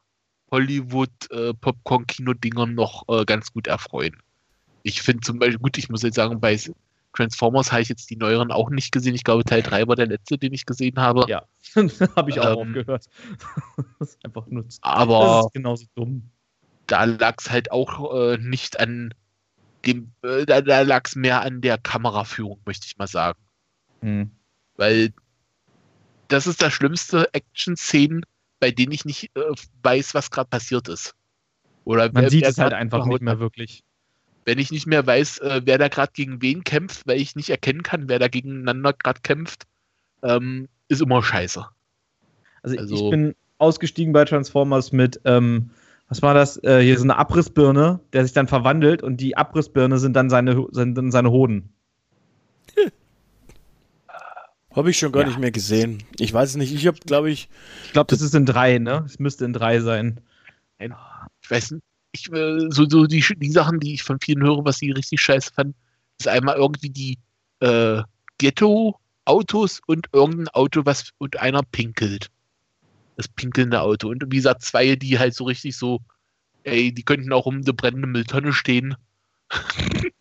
Hollywood äh, noch äh, ganz gut erfreuen. Ich finde zum Beispiel, gut, ich muss jetzt sagen, bei Transformers habe ich jetzt die neueren auch nicht gesehen. Ich glaube, Teil 3 war der letzte, den ich gesehen habe. Ja, habe ich auch Ähm, aufgehört. das ist einfach nur. Das Aber ist genauso dumm. da lag es halt auch äh, nicht an dem, äh, da, da lag es mehr an der Kameraführung, möchte ich mal sagen. Hm. Weil das ist das schlimmste Action-Szenen, bei denen ich nicht äh, weiß, was gerade passiert ist. Oder Man sieht es halt einfach nicht mehr wirklich. Wenn ich nicht mehr weiß, äh, wer da gerade gegen wen kämpft, weil ich nicht erkennen kann, wer da gegeneinander gerade kämpft, ähm, ist immer scheiße. Also, Also- ich bin ausgestiegen bei Transformers mit, ähm, was war das? Äh, hier so eine Abrissbirne, der sich dann verwandelt und die Abrissbirne sind dann seine, sind dann seine Hoden. Habe ich schon gar Ja. nicht mehr gesehen. Ich weiß es nicht. Ich habe, glaube ich, Ich glaube, das ist in drei, ne? Es müsste in drei sein. ich weiß nicht, ich, äh, so, so die, die Sachen, die ich von vielen höre, was sie richtig scheiße fanden, ist einmal irgendwie die äh, Ghetto-Autos und irgendein Auto, was und einer pinkelt. Das pinkelnde Auto. Und wie gesagt, zwei, die halt so richtig so, ey, die könnten auch um eine brennende Mülltonne stehen.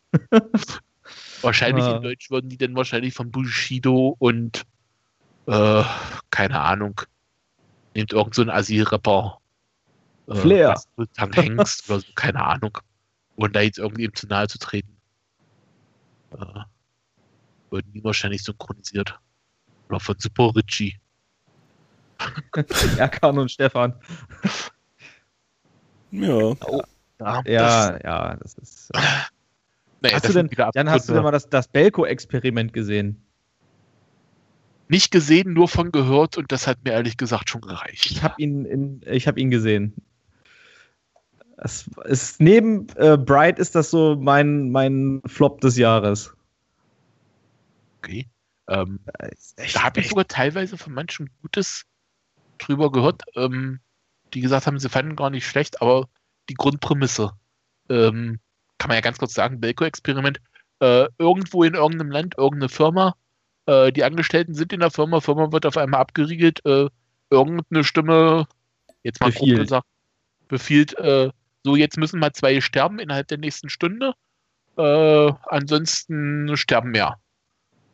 wahrscheinlich Ah. in Deutsch würden die dann wahrscheinlich von Bushido und äh, keine Ahnung. Nehmt irgend so einen Assi-Rapper. Äh, Flair. was, Tang Hengst oder so, keine Ahnung. Und da jetzt irgendwie ihm zu nahe zu treten. Äh, würden die wahrscheinlich synchronisiert. Oder von Super Richie. Erkan und Stefan. ja. Ja, Ja, ja, das ist. Äh, naja, hast das du denn, Jan, hast du denn mal das, das Belko-Experiment gesehen? Nicht gesehen, nur von gehört und das hat mir ehrlich gesagt schon gereicht. Ich habe ihn, in, ich hab ihn gesehen. Es ist neben äh, Bright ist das so mein, mein Flop des Jahres. Okay. Ähm, Äh, echt- Da habe ich sogar teilweise von manchen Gutes drüber gehört, ähm, die gesagt haben, sie fanden gar nicht schlecht, aber die Grundprämisse, ähm, kann man ja ganz kurz sagen, Belko-Experiment, äh, irgendwo in irgendeinem Land, irgendeine Firma, äh, die Angestellten sind in der Firma, Firma wird auf einmal abgeriegelt, äh, irgendeine Stimme, jetzt mal grob gesagt, befiehlt, äh, so jetzt müssen mal zwei sterben innerhalb der nächsten Stunde, äh, ansonsten sterben mehr.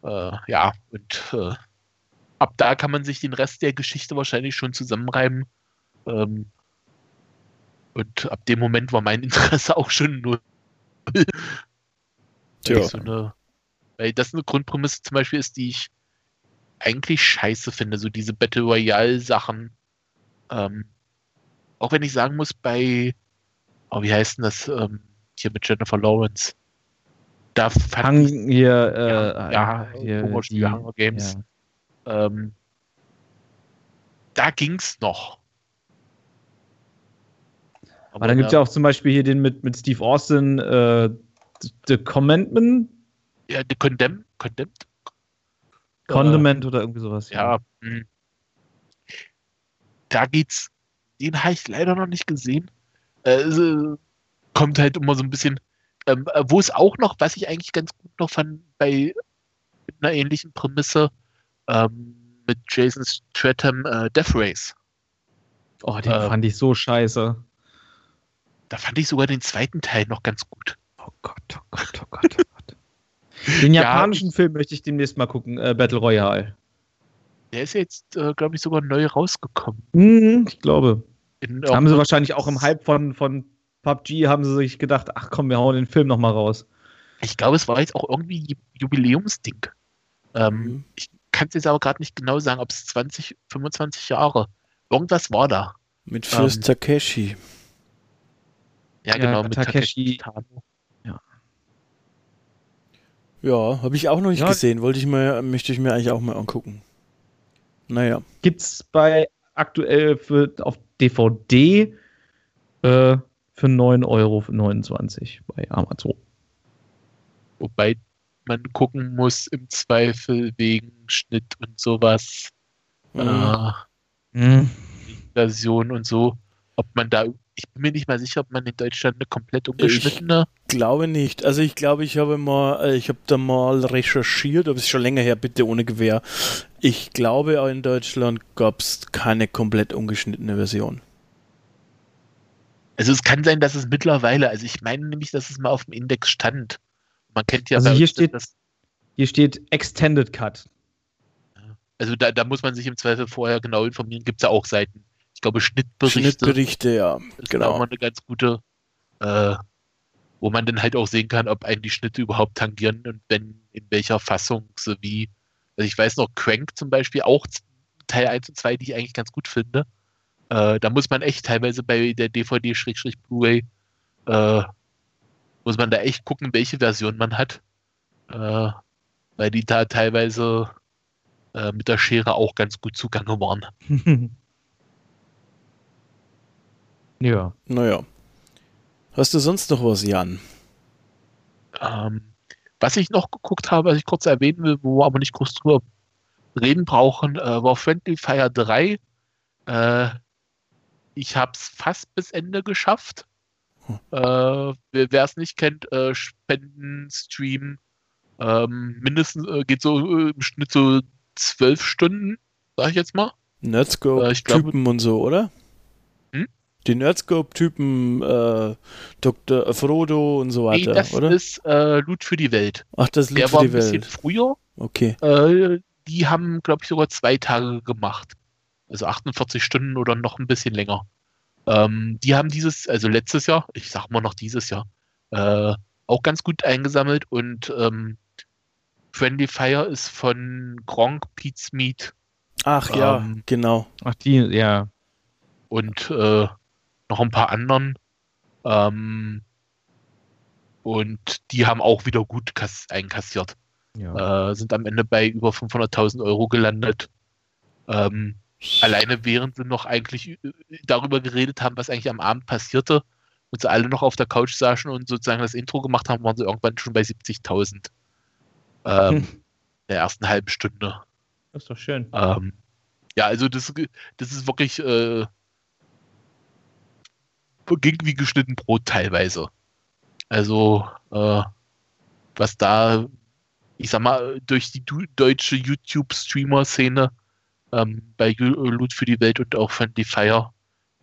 Äh, ja, und äh, ab da kann man sich den Rest der Geschichte wahrscheinlich schon zusammenreimen. Ähm, und ab dem Moment war mein Interesse auch schon null. Tja. so eine, weil das eine Grundprämisse zum Beispiel ist, die ich eigentlich scheiße finde, so diese Battle Royale-Sachen. Ähm, auch wenn ich sagen muss, bei, oh, wie heißt denn das, ähm, hier mit Jennifer Lawrence, da Hang hier, äh, Ja, ja, hier Humorspiel, Hunger Games. Ja. Ähm, da ging's noch. Aber dann gibt es ja auch zum Beispiel hier den mit, mit Steve Austin, äh, The Commandment, ja The Condemn, Condemned. Condiment oder irgendwie sowas. Äh, ja. mh. Da geht's. Den habe ich leider noch nicht gesehen. Äh, äh, kommt halt immer so ein bisschen. Ähm, äh, wo es auch noch, was ich eigentlich ganz gut noch fand, bei einer ähnlichen Prämisse ähm, mit Jason Stratham äh, Death Race. Oh, den äh, fand ich so scheiße. Da fand ich sogar den zweiten Teil noch ganz gut. Oh Gott, oh Gott, oh Gott, oh Gott. Den Ja, japanischen Film möchte ich demnächst mal gucken, äh, Battle Royale. Der ist jetzt, äh, glaube ich, sogar neu rausgekommen. Mhm, ich glaube. In Haben sie wahrscheinlich auch im Hype von, von PUBG, haben sie sich gedacht, ach komm, wir hauen den Film noch mal raus. Ich glaube, es war jetzt auch irgendwie Ju- Jubiläumsding. Ähm, Mhm. Ich kann es jetzt aber gerade nicht genau sagen, ob es 20, 25 Jahre. Irgendwas war da. Mit Fürst Ähm, Takeshi. Ja, Ja, genau, mit Takeshi. Takeshi. Ja, habe ich auch noch nicht Ja. gesehen. Wollte ich mir, möchte ich mir eigentlich auch mal angucken. Naja. Gibt's bei aktuell für, auf DVD äh, für 9,29 Euro bei Amazon. Wobei man gucken muss, im Zweifel wegen Schnitt und sowas, Mhm. äh, Mhm. Version und so, ob man da, ich bin mir nicht mal sicher, ob man in Deutschland eine komplett ungeschnittene, Glaube nicht. Also ich glaube, ich habe mal, äh, ich habe da mal recherchiert, aber es ist schon länger her, bitte ohne Gewehr. Ich glaube, auch in Deutschland gab es keine komplett ungeschnittene Version. also es kann sein, dass es mittlerweile, also ich meine nämlich, dass es mal auf dem Index stand. Man kennt ja Also hier steht- das, Hier steht Extended Cut. also da, da muss man sich im Zweifel vorher genau informieren, gibt es ja auch Seiten. Ich glaube, Schnittberichte. Schnittberichte, ja. ist genau. auch mal eine ganz gute, äh, wo man dann halt auch sehen kann, ob einen die Schnitte überhaupt tangieren und wenn, in welcher Fassung, so wie, also ich weiß noch, Crank zum Beispiel, auch Teil 1 und 2, die ich eigentlich ganz gut finde. Äh, da muss man echt teilweise bei der DVD-Blu-ray, äh, muss man da echt gucken, welche Version man hat. Äh, weil die da teilweise äh, mit der Schere auch ganz gut zugange waren. ja. Naja. Hast du sonst noch was, Jan? Ähm, was ich noch geguckt habe, was ich kurz erwähnen will, wo wir aber nicht groß drüber reden brauchen, äh, war Friendly Fire 3. Äh, ich habe es fast bis Ende geschafft. Hm. Äh, wer es nicht kennt, äh, Spendenstream ähm, mindestens äh, geht so äh, im Schnitt so zwölf Stunden, sag ich jetzt mal. Äh, ich glaube- Nerdscope-Typen und so, oder? Die Nerdscope-Typen, äh, Dr. Frodo und so Nee, weiter, das oder? ist äh, Loot für die Welt. Ach, das liegt Der für war die ein bisschen Welt. früher. Okay. Äh, die haben, glaube ich, sogar zwei Tage gemacht. Also 48 Stunden oder noch ein bisschen länger. Ähm, die haben dieses, also letztes Jahr, ich sag mal noch dieses Jahr, äh, auch ganz gut eingesammelt und ähm, Friendly Fire ist von Gronk, Pete's Meat Ach ja, Ähm, genau. Ach, die, ja. und äh, noch ein paar anderen. Ähm, und die haben auch wieder gut kass einkassiert. ja. äh, sind am Ende bei über 500.000 Euro gelandet. Ähm, alleine während sie noch eigentlich äh, darüber geredet haben, was eigentlich am Abend passierte und sie alle noch auf der Couch saßen und sozusagen das Intro gemacht haben, waren sie irgendwann schon bei 70.000 ähm, in der ersten halben Stunde. Das ist doch schön. Ähm, ja, also das, das ist wirklich äh, ging wie geschnitten Brot teilweise. Also äh, was da, ich sag mal, durch die deutsche YouTube-Streamer-Szene ähm, bei Ju- Loot für die Welt und auch Friendly Fire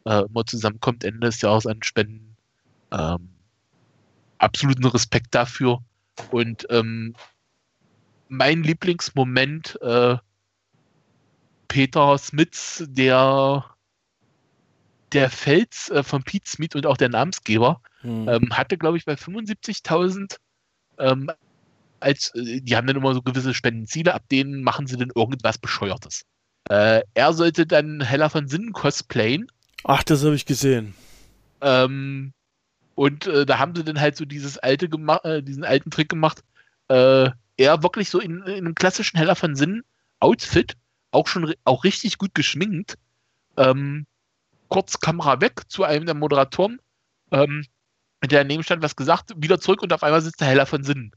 äh, immer zusammenkommt Ende des Jahres an Spenden. Ähm, absoluten Respekt dafür. Und ähm, mein Lieblingsmoment äh, Peter Smits, der der Fels äh, von Pete Smith und auch der Namensgeber, Hm. ähm, hatte, glaube ich, bei 75.000 ähm, als, äh, die haben dann immer so gewisse Spendenziele, ab denen machen sie dann irgendwas Bescheuertes. Äh, er sollte dann Hella von Sinnen cosplayen Ach, das habe ich gesehen. ähm, und äh, da haben sie dann halt so dieses alte gemacht, äh, diesen alten Trick gemacht. Äh, er wirklich so in, in einem klassischen Heller von Sinn Outfit, auch schon auch richtig gut geschminkt. Ähm, kurz Kamera weg zu einem der Moderatoren, ähm, der daneben stand, was gesagt, wieder zurück und auf einmal sitzt der Heller von Sinnen.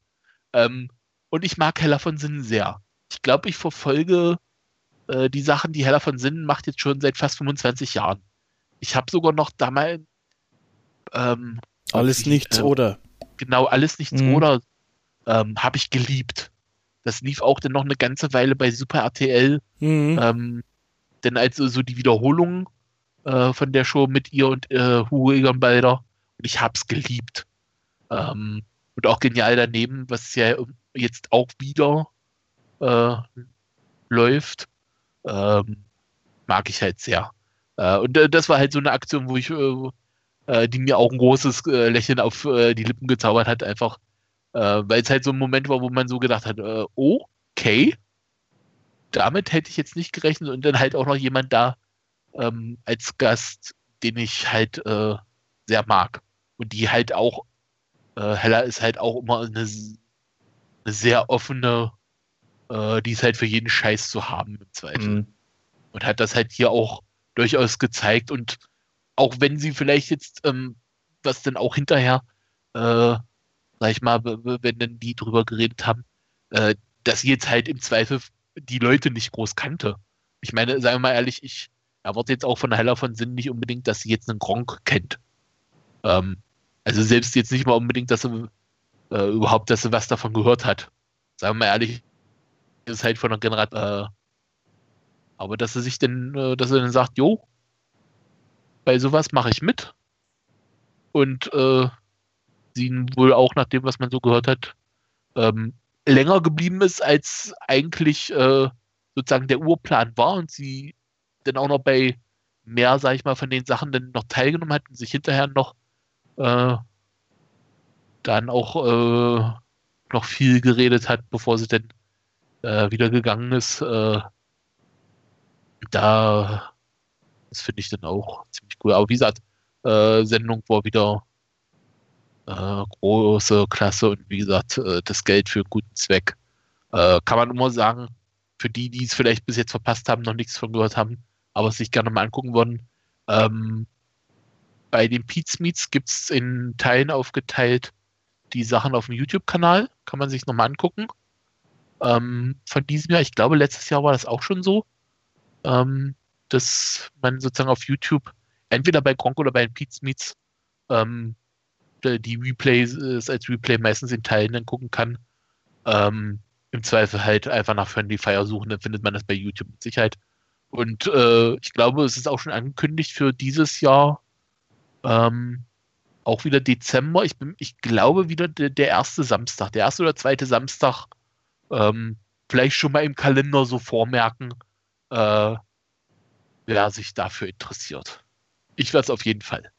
Ähm, und ich mag Heller von Sinnen sehr. Ich glaube, ich verfolge äh, die Sachen, die Heller von Sinnen macht, jetzt schon seit fast 25 Jahren. Ich habe sogar noch damals ähm, Alles wie- nichts, äh, oder? genau alles nichts Mhm. oder ähm, habe ich geliebt. Das lief auch dann noch eine ganze Weile bei Super RTL, Mhm. ähm, denn als so die Wiederholung äh, von der Show mit ihr und äh, Hugo Egon Balder und ich hab's geliebt. Ähm, und auch genial daneben, was ja jetzt auch wieder äh, läuft, ähm, mag ich halt sehr. Äh, und äh, das war halt so eine Aktion, wo ich, äh, äh, die mir auch ein großes äh, Lächeln auf die Lippen gezaubert hat, einfach, weil es halt so ein Moment war, wo man so gedacht hat, okay, damit hätte ich jetzt nicht gerechnet und dann halt auch noch jemand da ähm, als Gast, den ich halt äh, sehr mag. Und die halt auch, äh, Hella ist halt auch immer eine, eine sehr offene, äh, die ist halt für jeden Scheiß zu haben im Zweifel Mhm. und hat das halt hier auch durchaus gezeigt. Und auch wenn sie vielleicht jetzt ähm, was dann auch hinterher, äh, sag ich mal, wenn dann die drüber geredet haben, äh, dass sie jetzt halt im Zweifel die Leute nicht groß kannte. Ich meine, sagen wir mal ehrlich, ich erwarte jetzt auch von Heller von Sinn nicht unbedingt, dass sie jetzt einen Gronk kennt. Ähm, also selbst jetzt nicht mal unbedingt, dass sie äh, überhaupt, dass sie was davon gehört hat. Sagen wir mal ehrlich, ist halt von der Generation. Äh, aber dass sie sich denn, äh, dass er dann sagt, jo, bei sowas mache ich mit. Und äh, sie wohl auch nach dem, was man so gehört hat, ähm, länger geblieben ist, als eigentlich äh, sozusagen der Urplan war und sie dann auch noch bei mehr, sag ich mal, von den Sachen dann noch teilgenommen hat und sich hinterher noch äh, dann auch äh, noch viel geredet hat, bevor sie dann äh, wieder gegangen ist. Äh, da, das finde ich dann auch ziemlich cool. Aber wie gesagt, äh, Sendung war wieder äh, große Klasse und wie gesagt, das Geld für guten Zweck. Kann man immer sagen, für die, die es vielleicht bis jetzt verpasst haben, noch nichts von gehört haben, aber sich gerne mal angucken wollen. Ähm, bei den Pete's Meets gibt es in Teilen aufgeteilt die Sachen auf dem YouTube-Kanal. Kann man sich nochmal angucken. Ähm, von diesem Jahr, ich glaube, letztes Jahr war das auch schon so, ähm, dass man sozusagen auf YouTube entweder bei Gronk oder bei den Pete's Meets ähm, die Replays als Replay meistens in Teilen dann gucken kann. Ähm, Im Zweifel halt einfach nach Friendly Fire suchen, dann findet man das bei YouTube mit Sicherheit. Und äh, ich glaube, es ist auch schon angekündigt für dieses Jahr ähm, auch wieder Dezember. Ich, bin, ich glaube wieder der, der, erste Samstag, der erste oder zweite Samstag. Ähm, vielleicht schon mal im Kalender so vormerken, äh, wer sich dafür interessiert. Ich werde es auf jeden Fall.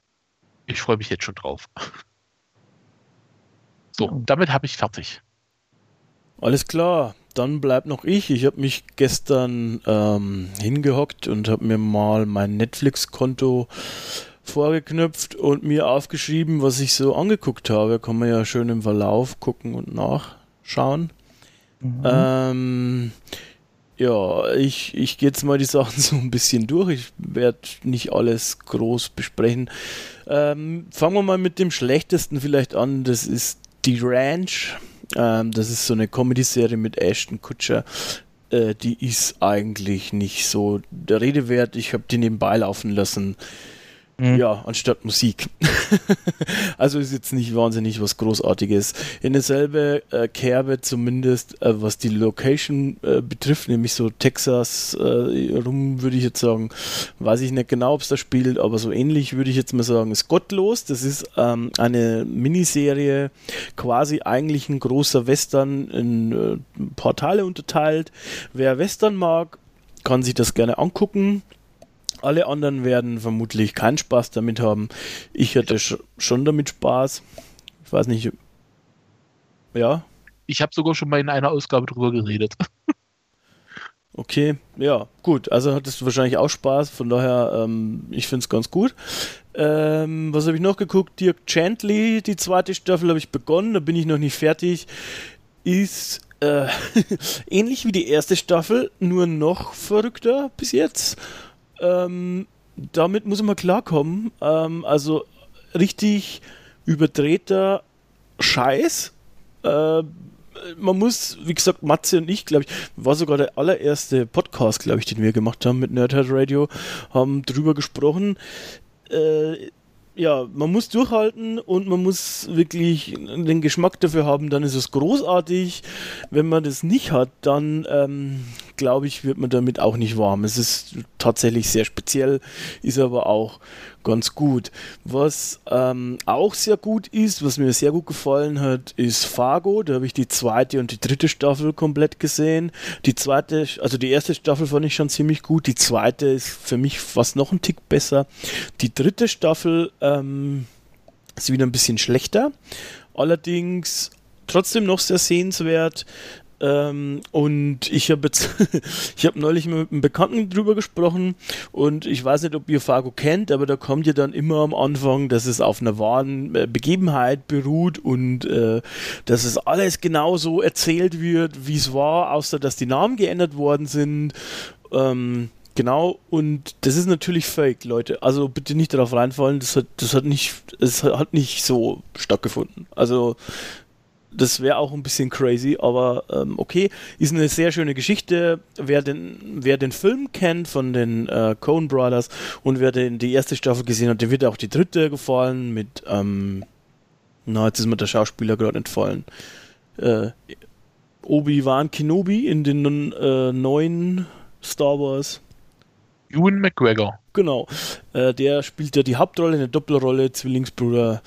Ich freue mich jetzt schon drauf. So, damit habe ich fertig. Alles klar, dann bleibt noch ich. Ich habe mich gestern ähm, hingehockt und habe mir mal mein Netflix-Konto vorgeknüpft und mir aufgeschrieben, was ich so angeguckt habe. Kann man ja schön im Verlauf gucken und nachschauen. Mhm. Ähm, ja, ich, ich gehe jetzt mal die Sachen so ein bisschen durch. Ich werde nicht alles groß besprechen. Ähm, fangen wir mal mit dem schlechtesten vielleicht an. Das ist die Ranch. Ähm, das ist so eine Comedy-Serie mit Ashton Kutscher. Äh, die ist eigentlich nicht so der Rede wert. Ich habe die nebenbei laufen lassen. Mhm. Ja, anstatt Musik. also ist jetzt nicht wahnsinnig was Großartiges. In derselbe äh, Kerbe zumindest, äh, was die Location äh, betrifft, nämlich so Texas äh, rum, würde ich jetzt sagen. Weiß ich nicht genau, ob es da spielt, aber so ähnlich würde ich jetzt mal sagen, ist gottlos. Das ist ähm, eine Miniserie, quasi eigentlich ein großer Western in äh, ein paar Teile unterteilt. Wer Western mag, kann sich das gerne angucken. Alle anderen werden vermutlich keinen Spaß damit haben. Ich hatte sch schon damit Spaß. Ich weiß nicht. Ja. Ich habe sogar schon mal in einer Ausgabe drüber geredet. Okay, ja, gut. Also hattest du wahrscheinlich auch Spaß, von daher, ähm, ich finde es ganz gut. Ähm, was habe ich noch geguckt? Dirk Chantley, die zweite Staffel habe ich begonnen, da bin ich noch nicht fertig. Ist äh, ähnlich wie die erste Staffel, nur noch verrückter bis jetzt. Ähm, damit muss man klarkommen. Ähm, also richtig überdrehter Scheiß. Äh, man muss, wie gesagt, Matze und ich, glaube ich, war sogar der allererste Podcast, glaube ich, den wir gemacht haben mit Nerdhead Radio, haben drüber gesprochen. Äh, ja, man muss durchhalten und man muss wirklich den Geschmack dafür haben, dann ist es großartig. Wenn man das nicht hat, dann ähm, glaube ich, wird man damit auch nicht warm. Es ist tatsächlich sehr speziell, ist aber auch ganz gut. Was ähm, auch sehr gut ist, was mir sehr gut gefallen hat, ist Fargo. Da habe ich die zweite und die dritte Staffel komplett gesehen. Die zweite, also die erste Staffel fand ich schon ziemlich gut. Die zweite ist für mich fast noch ein Tick besser. Die dritte Staffel ähm, ist wieder ein bisschen schlechter. Allerdings trotzdem noch sehr sehenswert. Ähm, und ich habe jetzt, ich habe neulich mit einem Bekannten drüber gesprochen und ich weiß nicht, ob ihr Fargo kennt, aber da kommt ja dann immer am Anfang, dass es auf einer wahren äh, Begebenheit beruht und äh, dass es alles genauso erzählt wird, wie es war, außer dass die Namen geändert worden sind. Ähm, Genau, und das ist natürlich fake, Leute. Also bitte nicht darauf reinfallen, das hat, das hat nicht, es hat nicht so stattgefunden. Also das wäre auch ein bisschen crazy, aber ähm, okay, ist eine sehr schöne Geschichte. Wer den, wer den Film kennt von den äh, Coen Brothers und wer den, die erste Staffel gesehen hat, dem wird auch die dritte gefallen mit, ähm, na, jetzt ist mir der Schauspieler gerade entfallen. Äh, Obi-Wan Kenobi in den äh, neuen Star Wars. Ewan McGregor. Genau. Äh, der spielt ja die Hauptrolle, eine Doppelrolle, Zwillingsbruder.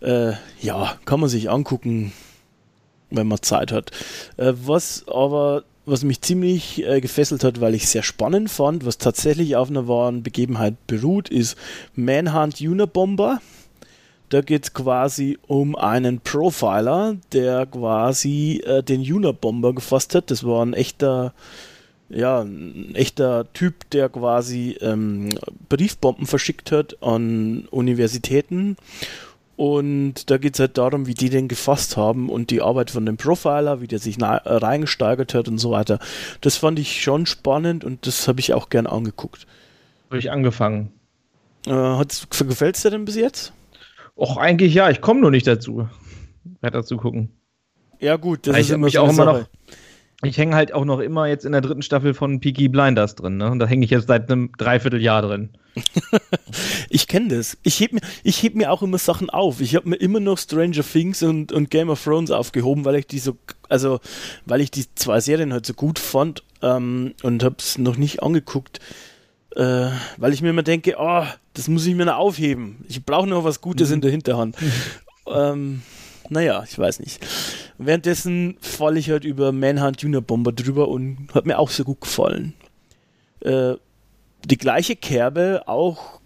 Äh, ja, kann man sich angucken, wenn man Zeit hat. Äh, was aber, was mich ziemlich äh, gefesselt hat, weil ich sehr spannend fand, was tatsächlich auf einer wahren Begebenheit beruht, ist Manhunt Unabomber. Da geht es quasi um einen Profiler, der quasi äh, den Unabomber gefasst hat. Das war ein echter ja, ein echter Typ, der quasi ähm, Briefbomben verschickt hat an Universitäten. Und da geht es halt darum, wie die den gefasst haben und die Arbeit von dem Profiler, wie der sich äh, reingesteigert hat und so weiter. Das fand ich schon spannend und das habe ich auch gern angeguckt. Habe ich angefangen. Äh, Gefällt es dir denn bis jetzt? Och, eigentlich ja, ich komme nur nicht dazu, weiter zu gucken. Ja, gut, das ich ist immer mich so auch immer noch ich hänge halt auch noch immer jetzt in der dritten Staffel von Peaky Blinders drin, ne? Und da hänge ich jetzt seit einem Dreivierteljahr drin. Ich kenne das. Ich heb, mir, ich heb mir auch immer Sachen auf. Ich habe mir immer noch Stranger Things und, und Game of Thrones aufgehoben, weil ich die so, also weil ich die zwei Serien halt so gut fand ähm, und habe es noch nicht angeguckt, äh, weil ich mir immer denke, oh, das muss ich mir noch aufheben. Ich brauche noch was Gutes in der Hinterhand. ähm, naja, ich weiß nicht. Währenddessen falle ich halt über Manhunt Unabomber drüber und hat mir auch sehr gut gefallen. Äh, die gleiche Kerbe, auch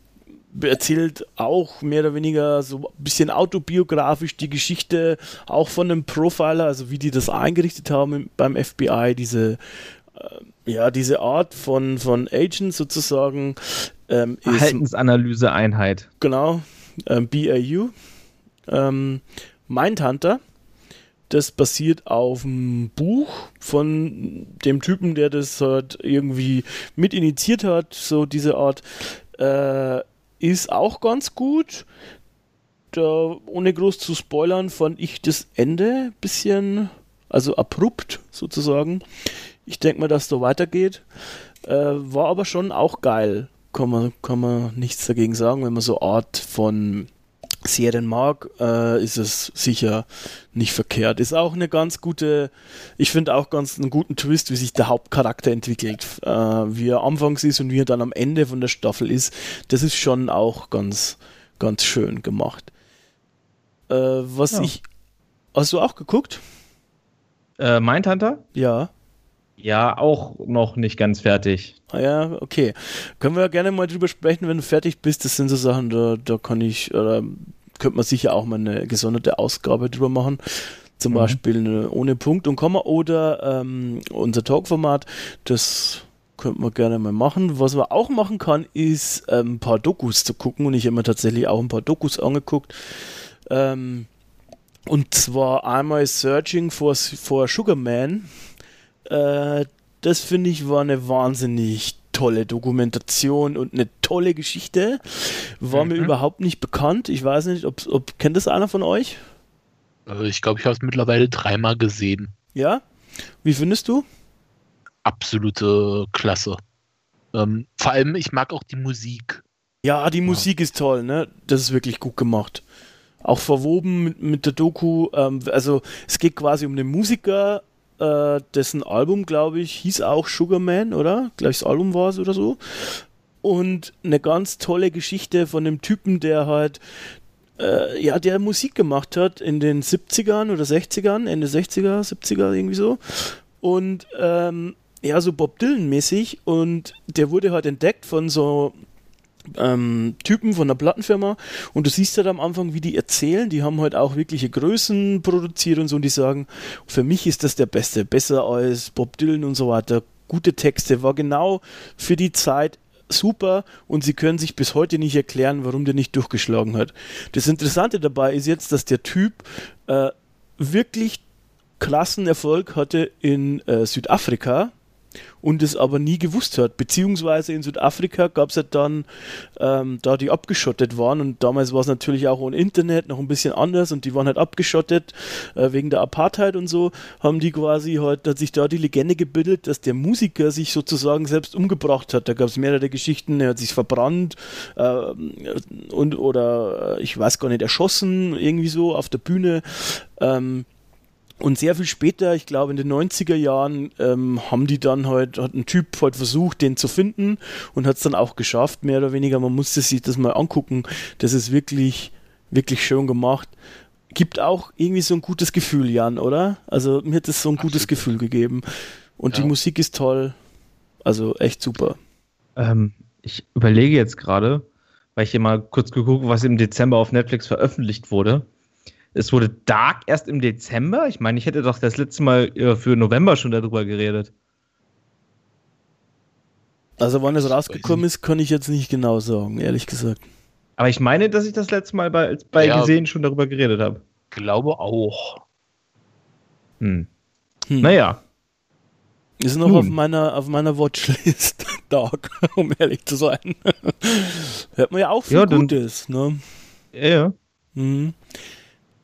erzählt auch mehr oder weniger so ein bisschen autobiografisch die Geschichte auch von einem Profiler, also wie die das eingerichtet haben beim FBI, diese äh, ja, diese Art von, von Agent sozusagen ähm, Verhaltensanalyse-Einheit. genau ähm, BAU ähm, Mindhunter das basiert auf einem Buch von dem Typen, der das halt irgendwie mit initiiert hat, so diese Art. Äh, ist auch ganz gut. Da, ohne groß zu spoilern, fand ich das Ende ein bisschen, also abrupt sozusagen. Ich denke mal, dass da weitergeht. Äh, war aber schon auch geil. Kann man, kann man nichts dagegen sagen, wenn man so Art von Serien mag, äh, ist es sicher nicht verkehrt. Ist auch eine ganz gute, ich finde auch ganz einen guten Twist, wie sich der Hauptcharakter entwickelt, äh, wie er anfangs ist und wie er dann am Ende von der Staffel ist. Das ist schon auch ganz, ganz schön gemacht. Äh, was Ja. ich, hast du auch geguckt? Äh, Mindhunter? Ja. Ja, auch noch nicht ganz fertig. Ah ja, okay. Können wir gerne mal drüber sprechen, wenn du fertig bist. Das sind so Sachen, da, da kann ich, oder könnte man sicher auch mal eine gesonderte Ausgabe drüber machen. Zum Mhm. Beispiel eine ohne Punkt und Komma oder ähm, unser Talkformat. Das könnte man gerne mal machen. Was man auch machen kann, ist ähm, ein paar Dokus zu gucken und ich habe mir tatsächlich auch ein paar Dokus angeguckt. Ähm, und zwar einmal Searching for, for Sugar Man. Äh, das finde ich war eine wahnsinnig tolle Dokumentation und eine tolle Geschichte. War mir Mhm. überhaupt nicht bekannt. Ich weiß nicht, ob, ob kennt das einer von euch? Äh, Ich glaube, ich habe es mittlerweile dreimal gesehen. Ja? Wie findest du? Absolute Klasse. Ähm, vor allem, ich mag auch die Musik. Ja, die Musik ist toll, ne? Das ist wirklich gut gemacht. Auch verwoben mit, mit der Doku. Ähm, also es geht quasi um den Musiker, äh, dessen Album, glaube ich, hieß auch Sugarman, oder? Gleich das Album war es oder so. Und eine ganz tolle Geschichte von dem Typen, der halt äh, ja, der Musik gemacht hat in den 70ern oder 60ern, Ende 60er, 70er, irgendwie so. Und ähm, ja, so Bob Dylan-mäßig. Und der wurde halt entdeckt von so ähm, Typen von der Plattenfirma und du siehst halt am Anfang, wie die erzählen, die haben halt auch wirkliche Größen produziert und so und die sagen, für mich ist das der Beste, besser als Bob Dylan und so weiter. Gute Texte, war genau für die Zeit super und sie können sich bis heute nicht erklären, warum der nicht durchgeschlagen hat. Das Interessante dabei ist jetzt, dass der Typ äh, wirklich krassen Erfolg hatte in äh, Südafrika und es aber nie gewusst hat. Beziehungsweise in Südafrika gab es ja dann, ähm, da die abgeschottet waren und damals war es natürlich auch ohne Internet noch ein bisschen anders und die waren halt abgeschottet äh, wegen der Apartheid und so, haben die quasi halt, hat sich da die Legende gebildet, dass der Musiker sich sozusagen selbst umgebracht hat. Da gab es mehrere Geschichten, er hat sich verbrannt äh, und oder äh, ich weiß gar nicht, erschossen, irgendwie so auf der Bühne. Ähm, und sehr viel später, ich glaube in den 90er Jahren, ähm, haben die dann halt, hat ein Typ halt versucht, den zu finden und hat es dann auch geschafft, mehr oder weniger. Man musste sich das mal angucken. Das ist wirklich, wirklich schön gemacht. Gibt auch irgendwie so ein gutes Gefühl, Jan, oder? Also mir hat es so ein Absolut. gutes Gefühl gegeben. Und ja. die Musik ist toll. Also echt super. Ähm, ich überlege jetzt gerade, weil ich hier mal kurz geguckt, was im Dezember auf Netflix veröffentlicht wurde. Es wurde Dark erst im Dezember. Ich meine, ich hätte doch das letzte Mal äh, für November schon darüber geredet. Also wann es rausgekommen ist, kann ich jetzt nicht genau sagen, ehrlich gesagt. Aber ich meine, dass ich das letzte Mal bei, bei ja, Gesehen schon darüber geredet habe. Glaube auch. Hm. hm. Naja. Ist noch auf meiner, auf meiner Watchlist Dark, um ehrlich zu sein. Hört man ja auch viel ja, Gutes, ne? Ja, ja. Mhm.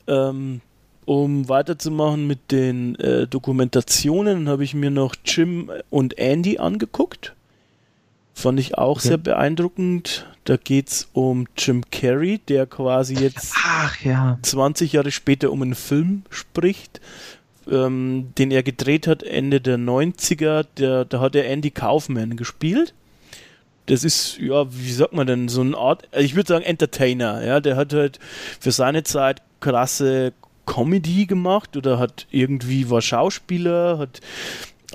Ähm, um weiterzumachen mit den äh, Dokumentationen, habe ich mir noch Jim und Andy angeguckt. Fand ich auch okay. sehr beeindruckend. Da geht es um Jim Carrey, der quasi jetzt ja. 20 Jahre später um einen Film spricht, ähm, den er gedreht hat Ende der 90er. Der, da hat er Andy Kaufman gespielt. Das ist, ja, wie sagt man denn, so eine Art, ich würde sagen Entertainer, ja, der hat halt für seine Zeit krasse Comedy gemacht oder hat irgendwie war Schauspieler, hat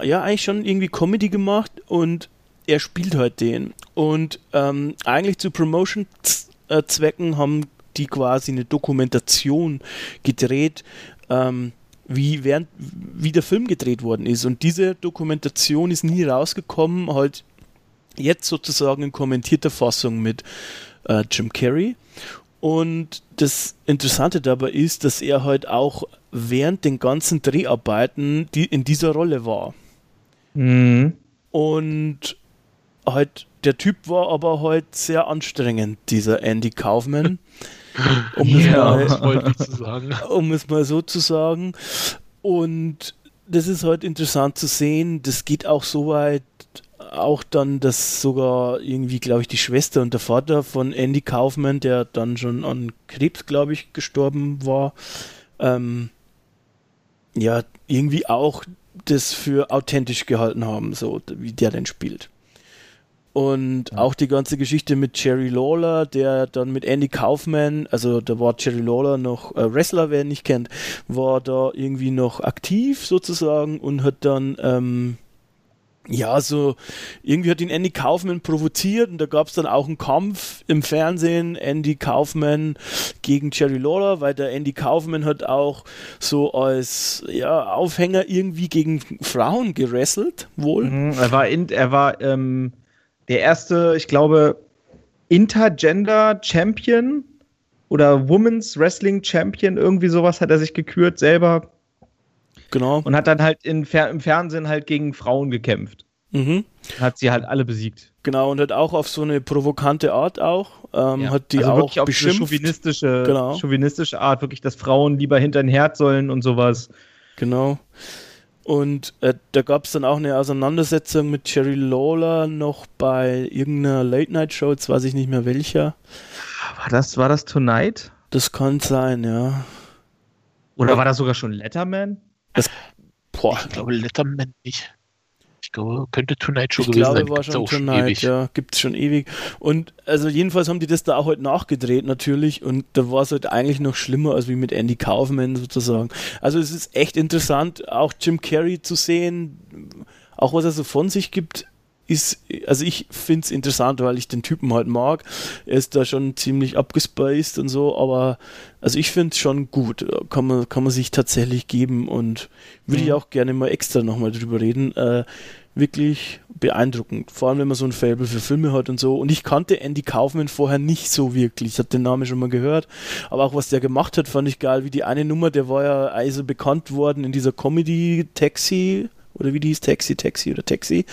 ja eigentlich schon irgendwie Comedy gemacht und er spielt halt den. Und ähm, eigentlich zu Promotion-Zwecken haben die quasi eine Dokumentation gedreht, ähm, wie, während, wie der Film gedreht worden ist. Und diese Dokumentation ist nie rausgekommen, halt jetzt sozusagen in kommentierter Fassung mit äh, Jim Carrey. Und das Interessante dabei ist, dass er halt auch während den ganzen Dreharbeiten die in dieser Rolle war. Mhm. Und halt, der Typ war aber halt sehr anstrengend, dieser Andy Kaufman. Um, ja, es mal, um es mal so zu sagen. Und das ist halt interessant zu sehen. Das geht auch so weit, auch dann, dass sogar irgendwie, glaube ich, die Schwester und der Vater von Andy Kaufman, der dann schon an Krebs, glaube ich, gestorben war, ähm, ja, irgendwie auch das für authentisch gehalten haben, so wie der denn spielt. Und auch die ganze Geschichte mit Jerry Lawler, der dann mit Andy Kaufman, also da war Jerry Lawler noch äh, Wrestler, wer ihn nicht kennt, war da irgendwie noch aktiv sozusagen und hat dann ähm, ja, so irgendwie hat ihn Andy Kaufman provoziert und da gab es dann auch einen Kampf im Fernsehen, Andy Kaufman gegen Jerry Lawler, weil der Andy Kaufman hat auch so als ja, Aufhänger irgendwie gegen Frauen gerasselt, wohl. Mhm, er war, in, er war ähm, der erste, ich glaube, Intergender Champion oder Women's Wrestling Champion, irgendwie sowas hat er sich gekürt selber. Genau. Und hat dann halt in, im Fernsehen halt gegen Frauen gekämpft. Mhm. Hat sie halt alle besiegt. Genau, und hat auch auf so eine provokante Art auch, ähm, ja. hat die also auch beschimpft. chauvinistische, genau. chauvinistische Art, wirklich, dass Frauen lieber hinter den Herd sollen und sowas. Genau. Und äh, da gab es dann auch eine Auseinandersetzung mit Jerry Lawler noch bei irgendeiner Late-Night-Show, jetzt weiß ich nicht mehr welcher. War das, war das Tonight? Das kann sein, ja. Oder war das sogar schon Letterman? Das, boah, ich glaube Letterman nicht. Ich glaube, könnte Tonight Show ich gewesen glaube, sein. war schon Tonight, ewig. ja, gibt es schon ewig. Und also jedenfalls haben die das da auch heute nachgedreht natürlich und da war es halt eigentlich noch schlimmer als wie mit Andy Kaufman sozusagen. Also es ist echt interessant, auch Jim Carrey zu sehen, auch was er so von sich gibt ist, also ich finde es interessant, weil ich den Typen halt mag. Er ist da schon ziemlich abgespaced und so, aber also ich finde es schon gut. Kann man, kann man sich tatsächlich geben und würde mhm. ich auch gerne mal extra nochmal drüber reden. Äh, wirklich beeindruckend. Vor allem, wenn man so ein Fable für Filme hat und so. Und ich kannte Andy Kaufman vorher nicht so wirklich. Ich hatte den Namen schon mal gehört. Aber auch was der gemacht hat, fand ich geil. Wie die eine Nummer, der war ja also bekannt worden in dieser Comedy Taxi oder wie die hieß, Taxi, Taxi oder Taxi,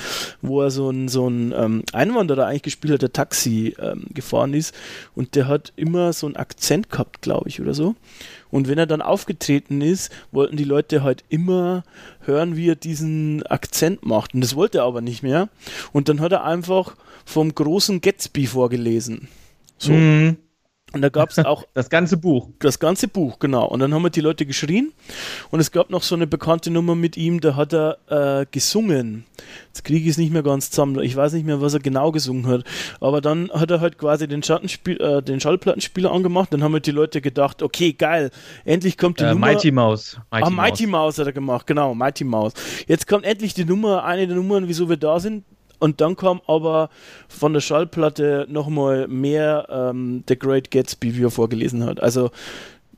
wo er so ein, so ein ähm, Einwanderer eigentlich gespielt hat, der Taxi ähm, gefahren ist und der hat immer so einen Akzent gehabt, glaube ich, oder so. Und wenn er dann aufgetreten ist, wollten die Leute halt immer hören, wie er diesen Akzent macht. Und das wollte er aber nicht mehr. Und dann hat er einfach vom großen Gatsby vorgelesen. So. Mhm. Und da gab es auch Das ganze Buch. das ganze Buch, genau. Und dann haben wir die Leute geschrien. Und es gab noch so eine bekannte Nummer mit ihm, da hat er äh, gesungen. Jetzt kriege ich es nicht mehr ganz zusammen. Ich weiß nicht mehr, was er genau gesungen hat. Aber dann hat er halt quasi den, Schattenspiel, äh, den Schallplattenspieler angemacht. Dann haben halt die Leute gedacht, okay, geil, endlich kommt die Äh, Nummer. Mighty Mouse. ah, Mighty Mouse hat er gemacht, genau, Mighty Mouse. Jetzt kommt endlich die Nummer, eine der Nummern, wieso wir da sind. Und dann kam aber von der Schallplatte nochmal mehr ähm, The Great Gatsby, wie er vorgelesen hat. Also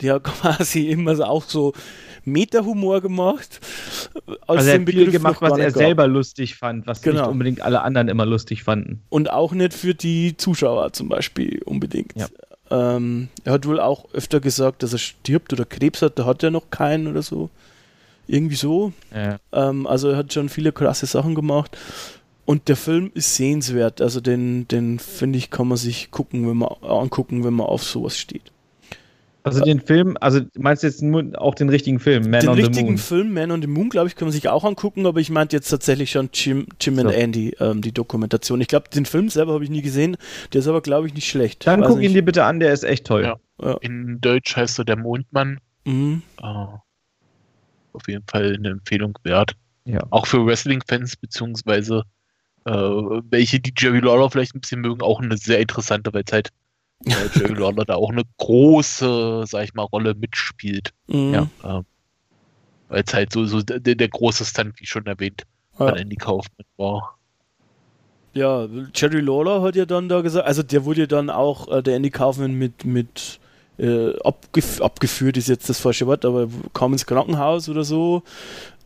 die hat quasi immer so auch so Meta-Humor gemacht. Aus Also er dem hat viel Begriff gemacht, was er gab. selber lustig fand, was Genau. nicht unbedingt alle anderen immer lustig fanden. Und auch nicht für die Zuschauer zum Beispiel unbedingt. Ja. Ähm, er hat wohl auch öfter gesagt, dass er stirbt oder Krebs hat, da hat er noch keinen oder so. Irgendwie so. Ja. Ähm, also er hat schon viele krasse Sachen gemacht. Und der Film ist sehenswert. Also den, den finde ich, kann man sich gucken, wenn man angucken, wenn man auf sowas steht. Also den Film, also du meinst jetzt nur auch den richtigen Film, Man den on the richtigen Moon. Film Man on the Moon, glaube ich, kann man sich auch angucken, aber ich meinte jetzt tatsächlich schon Jim, Jim and So. Andy, ähm, die Dokumentation. Ich glaube, den Film selber habe ich nie gesehen, der ist aber, glaube ich, nicht schlecht. Dann Weiß guck ihn dir bitte an, der ist echt toll. Ja. Ja. In Deutsch heißt er der Mondmann. Mhm. Ah, auf jeden Fall eine Empfehlung wert. Ja. Auch für Wrestling-Fans, beziehungsweise äh, welche, die Jerry Lawler vielleicht ein bisschen mögen, auch eine sehr interessante, weil es halt äh, Jerry Lawler da auch eine große, sag ich mal, Rolle mitspielt. Mhm. Ja. Ähm, weil es halt so, so der, der große Stunt, wie schon erwähnt, Ja. Andy Kaufman war. Ja, Jerry Lawler hat ja dann da gesagt, also der wurde ja dann auch, äh, der Andy Kaufman mit, mit äh, abgef abgeführt, ist jetzt das falsche Wort, aber kam ins Krankenhaus oder so,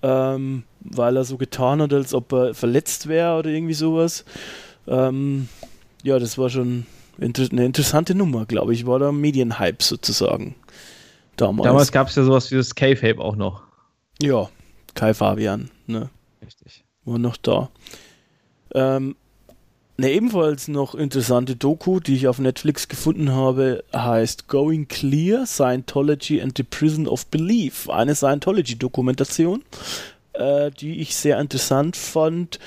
ähm, weil er so getan hat, als ob er verletzt wäre oder irgendwie sowas. Ähm, ja, das war schon inter eine interessante Nummer, glaube ich. War da Medienhype sozusagen. Damals. Damals gab es ja sowas wie das K-Fape auch noch. ja, Kai Fabian, ne? Richtig. war noch da. Ähm, eine ebenfalls noch interessante Doku, die ich auf Netflix gefunden habe, heißt Going Clear, Scientology and the Prison of Belief. Eine Scientology-Dokumentation, äh, die ich sehr interessant fand.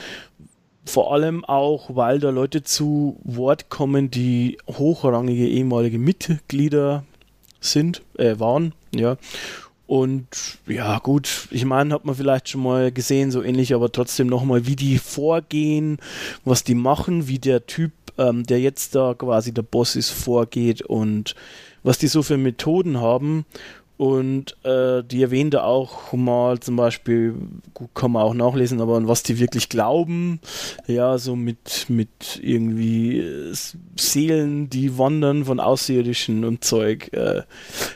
Vor allem auch, weil da Leute zu Wort kommen, die hochrangige ehemalige Mitglieder sind, äh, waren, ja. Und ja, gut, ich meine, hat man vielleicht schon mal gesehen, so ähnlich, aber trotzdem nochmal, wie die vorgehen, was die machen, wie der Typ, ähm, der jetzt da quasi der Boss ist, vorgeht und was die so für Methoden haben. Und äh, die erwähnen da auch mal zum Beispiel, gut, kann man auch nachlesen, aber an was die wirklich glauben. Ja, so mit, mit irgendwie äh, Seelen, die wandern von Außerirdischen und Zeug. Äh,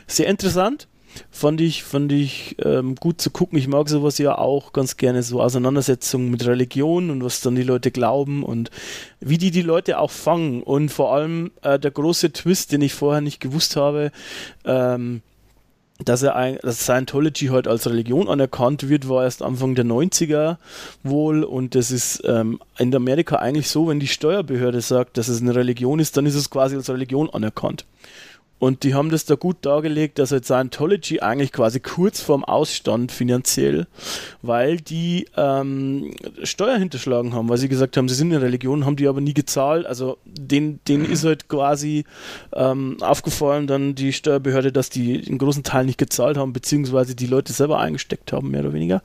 sehr interessant fand ich, fand ich ähm, gut zu gucken. Ich mag sowas ja auch ganz gerne, so Auseinandersetzungen mit Religion und was dann die Leute glauben und wie die die Leute auch fangen. Und vor allem äh, der große Twist, den ich vorher nicht gewusst habe, ähm, dass er ein, dass Scientology heute als Religion anerkannt wird, war erst Anfang der 90er wohl und das ist ähm, in Amerika eigentlich so, wenn die Steuerbehörde sagt, dass es eine Religion ist, dann ist es quasi als Religion anerkannt. Und die haben das da gut dargelegt, dass halt Scientology eigentlich quasi kurz vorm Ausstand finanziell, weil die ähm, Steuer hinterschlagen haben, weil sie gesagt haben, sie sind eine Religion, haben die aber nie gezahlt. Also denen, denen ist halt quasi ähm, aufgefallen, dann die Steuerbehörde, dass die einen großen Teil nicht gezahlt haben, beziehungsweise die Leute selber eingesteckt haben, mehr oder weniger.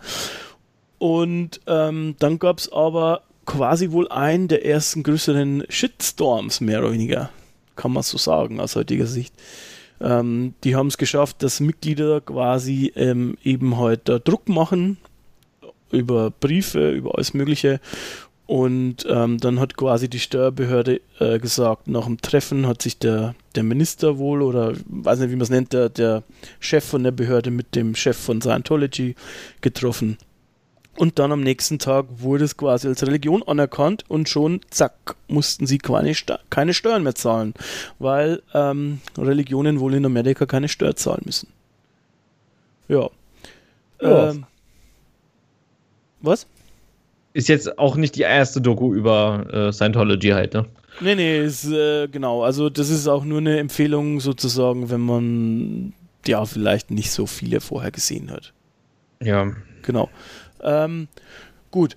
Und ähm, dann gab es aber quasi wohl einen der ersten größeren Shitstorms, mehr oder weniger kann man so sagen aus heutiger Sicht. Ähm, die haben es geschafft, dass Mitglieder quasi ähm, eben halt Druck machen über Briefe, über alles Mögliche. Und ähm, dann hat quasi die Steuerbehörde äh, gesagt, nach dem Treffen hat sich der, der Minister wohl oder weiß nicht, wie man es nennt, der, der Chef von der Behörde mit dem Chef von Scientology getroffen. Und dann am nächsten Tag wurde es quasi als Religion anerkannt und schon, zack, mussten sie keine, Steuern mehr zahlen, weil ähm, Religionen wohl in Amerika keine Steuer zahlen müssen. Ja. Ja. Ähm, was? Ist jetzt auch nicht die erste Doku über äh, Scientology halt, ne? Nee, nee, ist, äh, genau. Also das ist auch nur eine Empfehlung sozusagen, wenn man ja vielleicht nicht so viele vorher gesehen hat. Ja. Genau. Ähm, gut.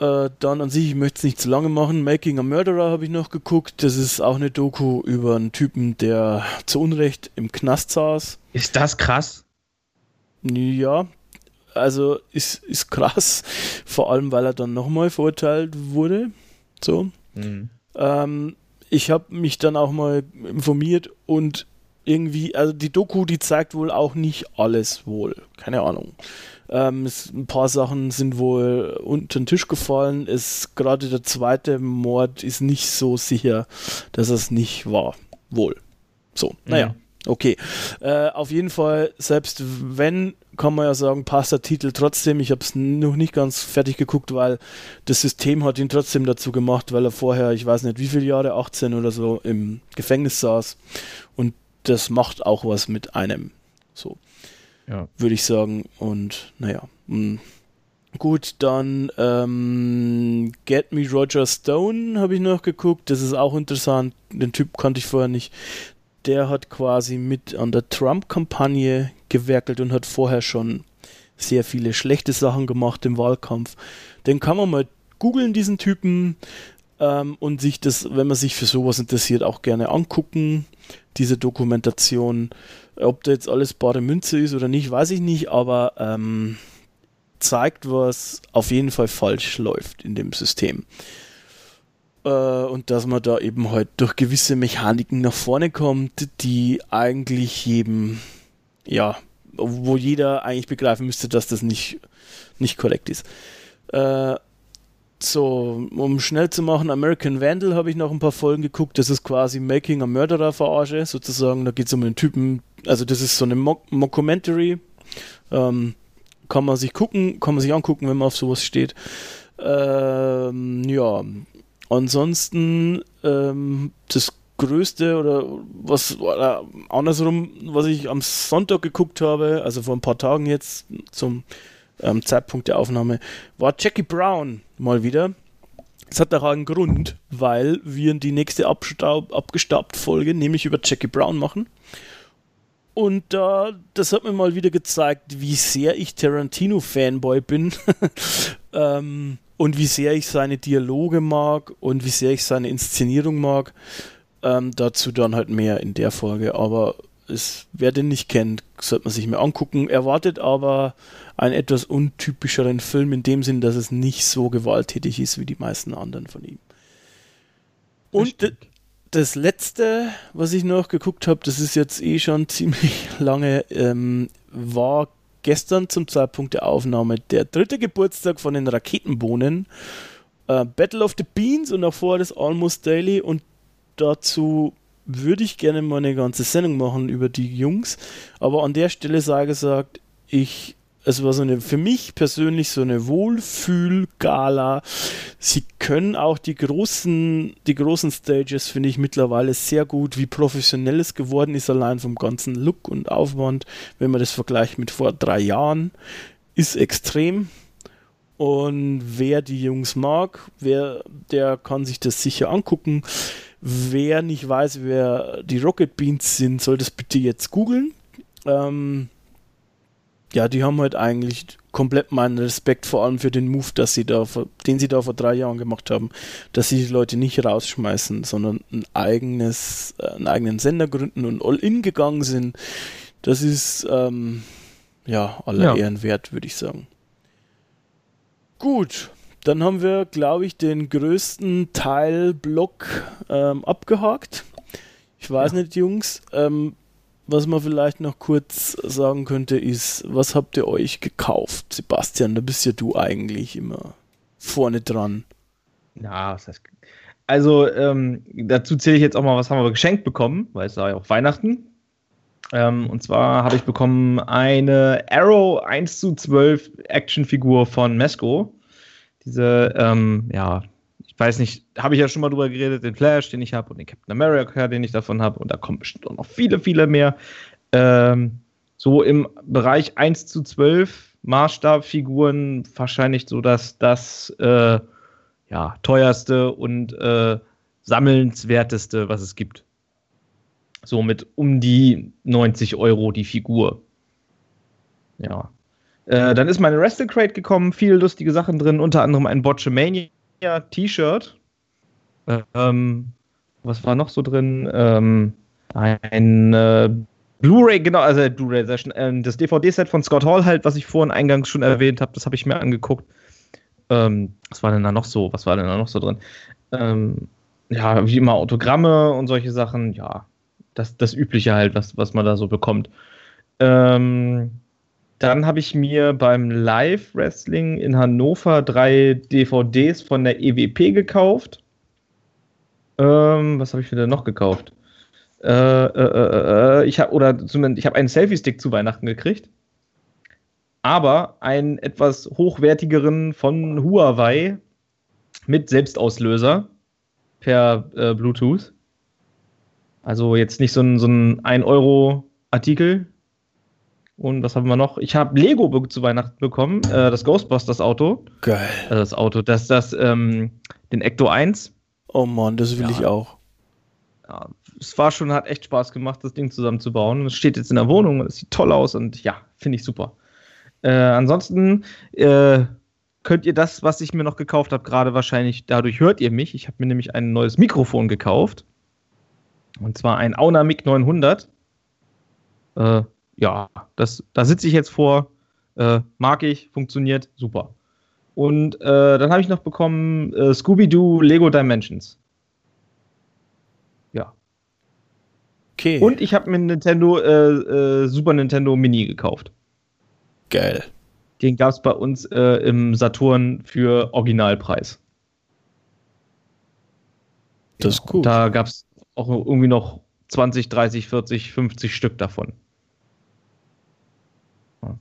Äh, dann an sich, ich möchte es nicht zu lange machen. Making a Murderer habe ich noch geguckt. Das ist auch eine Doku über einen Typen, der zu Unrecht im Knast saß. Ist das krass? Ja, also ist, ist krass. Vor allem, weil er dann nochmal verurteilt wurde. So. Mhm. Ähm, ich habe mich dann auch mal informiert und irgendwie, also die Doku, die zeigt wohl auch nicht alles wohl. Keine Ahnung. Ähm, es, ein paar Sachen sind wohl unter den Tisch gefallen. Es gerade der zweite Mord ist nicht so sicher, dass es nicht war. Wohl. So, naja. Mhm. Okay. Äh, auf jeden Fall, selbst wenn, kann man ja sagen, passt der Titel trotzdem. Ich habe es noch nicht ganz fertig geguckt, weil das System hat ihn trotzdem dazu gemacht, weil er vorher, ich weiß nicht wie viele Jahre, 18 oder so, im Gefängnis saß. Und das macht auch was mit einem. So. Ja. Würde ich sagen. Und naja. Mh. Mm. Gut, dann ähm, Get Me Roger Stone habe ich noch geguckt. Das ist auch interessant. Den Typ kannte ich vorher nicht der hat quasi mit an der Trump-Kampagne gewerkelt und hat vorher schon sehr viele schlechte Sachen gemacht im Wahlkampf. Den kann man mal googeln, diesen Typen, ähm, und sich das, wenn man sich für sowas interessiert, auch gerne angucken, diese Dokumentation. Ob da jetzt alles bare Münze ist oder nicht, weiß ich nicht, aber ähm, zeigt, was auf jeden Fall falsch läuft in dem System. Äh, und dass man da eben halt durch gewisse Mechaniken nach vorne kommt, die eigentlich jedem, ja, wo jeder eigentlich begreifen müsste, dass das nicht, nicht korrekt ist. Äh, so, um schnell zu machen, American Vandal habe ich noch ein paar Folgen geguckt. Das ist quasi Making a Murderer Verarsche, sozusagen. Da geht es um einen Typen, also das ist so eine Mock Mockumentary. Ähm, kann man sich gucken, kann man sich angucken, wenn man auf sowas steht. Ähm, ja, Ansonsten ähm, das größte oder was oder andersrum, was ich am Sonntag geguckt habe, also vor ein paar Tagen jetzt zum ähm, Zeitpunkt der Aufnahme, war Jackie Brown mal wieder. Es hat auch einen Grund, weil wir die nächste Abstaub, abgestaubt Folge nämlich über Jackie Brown machen. Und äh, das hat mir mal wieder gezeigt, wie sehr ich Tarantino-Fanboy bin. ähm, und wie sehr ich seine Dialoge mag und wie sehr ich seine Inszenierung mag. Ähm, dazu dann halt mehr in der Folge. Aber es, wer den nicht kennt, sollte man sich mehr angucken. Erwartet aber einen etwas untypischeren Film in dem Sinn, dass es nicht so gewalttätig ist wie die meisten anderen von ihm. Und das, letzte, was ich noch geguckt habe, das ist jetzt eh schon ziemlich lange, ähm, war gestern zum Zeitpunkt der Aufnahme der dritte Geburtstag von den Raketenbohnen. Äh, Battle of the Beans und auch vorher das Almost Daily und dazu würde ich gerne mal eine ganze Sendung machen über die Jungs. Aber an der Stelle sei gesagt, ich es war so eine, für mich persönlich so eine Wohlfühl-Gala. Sie können auch die großen, die großen Stages, finde ich mittlerweile sehr gut, wie professionell es geworden ist, allein vom ganzen Look und Aufwand, wenn man das vergleicht mit vor drei Jahren, ist extrem. Und wer die Jungs mag, wer, der kann sich das sicher angucken. Wer nicht weiß, wer die Rocket Beans sind, soll das bitte jetzt googeln. Ähm, ja, die haben halt eigentlich komplett meinen Respekt, vor allem für den Move, dass sie da, den sie da vor drei Jahren gemacht haben, dass sie die Leute nicht rausschmeißen, sondern ein eigenes, äh, einen eigenen Sender gründen und all in gegangen sind. Das ist ähm, ja aller ja. Ehren wert, würde ich sagen. Gut, dann haben wir, glaube ich, den größten Teilblock ähm, abgehakt. Ich weiß ja. nicht, Jungs. Ähm, was man vielleicht noch kurz sagen könnte, ist, was habt ihr euch gekauft? Sebastian, da bist ja du eigentlich immer vorne dran. Ja, was heißt. Also, ähm, dazu zähle ich jetzt auch mal, was haben wir geschenkt bekommen, weil es war ja auch Weihnachten. Ähm, und zwar habe ich bekommen eine Arrow 1 zu 12 Actionfigur von Mesco. Diese, ähm, ja, ich weiß nicht, habe ich ja schon mal drüber geredet, den Flash, den ich habe und den Captain America, den ich davon habe und da kommen bestimmt auch noch viele, viele mehr. Ähm, so im Bereich 1 zu 12 Maßstabfiguren wahrscheinlich so, dass das äh, ja, teuerste und äh, sammelnswerteste, was es gibt. So mit um die 90 Euro die Figur. Ja. Äh, dann ist meine Wrestle Crate gekommen, viele lustige Sachen drin, unter anderem ein Botchamania T-Shirt. Ähm, was war noch so drin? Ähm, ein äh, Blu-ray, genau, also Blu-ray Session, äh, das DVD-Set von Scott Hall halt, was ich vorhin eingangs schon erwähnt habe, das habe ich mir angeguckt. Ähm, was war denn da noch so? Was war denn da noch so drin? Ähm, ja, wie immer Autogramme und solche Sachen, ja, das, das Übliche halt, was, was man da so bekommt. Ähm, dann habe ich mir beim Live-Wrestling in Hannover drei DVDs von der EWP gekauft. Ähm, was habe ich mir denn noch gekauft? Äh, äh, äh, äh ich habe oder zumindest ich habe einen Selfie-Stick zu Weihnachten gekriegt, aber einen etwas hochwertigeren von Huawei mit Selbstauslöser per äh, Bluetooth. Also jetzt nicht so ein, so ein 1-Euro-Artikel. Und was haben wir noch? Ich habe Lego zu Weihnachten bekommen, äh, das Ghostbusters-Auto. Geil. Also das Auto, das, das, ähm, den Ecto 1. Oh Mann, das will Ja. ich auch. Ja, es war schon, hat echt Spaß gemacht, das Ding zusammenzubauen. Es steht jetzt in der Wohnung und es sieht toll aus und ja, finde ich super. Äh, ansonsten äh, könnt ihr das, was ich mir noch gekauft habe, gerade wahrscheinlich, dadurch hört ihr mich. Ich habe mir nämlich ein neues Mikrofon gekauft. Und zwar ein Auna Mic 900. Äh, ja, das, da sitze ich jetzt vor. Äh, mag ich, funktioniert, super. Und äh, dann habe ich noch bekommen äh, Scooby-Doo Lego Dimensions. Ja. Okay. Und ich habe mir ein Nintendo, äh, äh, Super Nintendo Mini gekauft. geil. Den gab es bei uns äh, im Saturn für Originalpreis. Das ist gut. Da gab es auch irgendwie noch 20, 30, 40, 50 Stück davon. Ja.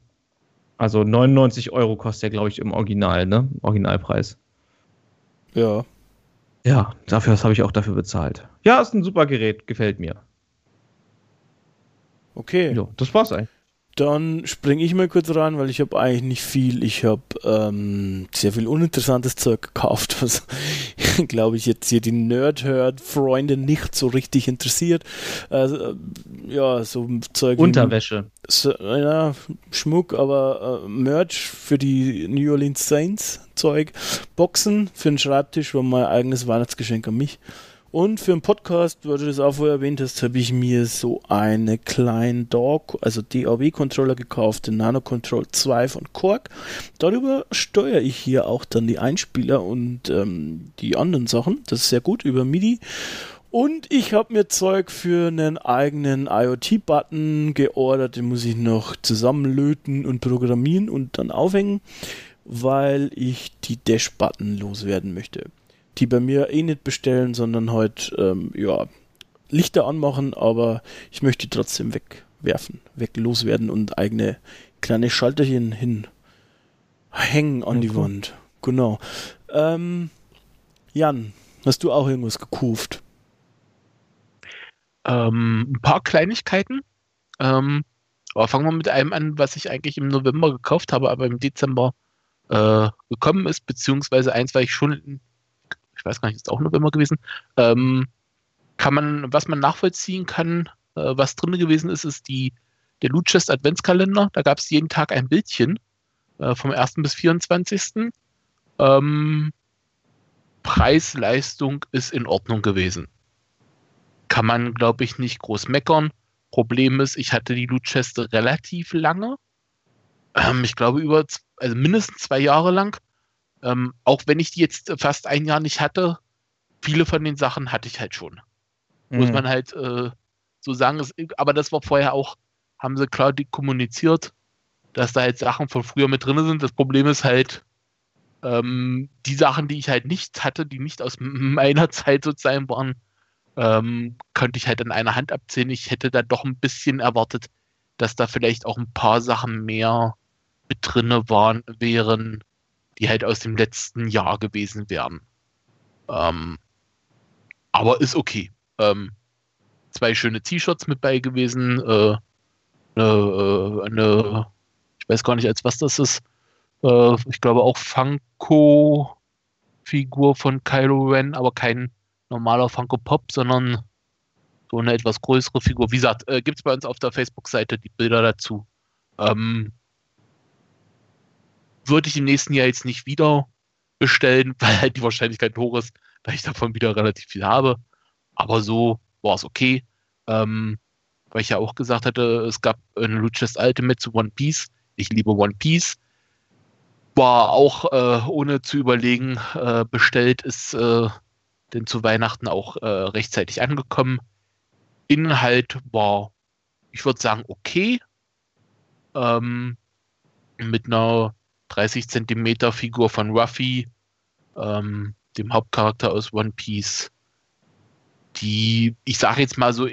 Also 99 Euro kostet der, glaube ich, im Original, ne? Originalpreis. Ja. Ja, dafür das habe ich auch dafür bezahlt. Ja, ist ein super Gerät, gefällt mir. Okay. Ja, das war's eigentlich. Dann springe ich mal kurz rein, weil ich habe eigentlich nicht viel. Ich habe ähm, sehr viel uninteressantes Zeug gekauft, was glaube ich jetzt hier die Nerd-Herd-Freunde nicht so richtig interessiert. Also, äh, ja, so Zeug wie Unterwäsche. so, ja, Schmuck, aber äh, Merch für die New Orleans Saints Zeug, Boxen für den Schreibtisch war mein eigenes Weihnachtsgeschenk an mich. Und für einen Podcast, weil du das auch vorher erwähnt hast, habe ich mir so eine kleinen Dog, also DAW-Controller gekauft, den Nano Control 2 von Korg. Darüber steuere ich hier auch dann die Einspieler und ähm, die anderen Sachen. Das ist sehr gut über MIDI. Und ich habe mir Zeug für einen eigenen IoT-Button geordert. Den muss ich noch zusammenlöten und programmieren und dann aufhängen, weil ich die Dash-Button loswerden möchte. Die bei mir eh nicht bestellen, sondern halt, ähm, ja, Lichter anmachen, aber ich möchte die trotzdem wegwerfen, weg loswerden und eigene kleine Schalterchen hin hängen an Ja, die. Wand. Genau. Ähm, Jan, hast du auch irgendwas gekauft? Ähm, ein paar Kleinigkeiten. Ähm, aber fangen wir mit einem an, was ich eigentlich im November gekauft habe, aber im Dezember äh, gekommen ist, beziehungsweise eins, weil ich schon, ich weiß gar nicht, ist auch November gewesen, ähm, kann man, was man nachvollziehen kann, äh, was drin gewesen ist, ist die, der Loot Chest Adventskalender. Da gab es jeden Tag ein Bildchen äh, vom 1. bis 24. Ähm, Preis, Leistung ist in Ordnung gewesen kann man, glaube ich, nicht groß meckern. Problem ist, ich hatte die Loot Chest relativ lange. Ähm, ich glaube, über, also mindestens zwei Jahre lang. Ähm, auch wenn ich die jetzt fast ein Jahr nicht hatte, viele von den Sachen hatte ich halt schon. Muss Mhm. man halt äh, so sagen. Es, aber das war vorher auch, haben sie klar kommuniziert, dass da halt Sachen von früher mit drin sind. Das Problem ist halt, ähm, die Sachen, die ich halt nicht hatte, die nicht aus meiner Zeit sozusagen waren, ähm, könnte ich halt an einer Hand abzählen. Ich hätte da doch ein bisschen erwartet, dass da vielleicht auch ein paar Sachen mehr mit drinne waren, wären, die halt aus dem letzten Jahr gewesen wären. Ähm, aber ist okay. Ähm, zwei schöne T-Shirts mit bei gewesen, äh, eine, äh, eine, Ich weiß gar nicht, als was das ist. Äh, ich glaube auch Funko-Figur von Kylo Ren, aber kein normaler Funko Pop, sondern so eine etwas größere Figur. Wie gesagt, äh, gibt es bei uns auf der Facebook-Seite die Bilder dazu. Ähm, würde ich im nächsten Jahr jetzt nicht wieder bestellen, weil halt die Wahrscheinlichkeit hoch ist, dass ich davon wieder relativ viel habe. Aber so war es okay. Ähm, weil ich ja auch gesagt hatte, es gab ein Luchas Ultimate zu One Piece. Ich liebe One Piece. War auch äh, ohne zu überlegen äh, bestellt, ist äh, denn zu Weihnachten auch äh, rechtzeitig angekommen. Inhalt war, ich würde sagen, okay. Ähm, mit einer 30 Zentimeter Figur von Ruffy, ähm, dem Hauptcharakter aus One Piece, die, ich sage jetzt mal so,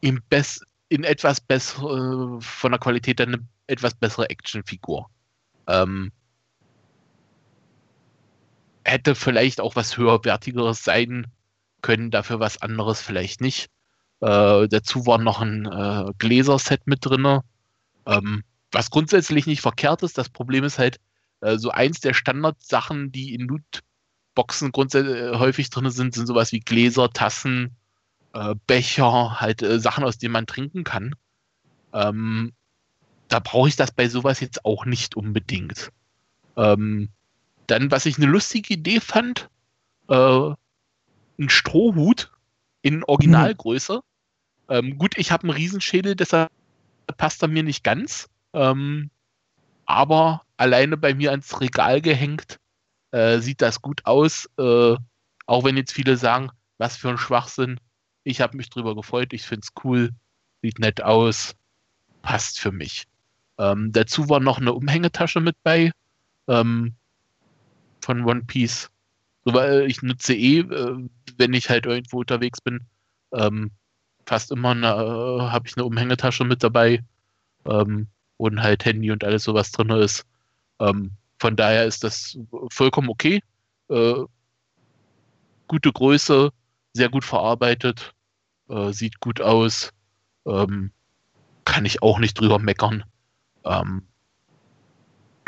im Best, in etwas bessere, von der Qualität eine etwas bessere Actionfigur. Ähm, hätte vielleicht auch was höherwertigeres sein können, dafür was anderes vielleicht nicht. Äh, dazu war noch ein äh, Gläserset mit drin, ähm, grundsätzlich nicht verkehrt ist. Das Problem ist halt, äh, so eins der Standardsachen, die in Lootboxen grundsätzlich äh, häufig drin sind, sind sowas wie Gläser, Tassen, äh, Becher, halt äh, Sachen, aus denen man trinken kann. Ähm, da brauche ich das bei sowas jetzt auch nicht unbedingt. Ähm, dann, was ich eine lustige Idee fand, äh, ein Strohhut in Originalgröße. Mhm. Ähm, gut, ich habe einen Riesenschädel, deshalb passt er mir nicht ganz. Ähm, aber alleine bei mir ans Regal gehängt, äh, sieht das gut aus. Äh, auch wenn jetzt viele sagen, was für ein Schwachsinn. Ich habe mich drüber gefreut, ich finde es cool, sieht nett aus, passt für mich. Ähm, dazu war noch eine Umhängetasche mit bei ähm, von One Piece. So, weil ich nutze eh, äh, wenn ich halt irgendwo unterwegs bin, ähm, fast immer äh, habe ich eine Umhängetasche mit dabei, ähm, wo halt Handy und alles sowas drin ist. Ähm, von daher ist das vollkommen okay. Äh, gute Größe, sehr gut verarbeitet äh, sieht gut aus, ähm, kann ich auch nicht drüber meckern. Ähm,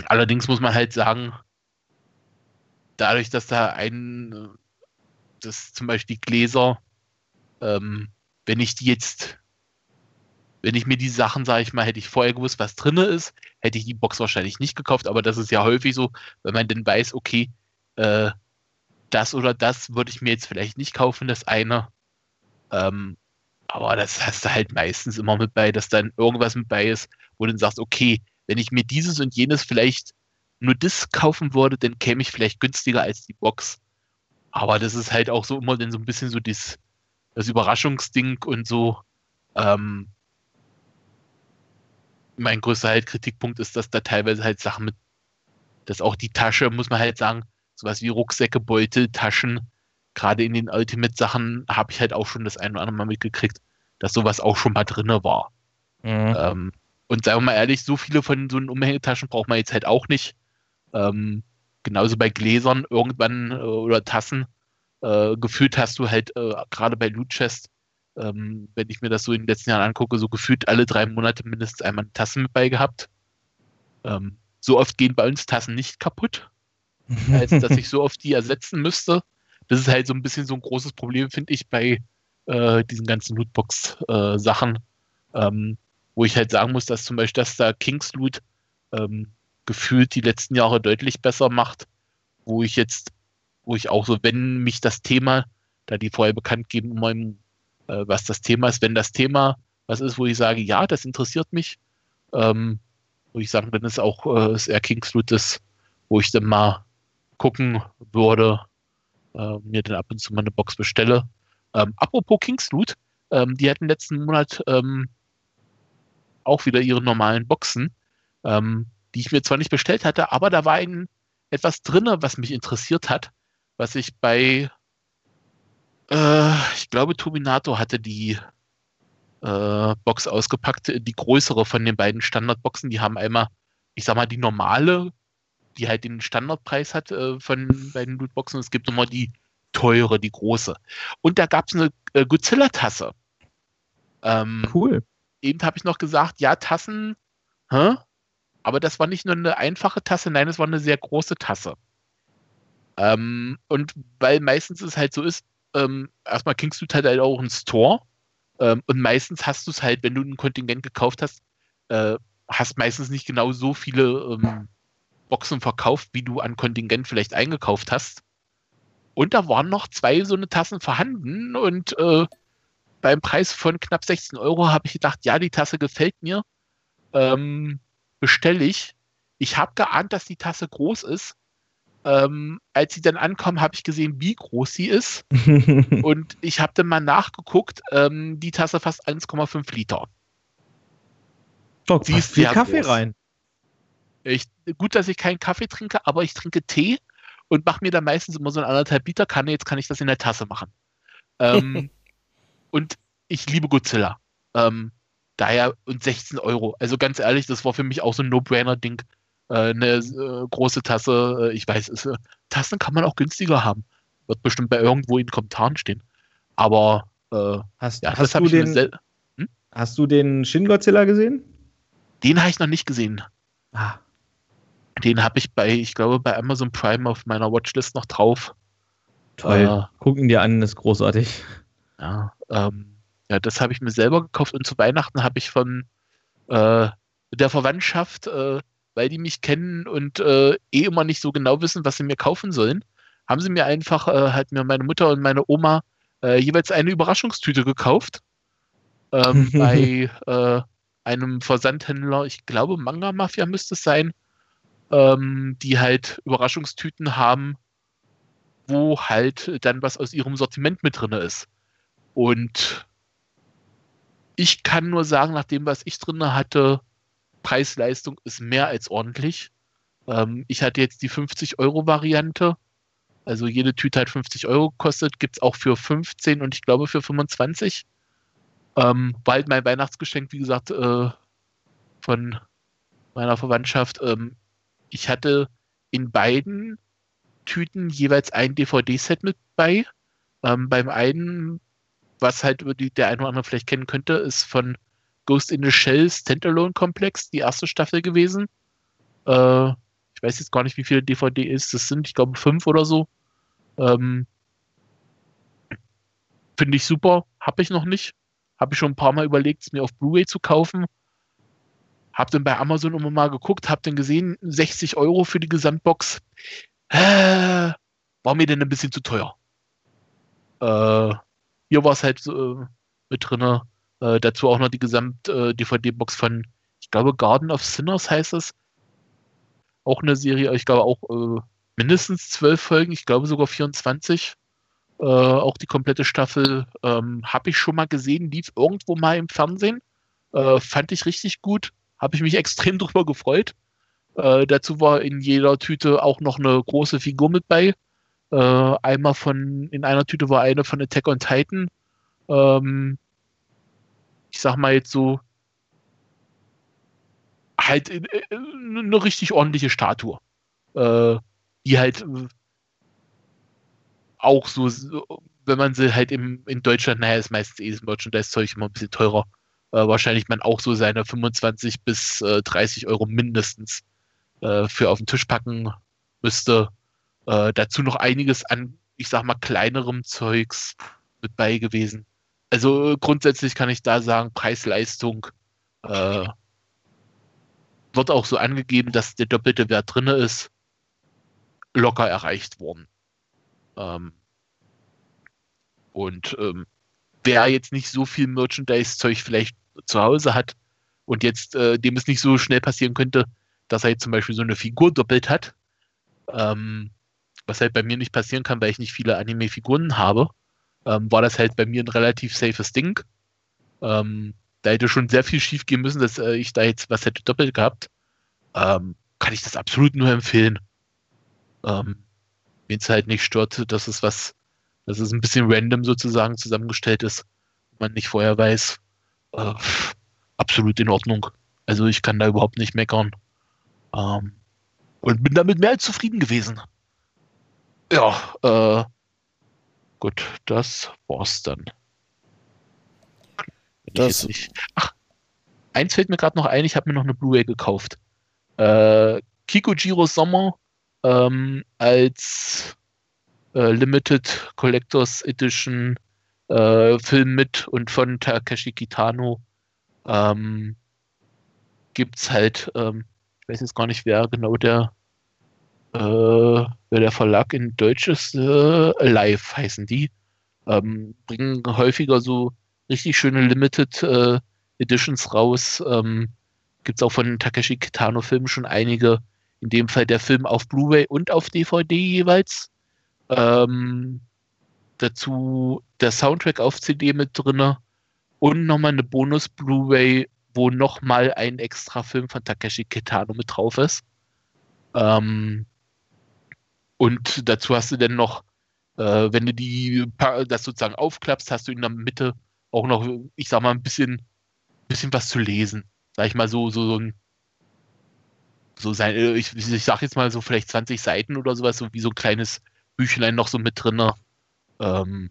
allerdings muss man halt sagen, dadurch, dass da ein, dass zum Beispiel die Gläser, ähm, wenn ich die jetzt, wenn ich mir die Sachen, sage ich mal, hätte ich vorher gewusst, was drin ist, hätte ich die Box wahrscheinlich nicht gekauft, aber das ist ja häufig so, wenn man dann weiß, okay, äh, das oder das würde ich mir jetzt vielleicht nicht kaufen, das eine. Ähm, aber das hast du halt meistens immer mit bei, dass dann irgendwas mit bei ist, wo du dann sagst, okay, wenn ich mir dieses und jenes vielleicht nur das kaufen würde, dann käme ich vielleicht günstiger als die Box. Aber das ist halt auch so immer dann so ein bisschen so das, das Überraschungsding und so. Ähm, mein größter halt Kritikpunkt ist, dass da teilweise halt Sachen mit, dass auch die Tasche, muss man halt sagen, sowas wie Rucksäcke, Beutel, Taschen, gerade in den Ultimate-Sachen habe ich halt auch schon das ein oder andere Mal mitgekriegt, dass sowas auch schon mal drin war. Mhm. Ähm, und sagen wir mal ehrlich, so viele von so Umhängetaschen braucht man jetzt halt auch nicht. Ähm, genauso bei Gläsern irgendwann äh, oder Tassen. Äh, gefühlt hast du halt äh, gerade bei Loot Chest, ähm, wenn ich mir das so in den letzten Jahren angucke, so gefühlt alle drei Monate mindestens einmal eine Tasse mit bei gehabt. Ähm, so oft gehen bei uns Tassen nicht kaputt, als dass ich so oft die ersetzen müsste. Das ist halt so ein bisschen so ein großes Problem, finde ich, bei äh, diesen ganzen Lootbox-Sachen, äh, ähm, wo ich halt sagen muss, dass zum Beispiel das da Kings Loot ähm, gefühlt die letzten Jahre deutlich besser macht, wo ich jetzt, wo ich auch so, wenn mich das Thema, da die vorher bekannt geben, immer im, äh, was das Thema ist, wenn das Thema was ist, wo ich sage, ja, das interessiert mich, ähm, wo ich sagen, dann ist auch äh, das Air Kings Loot das, wo ich dann mal gucken würde, äh, mir dann ab und zu mal eine Box bestelle. Ähm, apropos Kingsloot, ähm, die hatten letzten Monat ähm, auch wieder ihre normalen Boxen, ähm, die ich mir zwar nicht bestellt hatte, aber da war ein, etwas drin, was mich interessiert hat, was ich bei, äh, ich glaube, Turbinator hatte die äh, Box ausgepackt, die größere von den beiden Standardboxen. Die haben einmal, ich sag mal, die normale die halt den Standardpreis hat äh, von bei den Lootboxen. Es gibt nochmal die teure, die große. Und da gab es eine äh, Godzilla-Tasse. Ähm, cool. Eben habe ich noch gesagt, ja, Tassen, hä? aber das war nicht nur eine einfache Tasse, nein, es war eine sehr große Tasse. Ähm, und weil meistens es halt so ist, ähm, erstmal kriegst du halt, halt auch einen Store ähm, und meistens hast du es halt, wenn du ein Kontingent gekauft hast, äh, hast meistens nicht genau so viele ähm, Boxen verkauft, wie du an Kontingent vielleicht eingekauft hast. Und da waren noch zwei so eine Tassen vorhanden und äh, beim Preis von knapp 16 Euro habe ich gedacht, ja, die Tasse gefällt mir, ähm, bestelle ich. Ich habe geahnt, dass die Tasse groß ist. Ähm, als sie dann ankommen, habe ich gesehen, wie groß sie ist. und ich habe dann mal nachgeguckt, ähm, die Tasse fast 1,5 Liter. Doch, sie ist viel Kaffee groß. rein. Ich, gut, dass ich keinen Kaffee trinke, aber ich trinke Tee und mache mir dann meistens immer so eine anderthalb Liter Kanne. Jetzt kann ich das in der Tasse machen. Ähm, und ich liebe Godzilla. Ähm, daher und 16 Euro. Also ganz ehrlich, das war für mich auch so ein No-Brainer-Ding. Äh, eine äh, große Tasse, äh, ich weiß, äh, Tassen kann man auch günstiger haben. Wird bestimmt bei irgendwo in den Kommentaren stehen. Aber äh, hast, ja, hast, du den, hm? hast du den Shin Godzilla gesehen? Den habe ich noch nicht gesehen. Ah. Den habe ich bei, ich glaube, bei Amazon Prime auf meiner Watchlist noch drauf. Toll. Äh, Gucken dir an, ist großartig. Ja, ähm, ja das habe ich mir selber gekauft und zu Weihnachten habe ich von äh, der Verwandtschaft, äh, weil die mich kennen und äh, eh immer nicht so genau wissen, was sie mir kaufen sollen, haben sie mir einfach, äh, halt mir meine Mutter und meine Oma äh, jeweils eine Überraschungstüte gekauft. Ähm, bei einem Versandhändler, ich glaube Manga Mafia müsste es sein, ähm, die halt Überraschungstüten haben, wo halt dann was aus ihrem Sortiment mit drin ist. Und ich kann nur sagen, nach dem, was ich drin hatte, Preis-Leistung ist mehr als ordentlich. Ähm, ich hatte jetzt die 50-Euro-Variante. Also jede Tüte hat 50 Euro gekostet, gibt es auch für 15 und ich glaube für 25. Ähm, war halt mein Weihnachtsgeschenk, wie gesagt, äh, von meiner Verwandtschaft. Ähm, ich hatte in beiden Tüten jeweils ein DVD-Set mit bei. Ähm, beim einen, was halt der eine oder andere vielleicht kennen könnte, ist von Ghost in the Shell Standalone Komplex, die erste Staffel gewesen. Äh, ich weiß jetzt gar nicht, wie viele DVD ist. Das sind, ich glaube, fünf oder so. Ähm, Finde ich super. Habe ich noch nicht. Habe ich schon ein paar Mal überlegt, es mir auf Blu-ray zu kaufen. Hab dann bei Amazon immer mal geguckt, hab dann gesehen, 60 Euro für die Gesamtbox. Äh, war mir denn ein bisschen zu teuer. Äh, hier war es halt äh, mit drin. Äh, dazu auch noch die Gesamt-DVD-Box äh, von, ich glaube, Garden of Sinners heißt es. Auch eine Serie, ich glaube auch äh, mindestens zwölf Folgen, ich glaube sogar 24. Äh, auch die komplette Staffel ähm, habe ich schon mal gesehen, lief irgendwo mal im Fernsehen. Äh, fand ich richtig gut habe ich mich extrem drüber gefreut. Äh, dazu war in jeder Tüte auch noch eine große Figur mit bei. Einmal von, in einer Tüte war eine von Attack on Titan. Ähm, ich sag mal jetzt so, halt äh, eine richtig ordentliche Statue. Äh, die halt äh, auch so, wenn man sie halt im, in Deutschland, naja, ist meistens eh das Merchandise-Zeug immer ein bisschen teurer äh, wahrscheinlich man auch so seine 25 bis äh, 30 Euro mindestens äh, für auf den Tisch packen müsste. Äh, dazu noch einiges an, ich sag mal, kleinerem Zeugs mit bei gewesen. Also grundsätzlich kann ich da sagen, Preis-Leistung äh, wird auch so angegeben, dass der doppelte Wert drin ist, locker erreicht worden. Ähm, und ähm, wer jetzt nicht so viel Merchandise-Zeug vielleicht zu Hause hat und jetzt äh, dem es nicht so schnell passieren könnte, dass er jetzt zum Beispiel so eine Figur doppelt hat, ähm, was halt bei mir nicht passieren kann, weil ich nicht viele Anime-Figuren habe, ähm, war das halt bei mir ein relativ safes Ding. Ähm, da hätte schon sehr viel schief gehen müssen, dass äh, ich da jetzt was hätte doppelt gehabt. Ähm, kann ich das absolut nur empfehlen. Ähm, Wenn es halt nicht stört, dass es was dass es ein bisschen random sozusagen zusammengestellt ist, man nicht vorher weiß. Äh, absolut in Ordnung. Also ich kann da überhaupt nicht meckern. Ähm, und bin damit mehr als zufrieden gewesen. Ja, äh, gut, das war's dann. Das Ach, eins fällt mir gerade noch ein, ich habe mir noch eine Blu-ray gekauft. äh, Kikujiro Sommer ähm, als äh, Limited Collectors Edition äh, Film mit und von Takeshi Kitano ähm, gibt es halt, ähm, ich weiß jetzt gar nicht, wer genau der, äh, der Verlag in Deutsch ist, äh, Live heißen die. Ähm, bringen häufiger so richtig schöne Limited äh, Editions raus. Ähm, Gibt es auch von Takeshi Kitano Filmen schon einige. In dem Fall der Film auf Blu-ray und auf DVD jeweils. Ähm, dazu der Soundtrack auf CD mit drinne und nochmal eine Bonus-Blu-ray, wo nochmal ein extra Film von Takeshi Kitano mit drauf ist. Ähm, und dazu hast du dann noch, äh, wenn du die das sozusagen aufklappst, hast du in der Mitte auch noch, ich sag mal, ein bisschen, bisschen was zu lesen. Sag ich mal so, so, so ein so sein, äh, ich, ich sag jetzt mal so vielleicht 20 Seiten oder sowas, so wie so ein kleines Büchlein noch so mit drin. Ähm,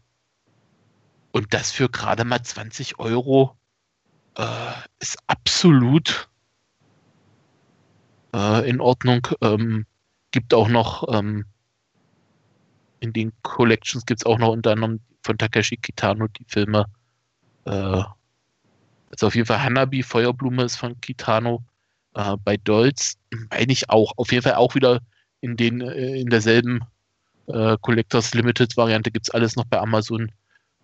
und das für gerade mal 20 Euro äh, ist absolut äh, in Ordnung. Ähm, gibt auch noch ähm, in den Collections gibt es auch noch unter anderem von Takeshi Kitano die Filme. Äh, also auf jeden Fall Hanabi, Feuerblume ist von Kitano. Äh, bei Dolz meine ich auch. Auf jeden Fall auch wieder in den äh, in derselben äh, Collectors Limited Variante gibt es alles noch bei Amazon.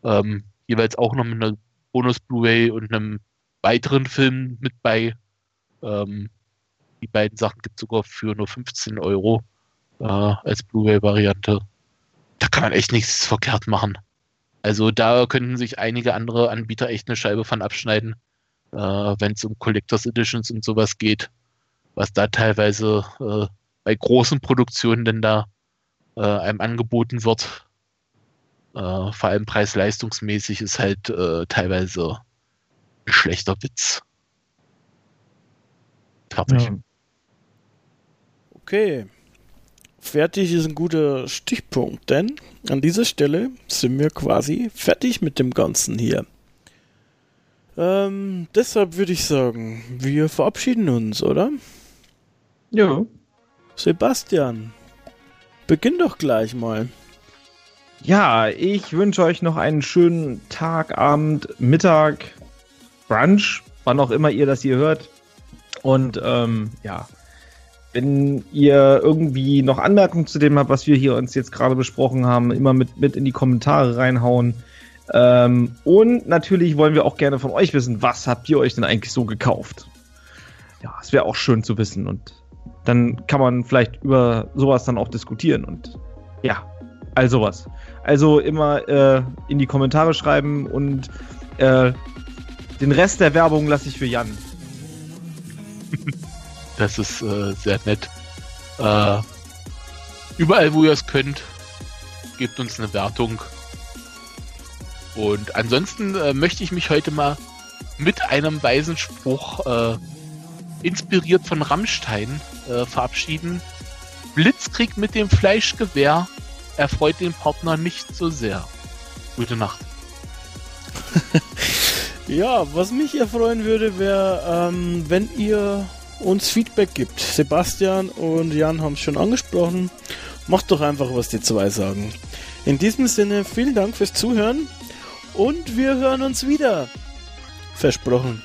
Ähm, jeweils auch noch mit einer Bonus-Blu-ray und einem weiteren Film mit bei. Ähm, die beiden Sachen gibt es sogar für nur 15 Euro äh, als Blu-ray-Variante. Da kann man echt nichts verkehrt machen. Also da könnten sich einige andere Anbieter echt eine Scheibe von abschneiden, äh, wenn es um Collectors Editions und sowas geht, was da teilweise äh, bei großen Produktionen denn da äh, einem angeboten wird. Äh, vor allem preis-leistungsmäßig ist halt äh, teilweise ein schlechter Witz. Fertig. Ja. Okay. Fertig ist ein guter Stichpunkt, denn an dieser Stelle sind wir quasi fertig mit dem Ganzen hier. Ähm, deshalb würde ich sagen, wir verabschieden uns, oder? Ja. Sebastian, beginn doch gleich mal. Ja, ich wünsche euch noch einen schönen Tag, Abend, Mittag, Brunch, wann auch immer ihr das hier hört. Und ähm, ja, wenn ihr irgendwie noch Anmerkungen zu dem habt, was wir hier uns jetzt gerade besprochen haben, immer mit, mit in die Kommentare reinhauen. Ähm, und natürlich wollen wir auch gerne von euch wissen, was habt ihr euch denn eigentlich so gekauft? Ja, es wäre auch schön zu wissen und dann kann man vielleicht über sowas dann auch diskutieren und ja, all sowas. Also immer äh, in die Kommentare schreiben und äh, den Rest der Werbung lasse ich für Jan. Das ist äh, sehr nett. Äh, überall, wo ihr es könnt, gebt uns eine Wertung. Und ansonsten äh, möchte ich mich heute mal mit einem weisen Spruch, äh, inspiriert von Rammstein, äh, verabschieden. Blitzkrieg mit dem Fleischgewehr erfreut den Partner nicht so sehr. Gute Nacht. ja, was mich erfreuen würde, wäre, ähm, wenn ihr uns Feedback gibt. Sebastian und Jan haben es schon angesprochen. Macht doch einfach, was die zwei sagen. In diesem Sinne, vielen Dank fürs Zuhören und wir hören uns wieder. Versprochen.